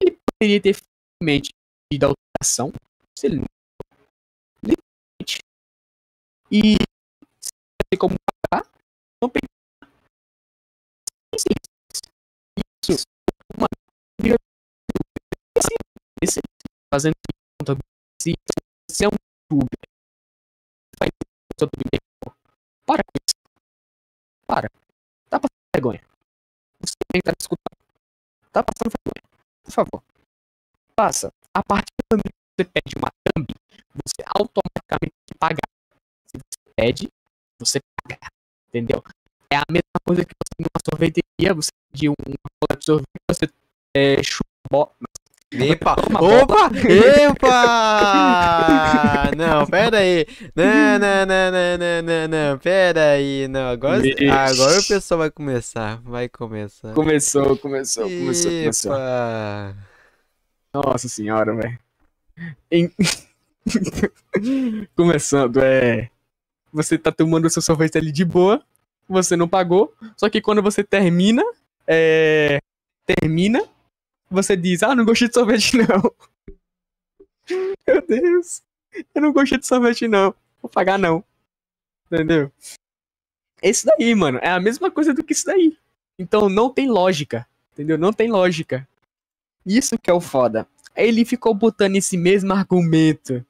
Ele poderia ter finalmente pedido alteração se ele não limite. E se tem como pagar, não pegar. Isso. Uma esse fazendo se você é um youtuber faz para com isso. Para vergonha. Você que estar escutando. Tá passando vergonha. Por favor. Passa. A partir do momento que você pede uma thumb, você automaticamente paga. Se você pede, você paga. Entendeu? É a mesma coisa que você numa sorveteria, você pediu um cola de sorvete, você é, chupa, Epa! Opa! Epa! *laughs* Não, pera aí. Não, não, não, não, não, não, não. Pera aí. Não, agora, agora o pessoal vai começar. Vai começar. Começou, começou, começou, começou. Nossa senhora, velho. Em... *laughs* Começando, é. Você tá tomando o seu sorvete ali de boa, você não pagou, só que quando você termina, é. Termina, você diz, ah, não gostei de sorvete, *laughs* não. Meu Deus. Eu não gostei de sorvete, não. Vou pagar, não. Entendeu? Esse daí, mano, é a mesma coisa do que isso daí. Então não tem lógica. Entendeu? Não tem lógica. Isso que é o foda. Ele ficou botando esse mesmo argumento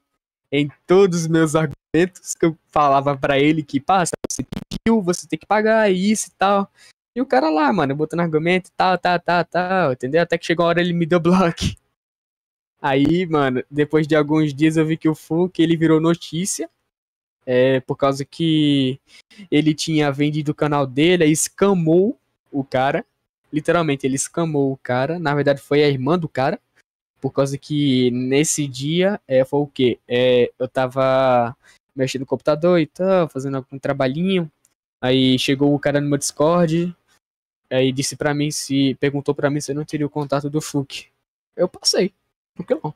em todos os meus argumentos que eu falava para ele que, passa, você pediu, você tem que pagar isso e tal. E o cara lá, mano, botando argumento e tal, tal, tal, tal, entendeu? Até que chegou a hora ele me deu bloco. *laughs* Aí, mano, depois de alguns dias eu vi que o Fulk, ele virou notícia. É, por causa que ele tinha vendido o canal dele, aí escamou o cara. Literalmente, ele escamou o cara. Na verdade, foi a irmã do cara. Por causa que nesse dia é, foi o quê? É, eu tava mexendo no computador e tal, fazendo algum trabalhinho. Aí chegou o cara no meu Discord. Aí disse pra mim se. Perguntou pra mim se eu não teria o contato do Fuk. Eu passei. Por que não?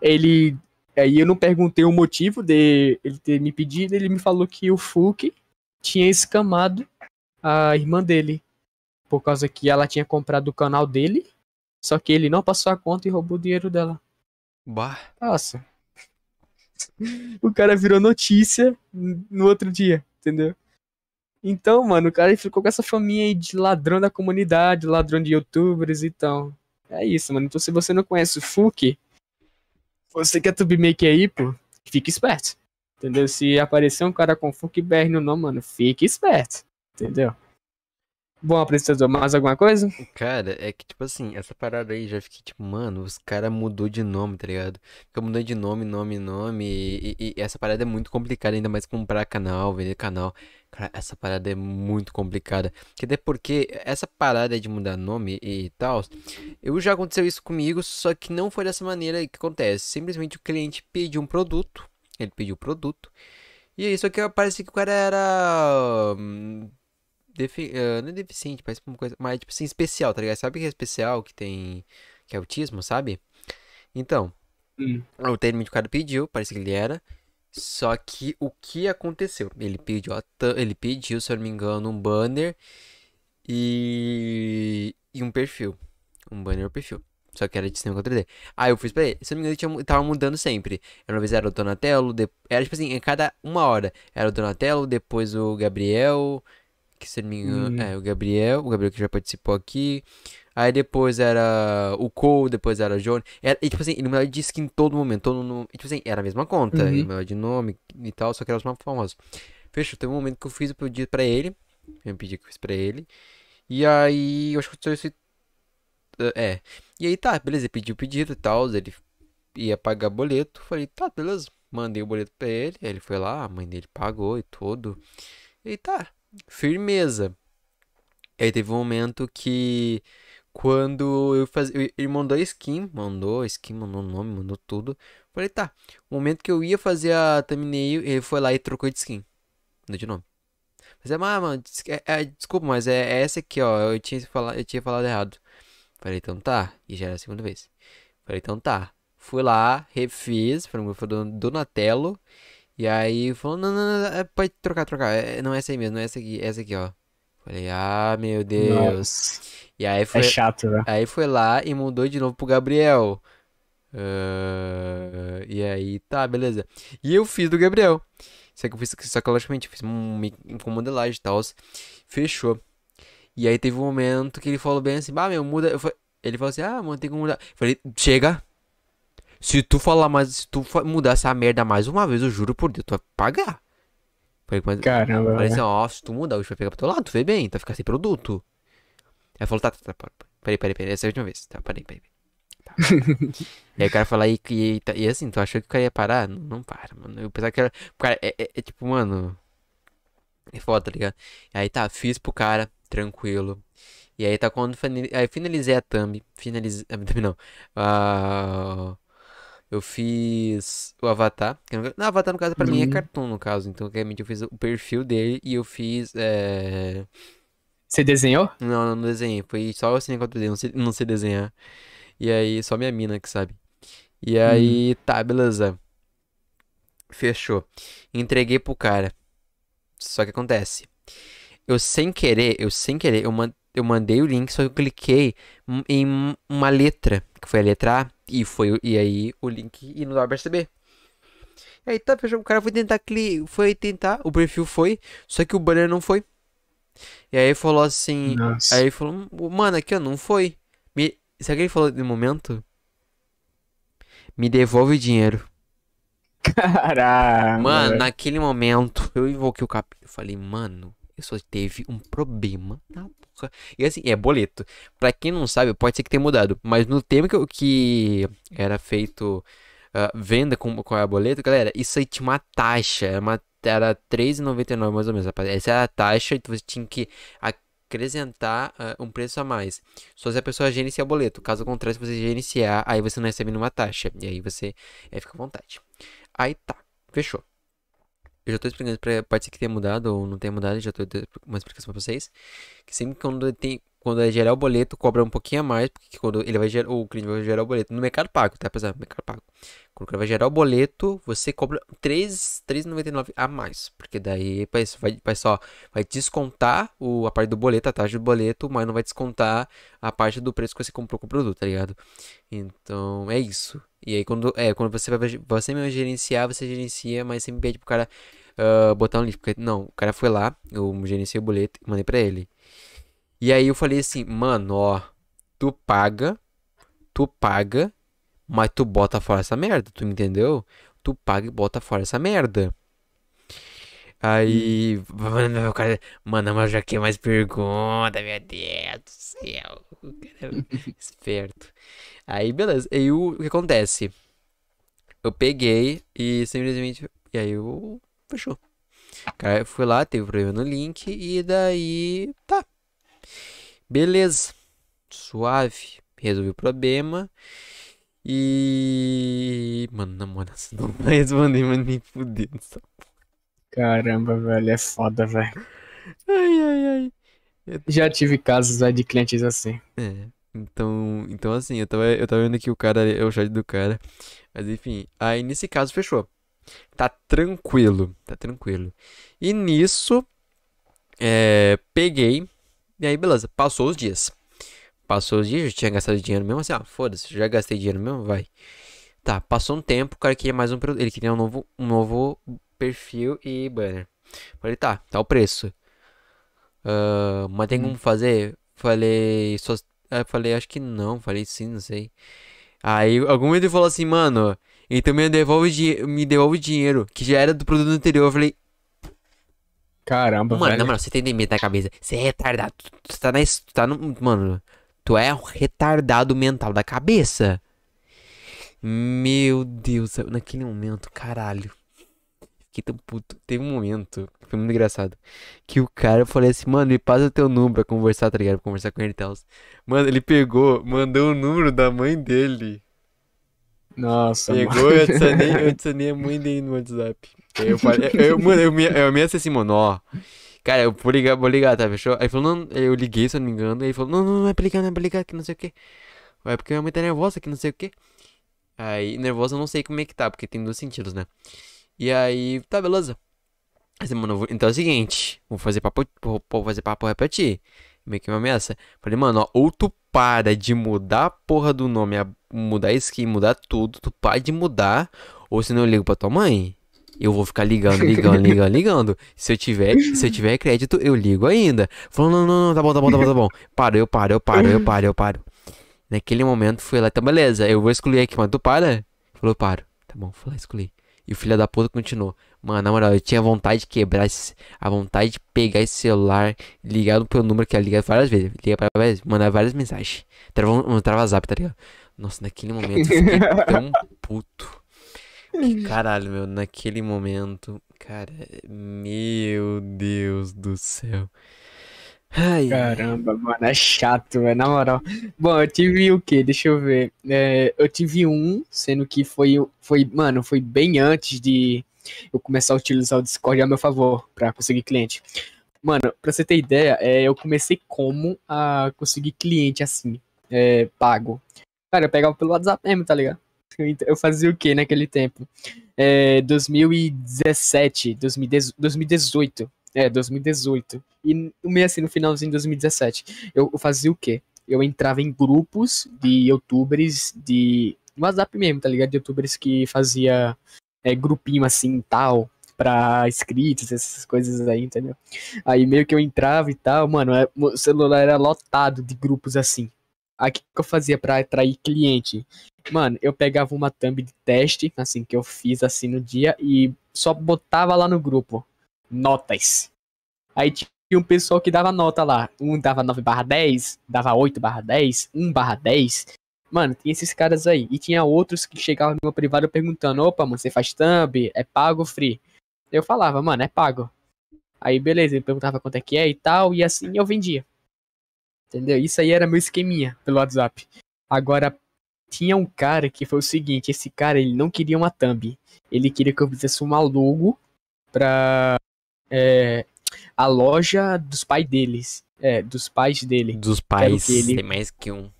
Ele. Aí eu não perguntei o motivo de ele ter me pedido, ele me falou que o Fuk tinha escamado a irmã dele. Por causa que ela tinha comprado o canal dele. Só que ele não passou a conta e roubou o dinheiro dela. Bah. Nossa. *laughs* O cara virou notícia no outro dia, entendeu? Então, mano, o cara ficou com essa faminha aí de ladrão da comunidade, ladrão de youtubers, então. É isso, mano. Então, se você não conhece o Fuki, você que é tubemaker aí, pô, fique esperto. Entendeu? Se aparecer um cara com Fuki BR no nome, mano, fique esperto. Entendeu? Bom, apresentador, mais alguma coisa? Cara, é que, tipo assim, essa parada aí já fiquei, tipo, mano, os caras mudou de nome, tá ligado? Fica mudando de nome, nome, nome. E, e- e essa parada é muito complicada, ainda mais comprar canal, vender canal. Cara, essa parada é muito complicada. Que até porque essa parada de mudar nome e tal, eu já aconteceu isso comigo, só que não foi dessa maneira que acontece. Simplesmente o cliente pediu um produto, ele pediu o produto, e aí só que parece que o cara era. hum, defi- ah, não é deficiente, parece uma coisa mais, tipo assim, especial, tá ligado? Sabe que é especial, que tem, que é autismo, sabe? Então, Hum. o termo que o cara pediu, parece que ele era, só que o que aconteceu? Ele pediu, a ele pediu, se eu não me engano, um banner e, e um perfil, um banner e um perfil. Só que era de cinema 3D. Aí eu fiz pra ele. Se eu não me engano, ele tinha tava mudando sempre. Uma vez era o Donatello, de- era tipo assim, em cada uma hora. Era o Donatello, depois o Gabriel, que se eu não me engano, Hum. é, o Gabriel, o Gabriel que já participou aqui. Aí depois era o Cole, depois era o Johnny. Era, e tipo assim, ele mudava de skin todo momento, todo no, e, tipo assim, era a mesma conta, Uhum. ele mudava de nome e tal, só que era os mais famosos. Fechou, teve um momento que eu fiz o pedido pra ele, eu pedi que eu fiz pra ele. E aí, eu acho que eu isso é. E aí tá, beleza, ele pediu o pedido e tal, ele ia pagar boleto. Falei, tá, beleza. Mandei o boleto pra ele. Aí ele foi lá, a mãe dele pagou e tudo. E tá, firmeza. Aí teve um momento que quando eu fazia. Ele mandou a skin, mandou a skin, mandou o nome, mandou tudo. Falei, tá. O momento que eu ia fazer a thumbnail, ele foi lá e trocou de skin. De nome. Mas é, ah, mano, é- é- desculpa, mas é, é essa aqui, ó. Eu tinha falado, eu tinha falado errado. Falei, então tá. E já era a segunda vez. Falei, então tá. Fui lá, refiz, foi foi do Donatello. E aí falou, não, não, não, é, pode trocar, trocar. É, não é essa aí mesmo, não é essa aqui, é essa aqui, ó. Falei, ah, meu Deus. E aí É foi, chato, velho. aí foi lá e mudou de novo pro Gabriel. Ah, e aí, tá, beleza. E eu fiz do Gabriel. Só que eu fiz, só que logicamente, eu fiz um, com modelagem e tal. Fechou. E aí teve um momento que ele falou bem assim, bah, meu, muda. Eu ele falou assim, ah, mano, tem que mudar. Eu falei, chega. Se tu falar mais, se tu mudar essa merda mais uma vez, eu juro por Deus, tu vai pagar. Falei, mas, Caramba, falei assim, velho. ó, se tu mudar, bicho vai pegar pro teu lado, tu vê bem, vai ficar sem produto. Aí ele falou, tá, tá, tá, peraí, peraí, peraí, essa é a última vez. Tá, peraí, peraí. Tá. *laughs* E aí o cara falou aí que, e, tá- e assim, tu achou que o cara ia parar? Não, não para, mano. Eu pensava que era, cara, é, é- é tipo, mano, é foda, tá ligado? E aí tá, fiz pro cara, tranquilo. E aí tá quando aí finalizei a thumb, finalizei, a *laughs* thumb não, ah, eu fiz o avatar, não, avatar no caso pra mim é Uhum. cartoon no caso, então realmente eu fiz o perfil dele e eu fiz, é... Você desenhou? Não, não desenhei. Foi só o cinema 4D, não sei, não sei desenhar. E aí, só minha mina que sabe. E aí, tá, beleza. Fechou. Entreguei pro cara. Só que acontece. Eu sem querer, eu sem querer, eu, man- eu mandei o link, só que eu cliquei em uma letra, que foi a letra A, e foi, e aí o link e não dava pra perceber. Aí tá, fechou. O cara foi tentar cli... foi tentar, o perfil foi, só que o banner não foi. E aí falou assim, Nossa. aí falou, mano, aqui ó, não foi. Me... Sabe o que ele falou no momento? Me devolve o dinheiro. Caramba. Mano, naquele momento, eu invoquei o capeta. Eu falei, mano, eu só teve um problema na. E assim, é boleto. Pra quem não sabe, pode ser que tenha mudado. Mas no tempo que, que era feito ah, venda com, com a boleto, galera, isso aí tinha uma taxa. Era, uma, era R$3,99 mais ou menos. rapaz. Essa era a taxa, então você tinha que acrescentar ah, um preço a mais. Só se a pessoa gerenciar o boleto. Caso contrário, se você gerenciar, aí você não recebe nenhuma taxa. E aí você é, fica à vontade. Aí tá, fechou. Eu já tô explicando, pra, pode que tenha mudado ou não tenha mudado, já tô dando uma explicação pra vocês. Que sempre quando tem, quando é gerar o boleto, cobra um pouquinho a mais, porque quando ele vai gerar, o cliente vai gerar o boleto no Mercado Pago, tá, pessoal? Mercado Pago. Quando cara vai gerar o boleto, você cobra R$ 3 3,99 a mais, porque daí vai, vai, só, vai descontar o, a parte do boleto, a taxa do boleto, mas não vai descontar a parte do preço que você comprou com o produto, tá ligado? Então, é isso. E aí, quando, é, quando você vai você mesmo gerenciar, você gerencia, mas sempre pede pro cara ah, botar um link. Porque, não, o cara foi lá, eu gerenciei o boleto e mandei pra ele. E aí eu falei assim, mano, ó, tu paga, tu paga, mas tu bota fora essa merda, tu entendeu? Tu paga e bota fora essa merda. Aí, mano, o cara, mano, mas já que mais pergunta, meu Deus do céu. O cara é *laughs* esperto. Aí, beleza. Aí o, o que acontece? Eu peguei e simplesmente. E aí eu. Fechou. Cara, eu fui lá, teve problema no link e daí. Tá. Beleza. Suave. Resolvi o problema. E. Mano, na moral, *laughs* você não vai responder, mas nem fudendo. só. Caramba, velho, é foda, velho. Ai, ai, ai. Já tive casos aí de clientes assim. É. Então, então assim, eu tava, eu tava vendo aqui o cara, é o chat do cara. Mas enfim, aí nesse caso fechou. Tá tranquilo, tá tranquilo. E nisso, é, peguei. E aí, beleza, passou os dias. Passou os dias, eu tinha gastado dinheiro mesmo, assim, ah, foda-se, já gastei dinheiro mesmo, vai. Tá, passou um tempo, o cara queria mais um produto, ele queria um novo, um novo perfil e banner. Falei, tá, tá o preço. Ah, mas tem Hum. como fazer? Falei, só, falei, acho que não, falei sim, não sei. Aí algum momento ele falou assim, mano, então me devolve, me devolve dinheiro, que já era do produto anterior. Eu falei, Caramba, Mano, na velho. moral, você tem limite na cabeça. Você é retardado. Tu, tá na. Tu tá no. Mano, tu é um retardado mental da cabeça. Meu Deus, naquele momento, caralho. Fiquei tão puto. Teve um momento, foi muito engraçado. Que o cara, eu falei assim, mano, me passa o teu número pra conversar, tá ligado? Pra conversar com ele e tal. Mano, ele pegou, mandou o número da mãe dele. Nossa, mano. Pegou, eu adicionei, eu *laughs* adicionei a mãe dele no WhatsApp. Eu falei, eu, mano, eu me, eu me assim, mano, ó. Cara, eu vou ligar, vou ligar, tá? Fechou? Aí falou, não, eu liguei, se eu não me engano. Aí ele falou, não, não, não é pra ligar, não é pra ligar, que não sei o quê. É porque minha mãe tá nervosa, que não sei o quê. Aí, nervosa eu não sei como é que tá, porque tem dois sentidos, né? E aí, tá, beleza. Aí, mano, vou- então é o seguinte, vou fazer papo, vou, fazer papo pra ti. Meio que uma ameaça. Falei, mano, ó, ou tu para de mudar a porra do nome, a- mudar a skin, mudar tudo, tu para de mudar, ou senão eu ligo pra tua mãe. Eu vou ficar ligando, ligando, *laughs* ligando, ligando. Se eu tiver, se eu tiver crédito, eu ligo ainda. Falou, não, não, não, tá bom, tá bom, tá bom, tá bom. Paro, eu paro, eu paro, eu *laughs* paro, eu paro. Naquele momento fui lá, tá beleza, eu vou excluir aqui, mas tu para? Falou, paro. Tá bom, fui lá excluir. E o filho da puta continuou. Mano, na moral, eu tinha vontade de quebrar esse, a vontade de pegar esse celular, ligar meu número que ia ligar várias vezes, ligar para várias, mandar várias mensagens. Trava, um, trava zap, tá ligado? Nossa, naquele momento eu fiquei tão *laughs* puto. Que caralho, meu, naquele momento, cara, meu Deus do céu. Ai, Caramba, mano, é chato, velho, na moral. Bom, eu tive o quê? Deixa eu ver. É, eu tive um, sendo que foi, foi, mano, foi bem antes de eu começar a utilizar o Discord a meu favor pra conseguir cliente. Mano, pra você ter ideia, é, eu comecei como a conseguir cliente assim, é, pago. Cara, eu pegava pelo WhatsApp mesmo, tá ligado? Eu fazia o quê naquele tempo? É, 2017, 2010 2018. É, 2018. E meio assim, no finalzinho de 2017. Eu, fazia o quê? Eu entrava em grupos de youtubers de. WhatsApp mesmo, tá ligado? De youtubers que fazia é, grupinho assim tal, pra inscritos, essas coisas aí, entendeu? Aí meio que eu entrava e tal, mano, é, o celular era lotado de grupos assim. O que eu fazia pra atrair cliente? Mano, eu pegava uma thumb de teste, assim, que eu fiz assim no dia, e só botava lá no grupo. Notas. Aí tinha um pessoal que dava nota lá. Um dava 9 barra 10, dava 8 barra 10, 1 barra 10. Mano, tinha esses caras aí. E tinha outros que chegavam no meu privado perguntando, opa, mano, você faz thumb? É pago free? Eu falava, mano, é pago. Aí, beleza, ele perguntava quanto é que é e tal, e assim eu vendia. Entendeu? Isso aí era meu esqueminha pelo WhatsApp. Agora, tinha um cara que foi o seguinte, esse cara, ele não queria uma thumb. Ele queria que eu fizesse uma logo pra é, a loja dos pais deles. É, dos pais dele. Dos pais, ele- tem mais que um.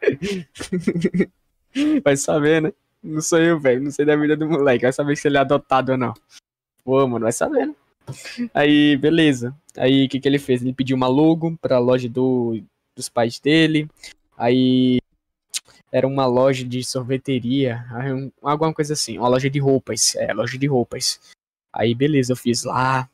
*laughs* Vai saber, né? Não sou eu, velho. Não sei da vida do moleque. Vai saber se ele é adotado ou não. Pô, mano, vai saber, né? Aí, beleza. Aí, o que que ele fez? Ele pediu uma logo pra loja do, dos pais dele. Aí, era uma loja de sorveteria. um- alguma coisa assim. Uma loja de roupas. É, loja de roupas. Aí, beleza, eu fiz lá.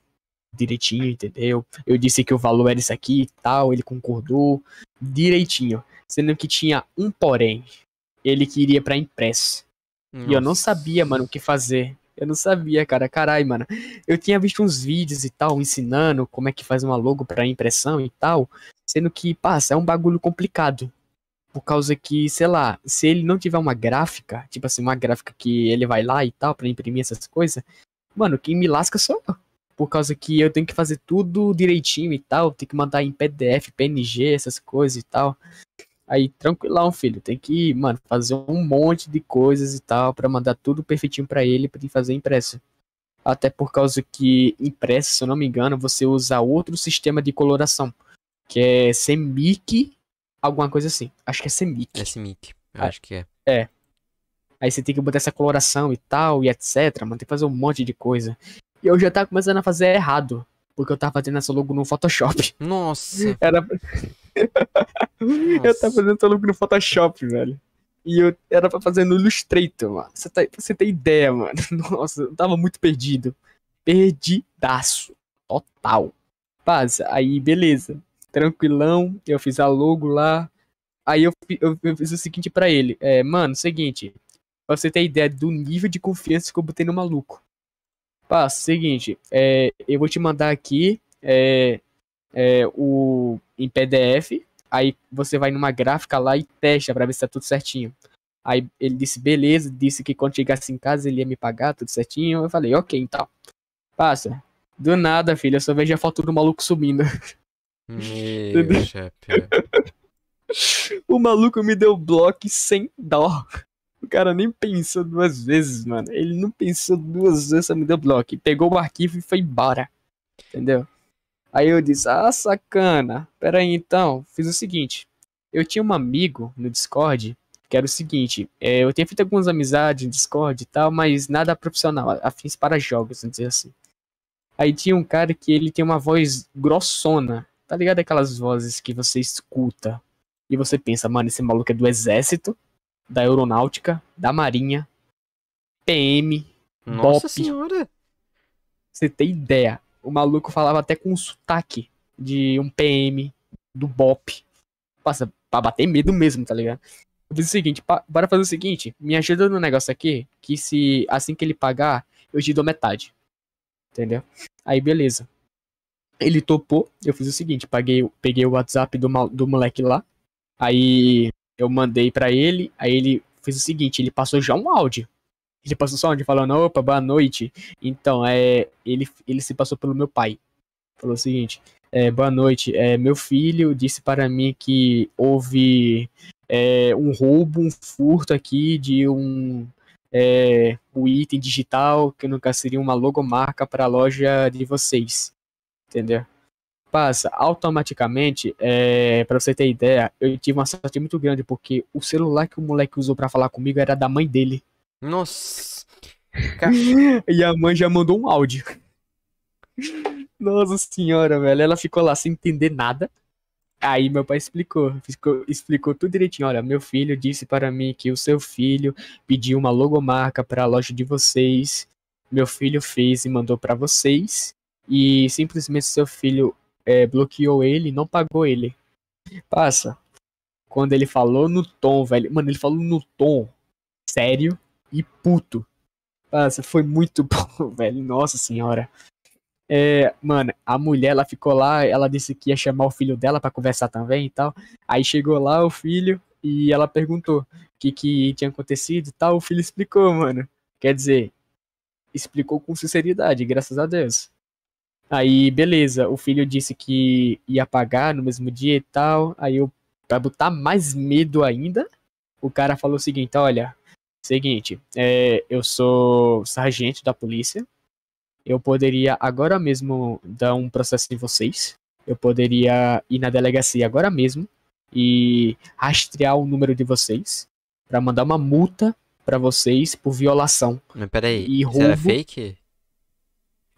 Direitinho, entendeu? Eu disse que o valor era isso aqui e tal. Ele concordou. Direitinho. Sendo que tinha um porém. Ele queria pra impresso. E eu não Nossa. sabia, mano, o que fazer. Eu não sabia, cara. Caralho, mano. Eu tinha visto uns vídeos e tal, ensinando como é que faz uma logo pra impressão e tal. Sendo que, passa, é um bagulho complicado. Por causa que, sei lá, se ele não tiver uma gráfica, tipo assim, uma gráfica que ele vai lá e tal, pra imprimir essas coisas, mano, quem me lasca sou eu. Por causa que eu tenho que fazer tudo direitinho e tal, tenho que mandar em PDF, PNG, essas coisas e tal. Aí, tranquilão, filho. Tem que, mano, fazer um monte de coisas e tal pra mandar tudo perfeitinho pra ele pra ele fazer impresso. Até por causa que impresso, se eu não me engano, você usa outro sistema de coloração, que é Semic, alguma coisa assim. Acho que é Semic. É Simic, eu Ah. acho que é. Aí você tem que botar essa coloração e tal, e etc. Mano, tem que fazer um monte de coisa. E eu já tava começando a fazer errado. Porque eu tava fazendo essa logo no Photoshop. Nossa. *laughs* Era. *laughs* Eu tava fazendo essa logo no Photoshop, velho. E eu era pra fazer no Illustrator, mano. Você, tá, você tem ideia, mano. *laughs* Nossa, eu tava muito perdido. Perdidaço. Total. Passa, aí beleza. Tranquilão, eu fiz a logo lá. Aí eu, eu, eu fiz o seguinte pra ele. É, mano, seguinte. Pra você ter ideia do nível de confiança que eu botei no maluco. Passa, seguinte. É, eu vou te mandar aqui é, é, o em PDF. Aí você vai numa gráfica lá e testa pra ver se tá tudo certinho. Aí ele disse, beleza, disse que quando chegasse em casa ele ia me pagar tudo certinho. Eu falei, ok, então. Passa. Do nada, filho, eu só vejo a foto do maluco sumindo. *laughs* Meu. O maluco me deu bloco sem dó. O cara nem pensou duas vezes, mano. Ele não pensou duas vezes, só me deu bloco. Pegou o arquivo e foi embora. Entendeu? Aí eu disse, ah, sacana. Pera aí, então. Fiz o seguinte. Eu tinha um amigo no Discord que era o seguinte. é, eu tinha feito algumas amizades no Discord e tal, mas nada profissional. Afins para jogos, vamos dizer assim. Aí tinha um cara que ele tem uma voz grossona. Tá ligado aquelas vozes que você escuta e você pensa, mano, esse maluco é do exército, da aeronáutica, da marinha, PM. Nossa Bop. senhora. Você tem ideia? O maluco falava até com um sotaque de um PM, do BOP. Passa, pra bater medo mesmo, tá ligado? Eu fiz o seguinte, pa- bora fazer o seguinte, me ajuda no negócio aqui, que se assim que ele pagar, eu te dou metade. Entendeu? Aí beleza. Ele topou, eu fiz o seguinte, paguei, peguei o WhatsApp do, do moleque lá, aí eu mandei pra ele, aí ele fez o seguinte, ele passou já um áudio. Ele passou só um áudio falando, opa, boa noite. Então, é, ele, ele se passou pelo meu pai. Falou o seguinte, é, boa noite, é, meu filho disse para mim que houve é, um roubo, um furto aqui de um, é, item digital que nunca seria uma logomarca para a loja de vocês. Entendeu? Passa, automaticamente, é, para você ter ideia, eu tive uma sorte muito grande porque o celular que o moleque usou para falar comigo era da mãe dele. Nossa. *laughs* E a mãe já mandou um áudio. Nossa senhora, velho. Ela ficou lá sem entender nada. Aí meu pai explicou, explicou, explicou tudo direitinho. Olha, meu filho disse para mim que o seu filho pediu uma logomarca para a loja de vocês meu filho fez e mandou pra vocês. E simplesmente seu filho é, bloqueou ele não pagou ele. Passa. Quando ele falou no tom, velho. Mano, ele falou no tom sério e puto. Passa, foi muito *laughs* bom, velho. Nossa senhora. É, mano, a mulher, ela ficou lá, ela disse que ia chamar o filho dela pra conversar também e tal. Aí chegou lá o filho e ela perguntou o que, que tinha acontecido e tal. O filho explicou, mano. Quer dizer, explicou com sinceridade, graças a Deus. Aí, beleza, o filho disse que ia pagar no mesmo dia e tal. Aí, eu, pra botar mais medo ainda, o cara falou o seguinte: olha, seguinte, é, eu sou sargento da polícia. Eu poderia agora mesmo dar um processo em vocês. Eu poderia ir na delegacia agora mesmo e rastrear o número de vocês para mandar uma multa para vocês por violação. Mas peraí, E isso era roubo- fake?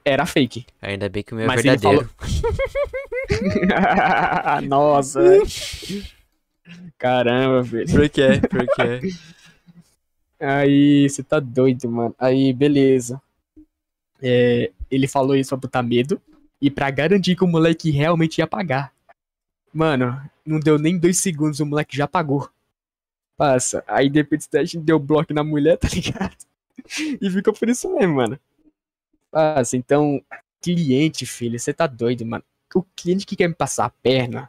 Era fake. Ainda bem que o meu é Mas ele verdadeiro. *laughs* Nossa. velho. Caramba, velho. Por quê? Por quê? Aí, você tá doido, mano. Aí, beleza. É, ele falou isso pra botar medo e pra garantir que o moleque realmente ia pagar. Mano, não deu nem dois segundos, o moleque já pagou. Passa. Aí depois a gente deu bloco na mulher, tá ligado? *laughs* E ficou por isso mesmo, mano. Passa, então, cliente, filho, você tá doido, mano. O cliente que quer me passar a perna,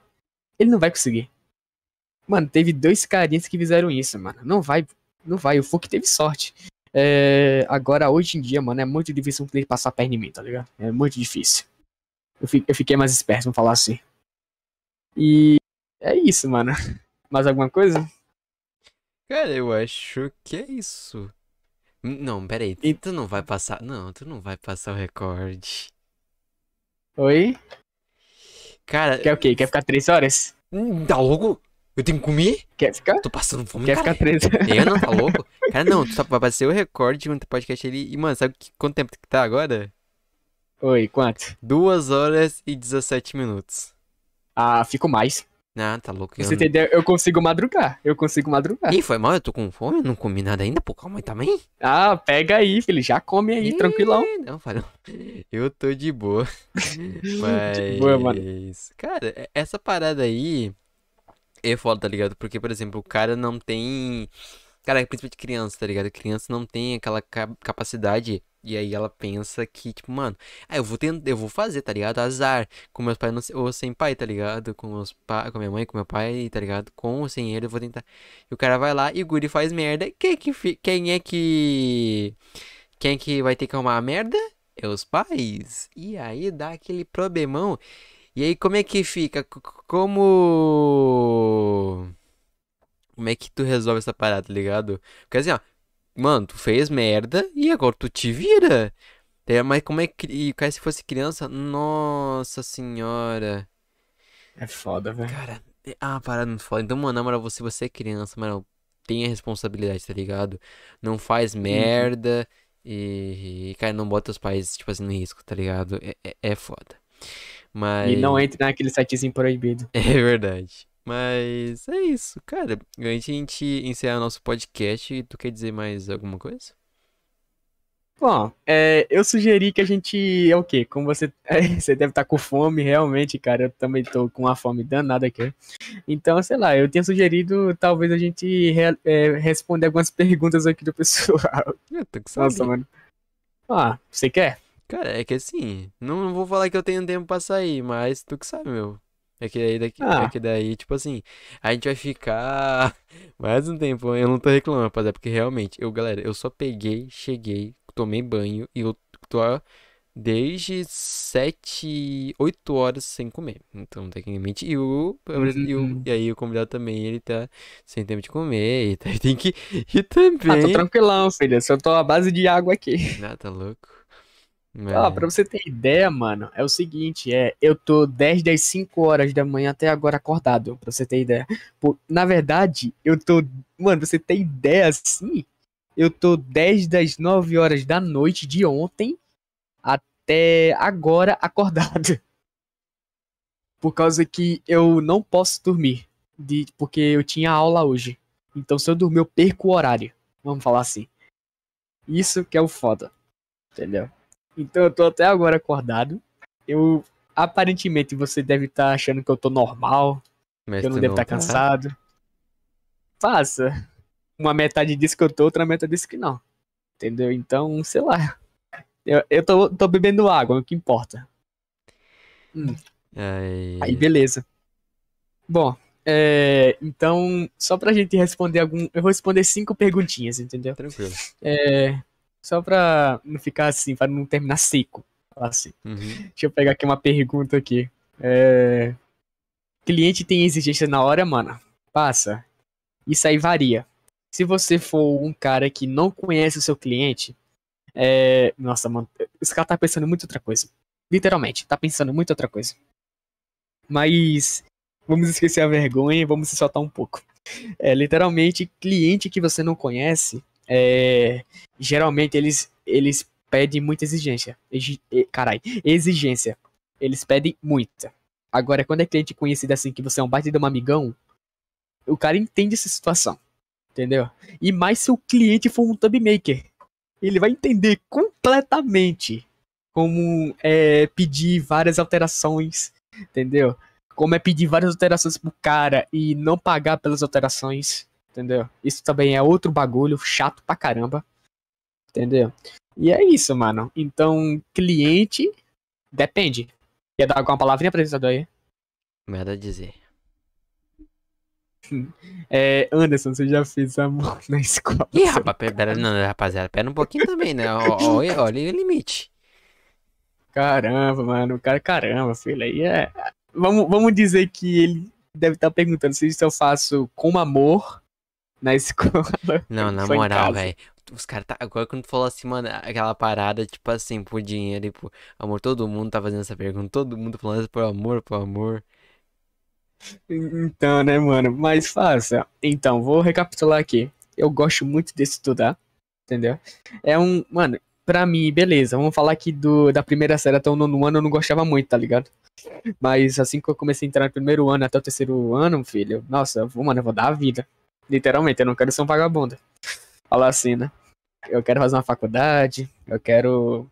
ele não vai conseguir. Mano, teve dois carinhas que fizeram isso, mano. Não vai, não vai. O Fuck teve sorte. É, agora, hoje em dia, mano, é muito difícil um cliente passar a perna em mim, tá ligado? É muito difícil. Eu, eu fiquei mais esperto, vamos falar assim. E é isso, mano. *laughs* Mais alguma coisa? Cara, eu acho que é isso. Não, peraí. E- Tu não vai passar. Não, tu não vai passar o recorde. Oi? Cara, Quer o quê? Quer ficar três horas? hum, tá louco? Eu tenho que comer? Quer ficar? Tô passando fome, Quer cara. ficar três Eu não, tá *laughs* louco? Cara, não, tu tá, vai ser o recorde no podcast ali. E, mano, sabe que, quanto tempo que tá agora? Oi, quanto? 2 horas e 17 minutos. Ah, fico mais. Ah, tá louco. Eu você ideia, eu consigo madrugar. Eu consigo madrugar. Ih, foi mal, eu tô com fome, eu não comi nada ainda, pô, calma aí também. Ah, pega aí, filho. Já come aí, Ih, tranquilão. Não, falou. Eu tô de boa. Mas. *laughs* De boa, mano. Cara, essa parada aí é foda, tá ligado? Porque, por exemplo, o cara não tem. Cara, principalmente criança, tá ligado? Criança não tem aquela ca- capacidade. E aí ela pensa que, tipo, mano, ah, eu vou tentar, eu vou fazer, tá ligado? Azar. Com meus pais não, ou sem pai, tá ligado? Com meus pa... com minha mãe, com meu pai, tá ligado? Com ou sem ele, eu vou tentar. E o cara vai lá e o guri faz merda. Quem, que fi- Quem é que. Quem é que vai ter que arrumar a merda? É os pais. E aí dá aquele problemão. E aí como é que fica? Como. Como é que tu resolve essa parada, tá ligado? Porque assim, ó. Mano, tu fez merda e agora tu te vira. É, mas como é que. E cara, se fosse criança? Nossa senhora. É foda, velho. Cara, é- ah, parada muito foda. Então, mano, na moral, se você é criança, mano, tenha responsabilidade, tá ligado? Não faz merda e, cara, não bota os pais, tipo assim, no risco, tá ligado? É, é, é foda. Mas. E não entre naquele sitezinho proibido. *laughs* É verdade. Mas é isso, cara. Antes de a gente encerrar nosso podcast, tu quer dizer mais alguma coisa? Bom, é, eu sugeri que a gente. É o quê? Como você. *laughs* é, você deve estar com fome, realmente, cara. Eu também tô com uma fome danada aqui. Então, sei lá, eu tinha sugerido talvez a gente re- é, responder algumas *laughs* perguntas aqui do pessoal. Eu tô com Nossa, saudade. mano. Ah, você quer? Cara, é que assim, não, não vou falar que eu tenho tempo pra sair, mas tu que sabe, meu. É que daí, daqui, Ah. é que daí, tipo assim, a gente vai ficar *laughs* mais um tempo. Eu não tô reclamando, rapaziada, porque realmente, eu, galera, eu só peguei, cheguei, tomei banho e eu tô desde 7, 8 horas sem comer. Então, tecnicamente, e o, e, o, Uhum. e aí o convidado também, ele tá sem tempo de comer, e tá- *laughs* tem que. E Ah, também. tô tranquilão, filho. Eu só tô à base de água aqui. Ah, tá louco. Ó, Mas- pra você ter ideia, mano, é o seguinte, é, eu tô desde as 5 horas da manhã até agora acordado, pra você ter ideia. Pô, na verdade, eu tô, mano, pra você ter ideia assim, eu tô desde as 9 horas da noite de ontem até agora acordado. *laughs* Por causa que eu não posso dormir, de, porque eu tinha aula hoje. Então se eu dormir eu perco o horário, vamos falar assim. Isso que é o foda. Entendeu? Então eu tô até agora acordado. Eu. Aparentemente você deve estar achando que eu tô normal, Mas que eu não devo estar tá? cansado. Passa. Uma metade disse que eu tô, outra metade disse que não. Entendeu? Então, sei lá. Eu, eu tô, tô bebendo água, é o que importa. Ai, Aí, beleza. Bom, é, então, só pra gente responder algum. Eu vou responder cinco perguntinhas, entendeu? tranquilo. É, só pra não ficar assim, pra não terminar seco. Assim. Uhum. Deixa eu pegar aqui uma pergunta aqui. É, cliente tem exigência na hora, mano? Passa. Isso aí varia. Se você for um cara que não conhece o seu cliente, é... Nossa, mano, esse cara tá pensando em muita outra coisa. Literalmente, tá pensando em muita outra coisa. Mas vamos esquecer a vergonha e vamos se soltar um pouco. É, literalmente, cliente que você não conhece, é... geralmente eles, eles pedem muita exigência. Exi... Carai, exigência. Eles pedem muita. Agora, quando é cliente conhecido assim, que você é um baita de um amigão, o cara entende essa situação. Entendeu? E mais se o cliente for um tub maker. Ele vai entender completamente como é pedir várias alterações. Entendeu? Como é pedir várias alterações pro cara e não pagar pelas alterações. Entendeu? Isso também é outro bagulho chato pra caramba. Entendeu? E é isso, mano. Então, cliente depende. Quer dar alguma palavrinha apresentador aí? Nada a dizer. É, Anderson, você já fez amor *laughs* na escola? Ih, rapaz, pera, não, rapaziada, pera um pouquinho também, né? Olha, olha o limite. Caramba, mano, cara, caramba, filho, aí é. Vamos, vamos dizer que ele deve estar perguntando se isso eu faço com amor na escola. Não, na moral, velho. Os caras tá. Agora quando tu falou assim, mano, aquela parada, tipo assim, por dinheiro e por amor, todo mundo tá fazendo essa pergunta, todo mundo falando isso por amor, por amor. Então, né, mano? Mas faça. Então, vou recapitular aqui. Eu gosto muito de estudar, entendeu? É um. Mano, pra mim, beleza. Vamos falar aqui do, da primeira série até o nono ano, eu não gostava muito, tá ligado? Mas assim que eu comecei a entrar no primeiro ano até o terceiro ano, filho, nossa, mano, eu vou dar a vida. Literalmente, eu não quero ser um vagabundo. Falar assim, né? Eu quero fazer uma faculdade, eu quero.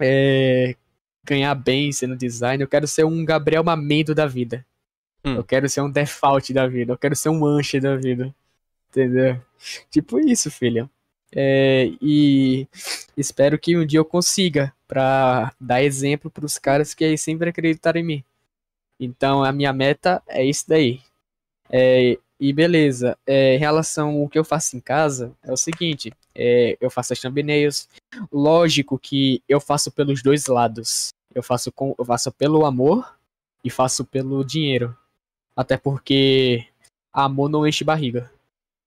é, ganhar bem sendo designer, eu quero ser um Gabriel Mamendo da vida. Hum. Eu quero ser um default da vida. Eu quero ser um manche da vida. Entendeu? Tipo isso, filho. É, e espero que um dia eu consiga pra dar exemplo pros caras que sempre acreditaram em mim. Então a minha meta é isso daí. É, e beleza, é, em relação ao que eu faço em casa, é o seguinte: é, eu faço as thumbnails. Lógico que eu faço pelos dois lados. Eu faço, com, eu faço pelo amor e faço pelo dinheiro. Até porque amor não enche barriga.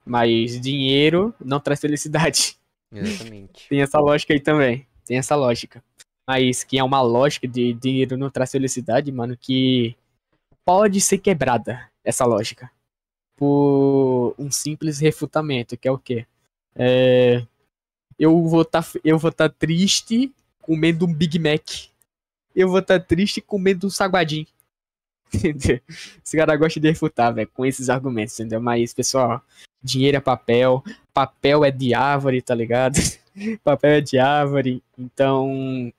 Mas dinheiro não traz felicidade. Exatamente. *laughs* Tem essa lógica aí também. Tem essa lógica. Mas que é uma lógica de dinheiro não traz felicidade, mano, que pode ser quebrada, essa lógica. Por um simples refutamento, que é o quê? É, eu vou estar eu vou tá triste comendo um Big Mac. Eu vou estar triste comendo um saguadinho. *laughs* Entendeu? Esse cara gosta de refutar, velho, com esses argumentos, entendeu? Mas, pessoal, dinheiro é papel, papel é de árvore, tá ligado? *laughs* papel é de árvore, então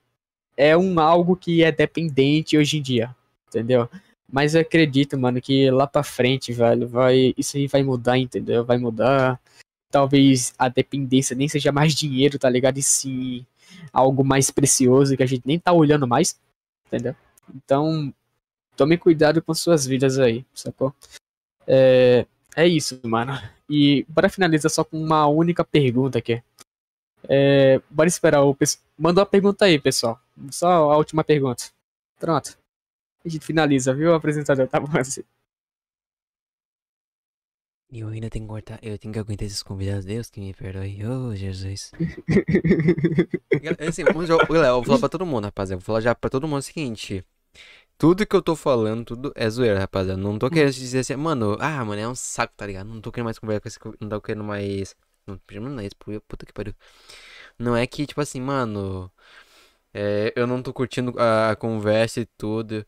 é um algo que é dependente hoje em dia, entendeu? Mas eu acredito, mano, que lá pra frente, velho, vai, isso aí vai mudar, entendeu? Vai mudar. Talvez a dependência nem seja mais dinheiro, tá ligado? E sim algo mais precioso que a gente nem tá olhando mais, entendeu? Então, tome cuidado com suas vidas aí, sacou? É, é isso, mano. E para finalizar só com uma única pergunta aqui. É, bora esperar o pessoal. Manda uma pergunta aí, pessoal. Só a última pergunta. Pronto. A gente finaliza, viu, apresentador? Tá bom *laughs* assim. E eu ainda tenho que cortar, eu tenho que aguentar esses convidados, Deus que me perdoe, oh Jesus. Assim, vamos já- galera, eu vou falar pra todo mundo, rapaziada, eu vou falar já pra todo mundo o seguinte, tudo que eu tô falando, tudo é zoeira, rapaziada, não tô querendo dizer assim, mano, ah, mano, é um saco, tá ligado, não tô querendo mais conversar com esse, não tô querendo mais, não, não é isso, pu- puta que pariu, não é que, tipo assim, mano, é, eu não tô curtindo a, a conversa e tudo,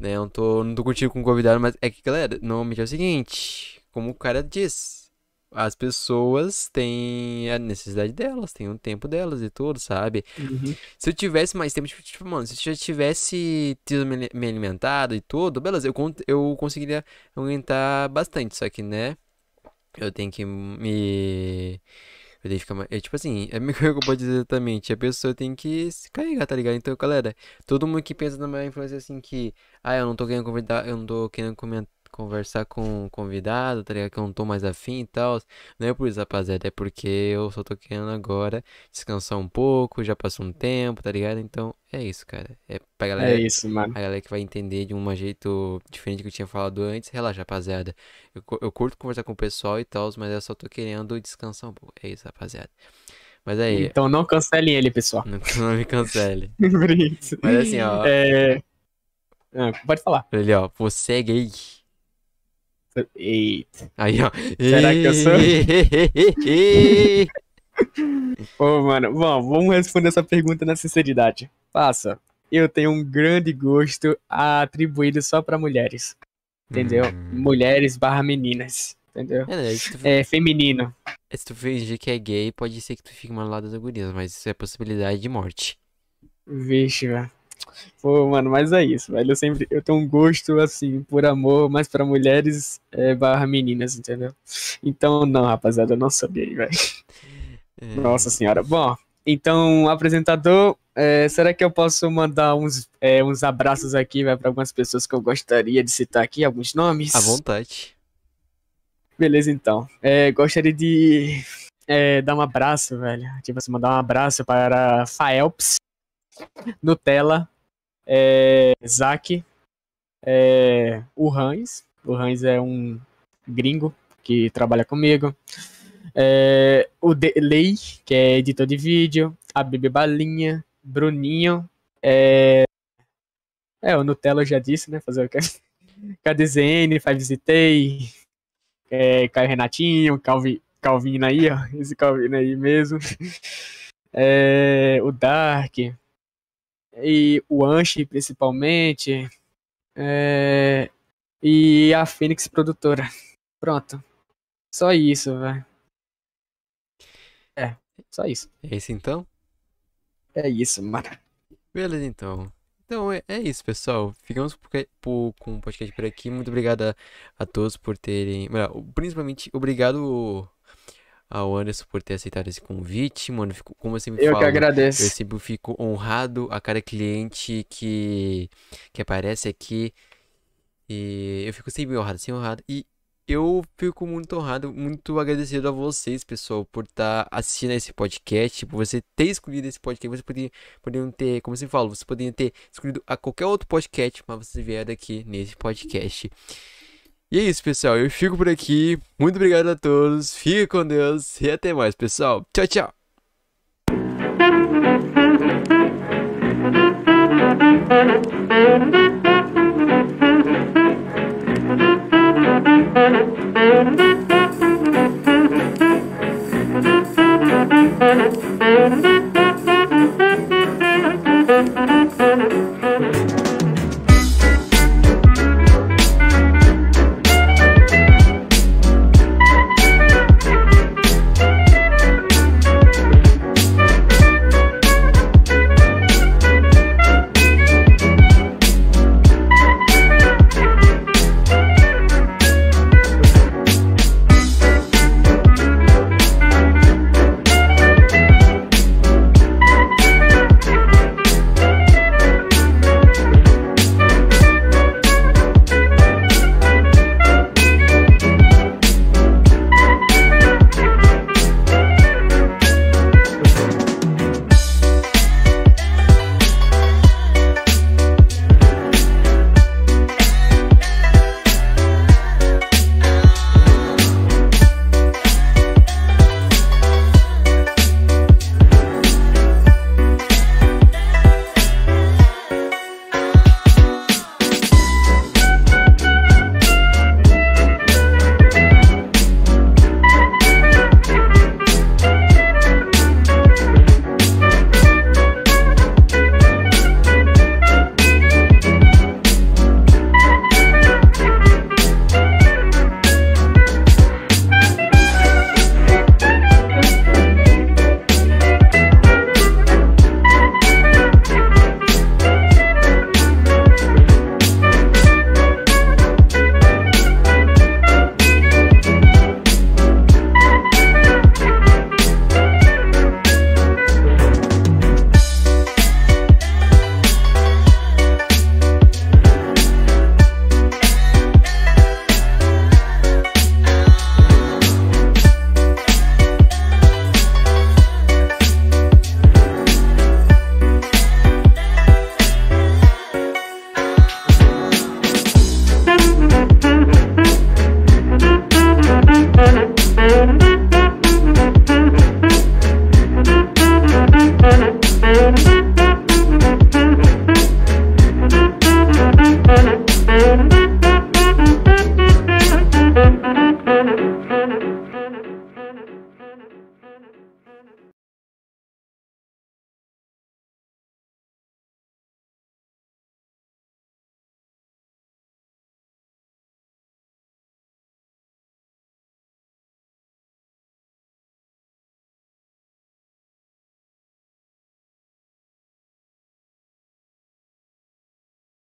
né, eu não tô, não tô curtindo com o convidado, mas é que, galera, normalmente é o seguinte, como o cara diz, as pessoas têm a necessidade delas, têm o tempo delas e tudo, sabe? Uhum. Se eu tivesse mais tempo, tipo, tipo, mano, se eu já tivesse tido me me alimentado e tudo, beleza, eu, eu conseguiria aguentar bastante, só que, né, eu tenho que me... Ficar mais... É tipo assim, é meio que eu posso dizer exatamente, a pessoa tem que se carregar, tá ligado? Então, galera, todo mundo que pensa numa influência assim que, ah, eu não tô querendo convidar, eu não tô querendo comen- conversar com o convidado, tá ligado? Que eu não tô mais afim e tal. Não é por isso, rapaziada, é porque eu só tô querendo agora descansar um pouco, já passou um tempo, tá ligado? Então, é isso, cara. É pra É galera, isso, mano. a galera que vai entender de um jeito diferente do que eu tinha falado antes. Relaxa, rapaziada. Eu, eu curto conversar com o pessoal e tal, mas eu só tô querendo descansar um pouco. É isso, rapaziada. Mas aí, Então não cancelem ele, pessoal. não, não me cancele. *laughs* Mas assim, ó, É... Ah, pode falar. ele, ó, você é gay. Eita. Aí, ó. Será que eu sou? *laughs* Ô, mano, bom, vamos responder essa pergunta na sinceridade. Passa. Eu tenho um grande gosto atribuído só pra mulheres. Entendeu? Hum. Mulheres barra meninas. Entendeu? É, né, tu, É feminino. se tu fingir que é gay, pode ser que tu fique mal lado das gurias, mas isso é possibilidade de morte. Vixe, velho. Pô, mano, mas é isso, velho. Eu sempre. Eu tenho um gosto, assim, por amor, mas pra mulheres é, barra meninas, entendeu? Então, não, rapaziada, eu não sou gay, velho. É, Nossa senhora. Bom, então, apresentador, é, será que eu posso mandar uns, é, uns abraços aqui, velho, pra algumas pessoas que eu gostaria de citar aqui, alguns nomes? À vontade. Beleza, então. É, gostaria de é, dar um abraço, velho. Tipo assim, mandar um abraço para Faelps, Nutella, é, Zack, é, o Hans. O Hans é um gringo que trabalha comigo. É, o Delay, que é editor de vídeo. A Bebê Balinha, Bruninho. É, é, o Nutella eu já disse, né? Fazer o quê? *laughs* KDZN, Five Visitei, é, Caio Renatinho, Calvin, Calvino aí, ó. Esse Calvino aí mesmo. *laughs* É, o Dark. E o Anchi, principalmente. É, e a Fênix Produtora. Pronto. Só isso, velho. É, só isso. É isso então? É isso, mano. Beleza, então. Então é, é isso, pessoal. Ficamos por, por- com o podcast por aqui. Muito obrigado a, a todos por terem. principalmente, obrigado ao Anderson por ter aceitado esse convite. Mano, fico, como eu sempre Eu que falo, eu agradeço. sempre fico honrado a cada cliente que, que aparece aqui. E eu fico sempre honrado, sempre honrado. E eu fico muito honrado, muito agradecido a vocês, pessoal, por estar assistindo esse podcast, por você ter escolhido esse podcast. Você poderia, poderiam ter, como você falou, você poderia ter escolhido a qualquer outro podcast, mas você vieram aqui nesse podcast. E é isso, pessoal. Eu fico por aqui. Muito obrigado a todos. Fique com Deus e até mais, pessoal. Tchau, tchau.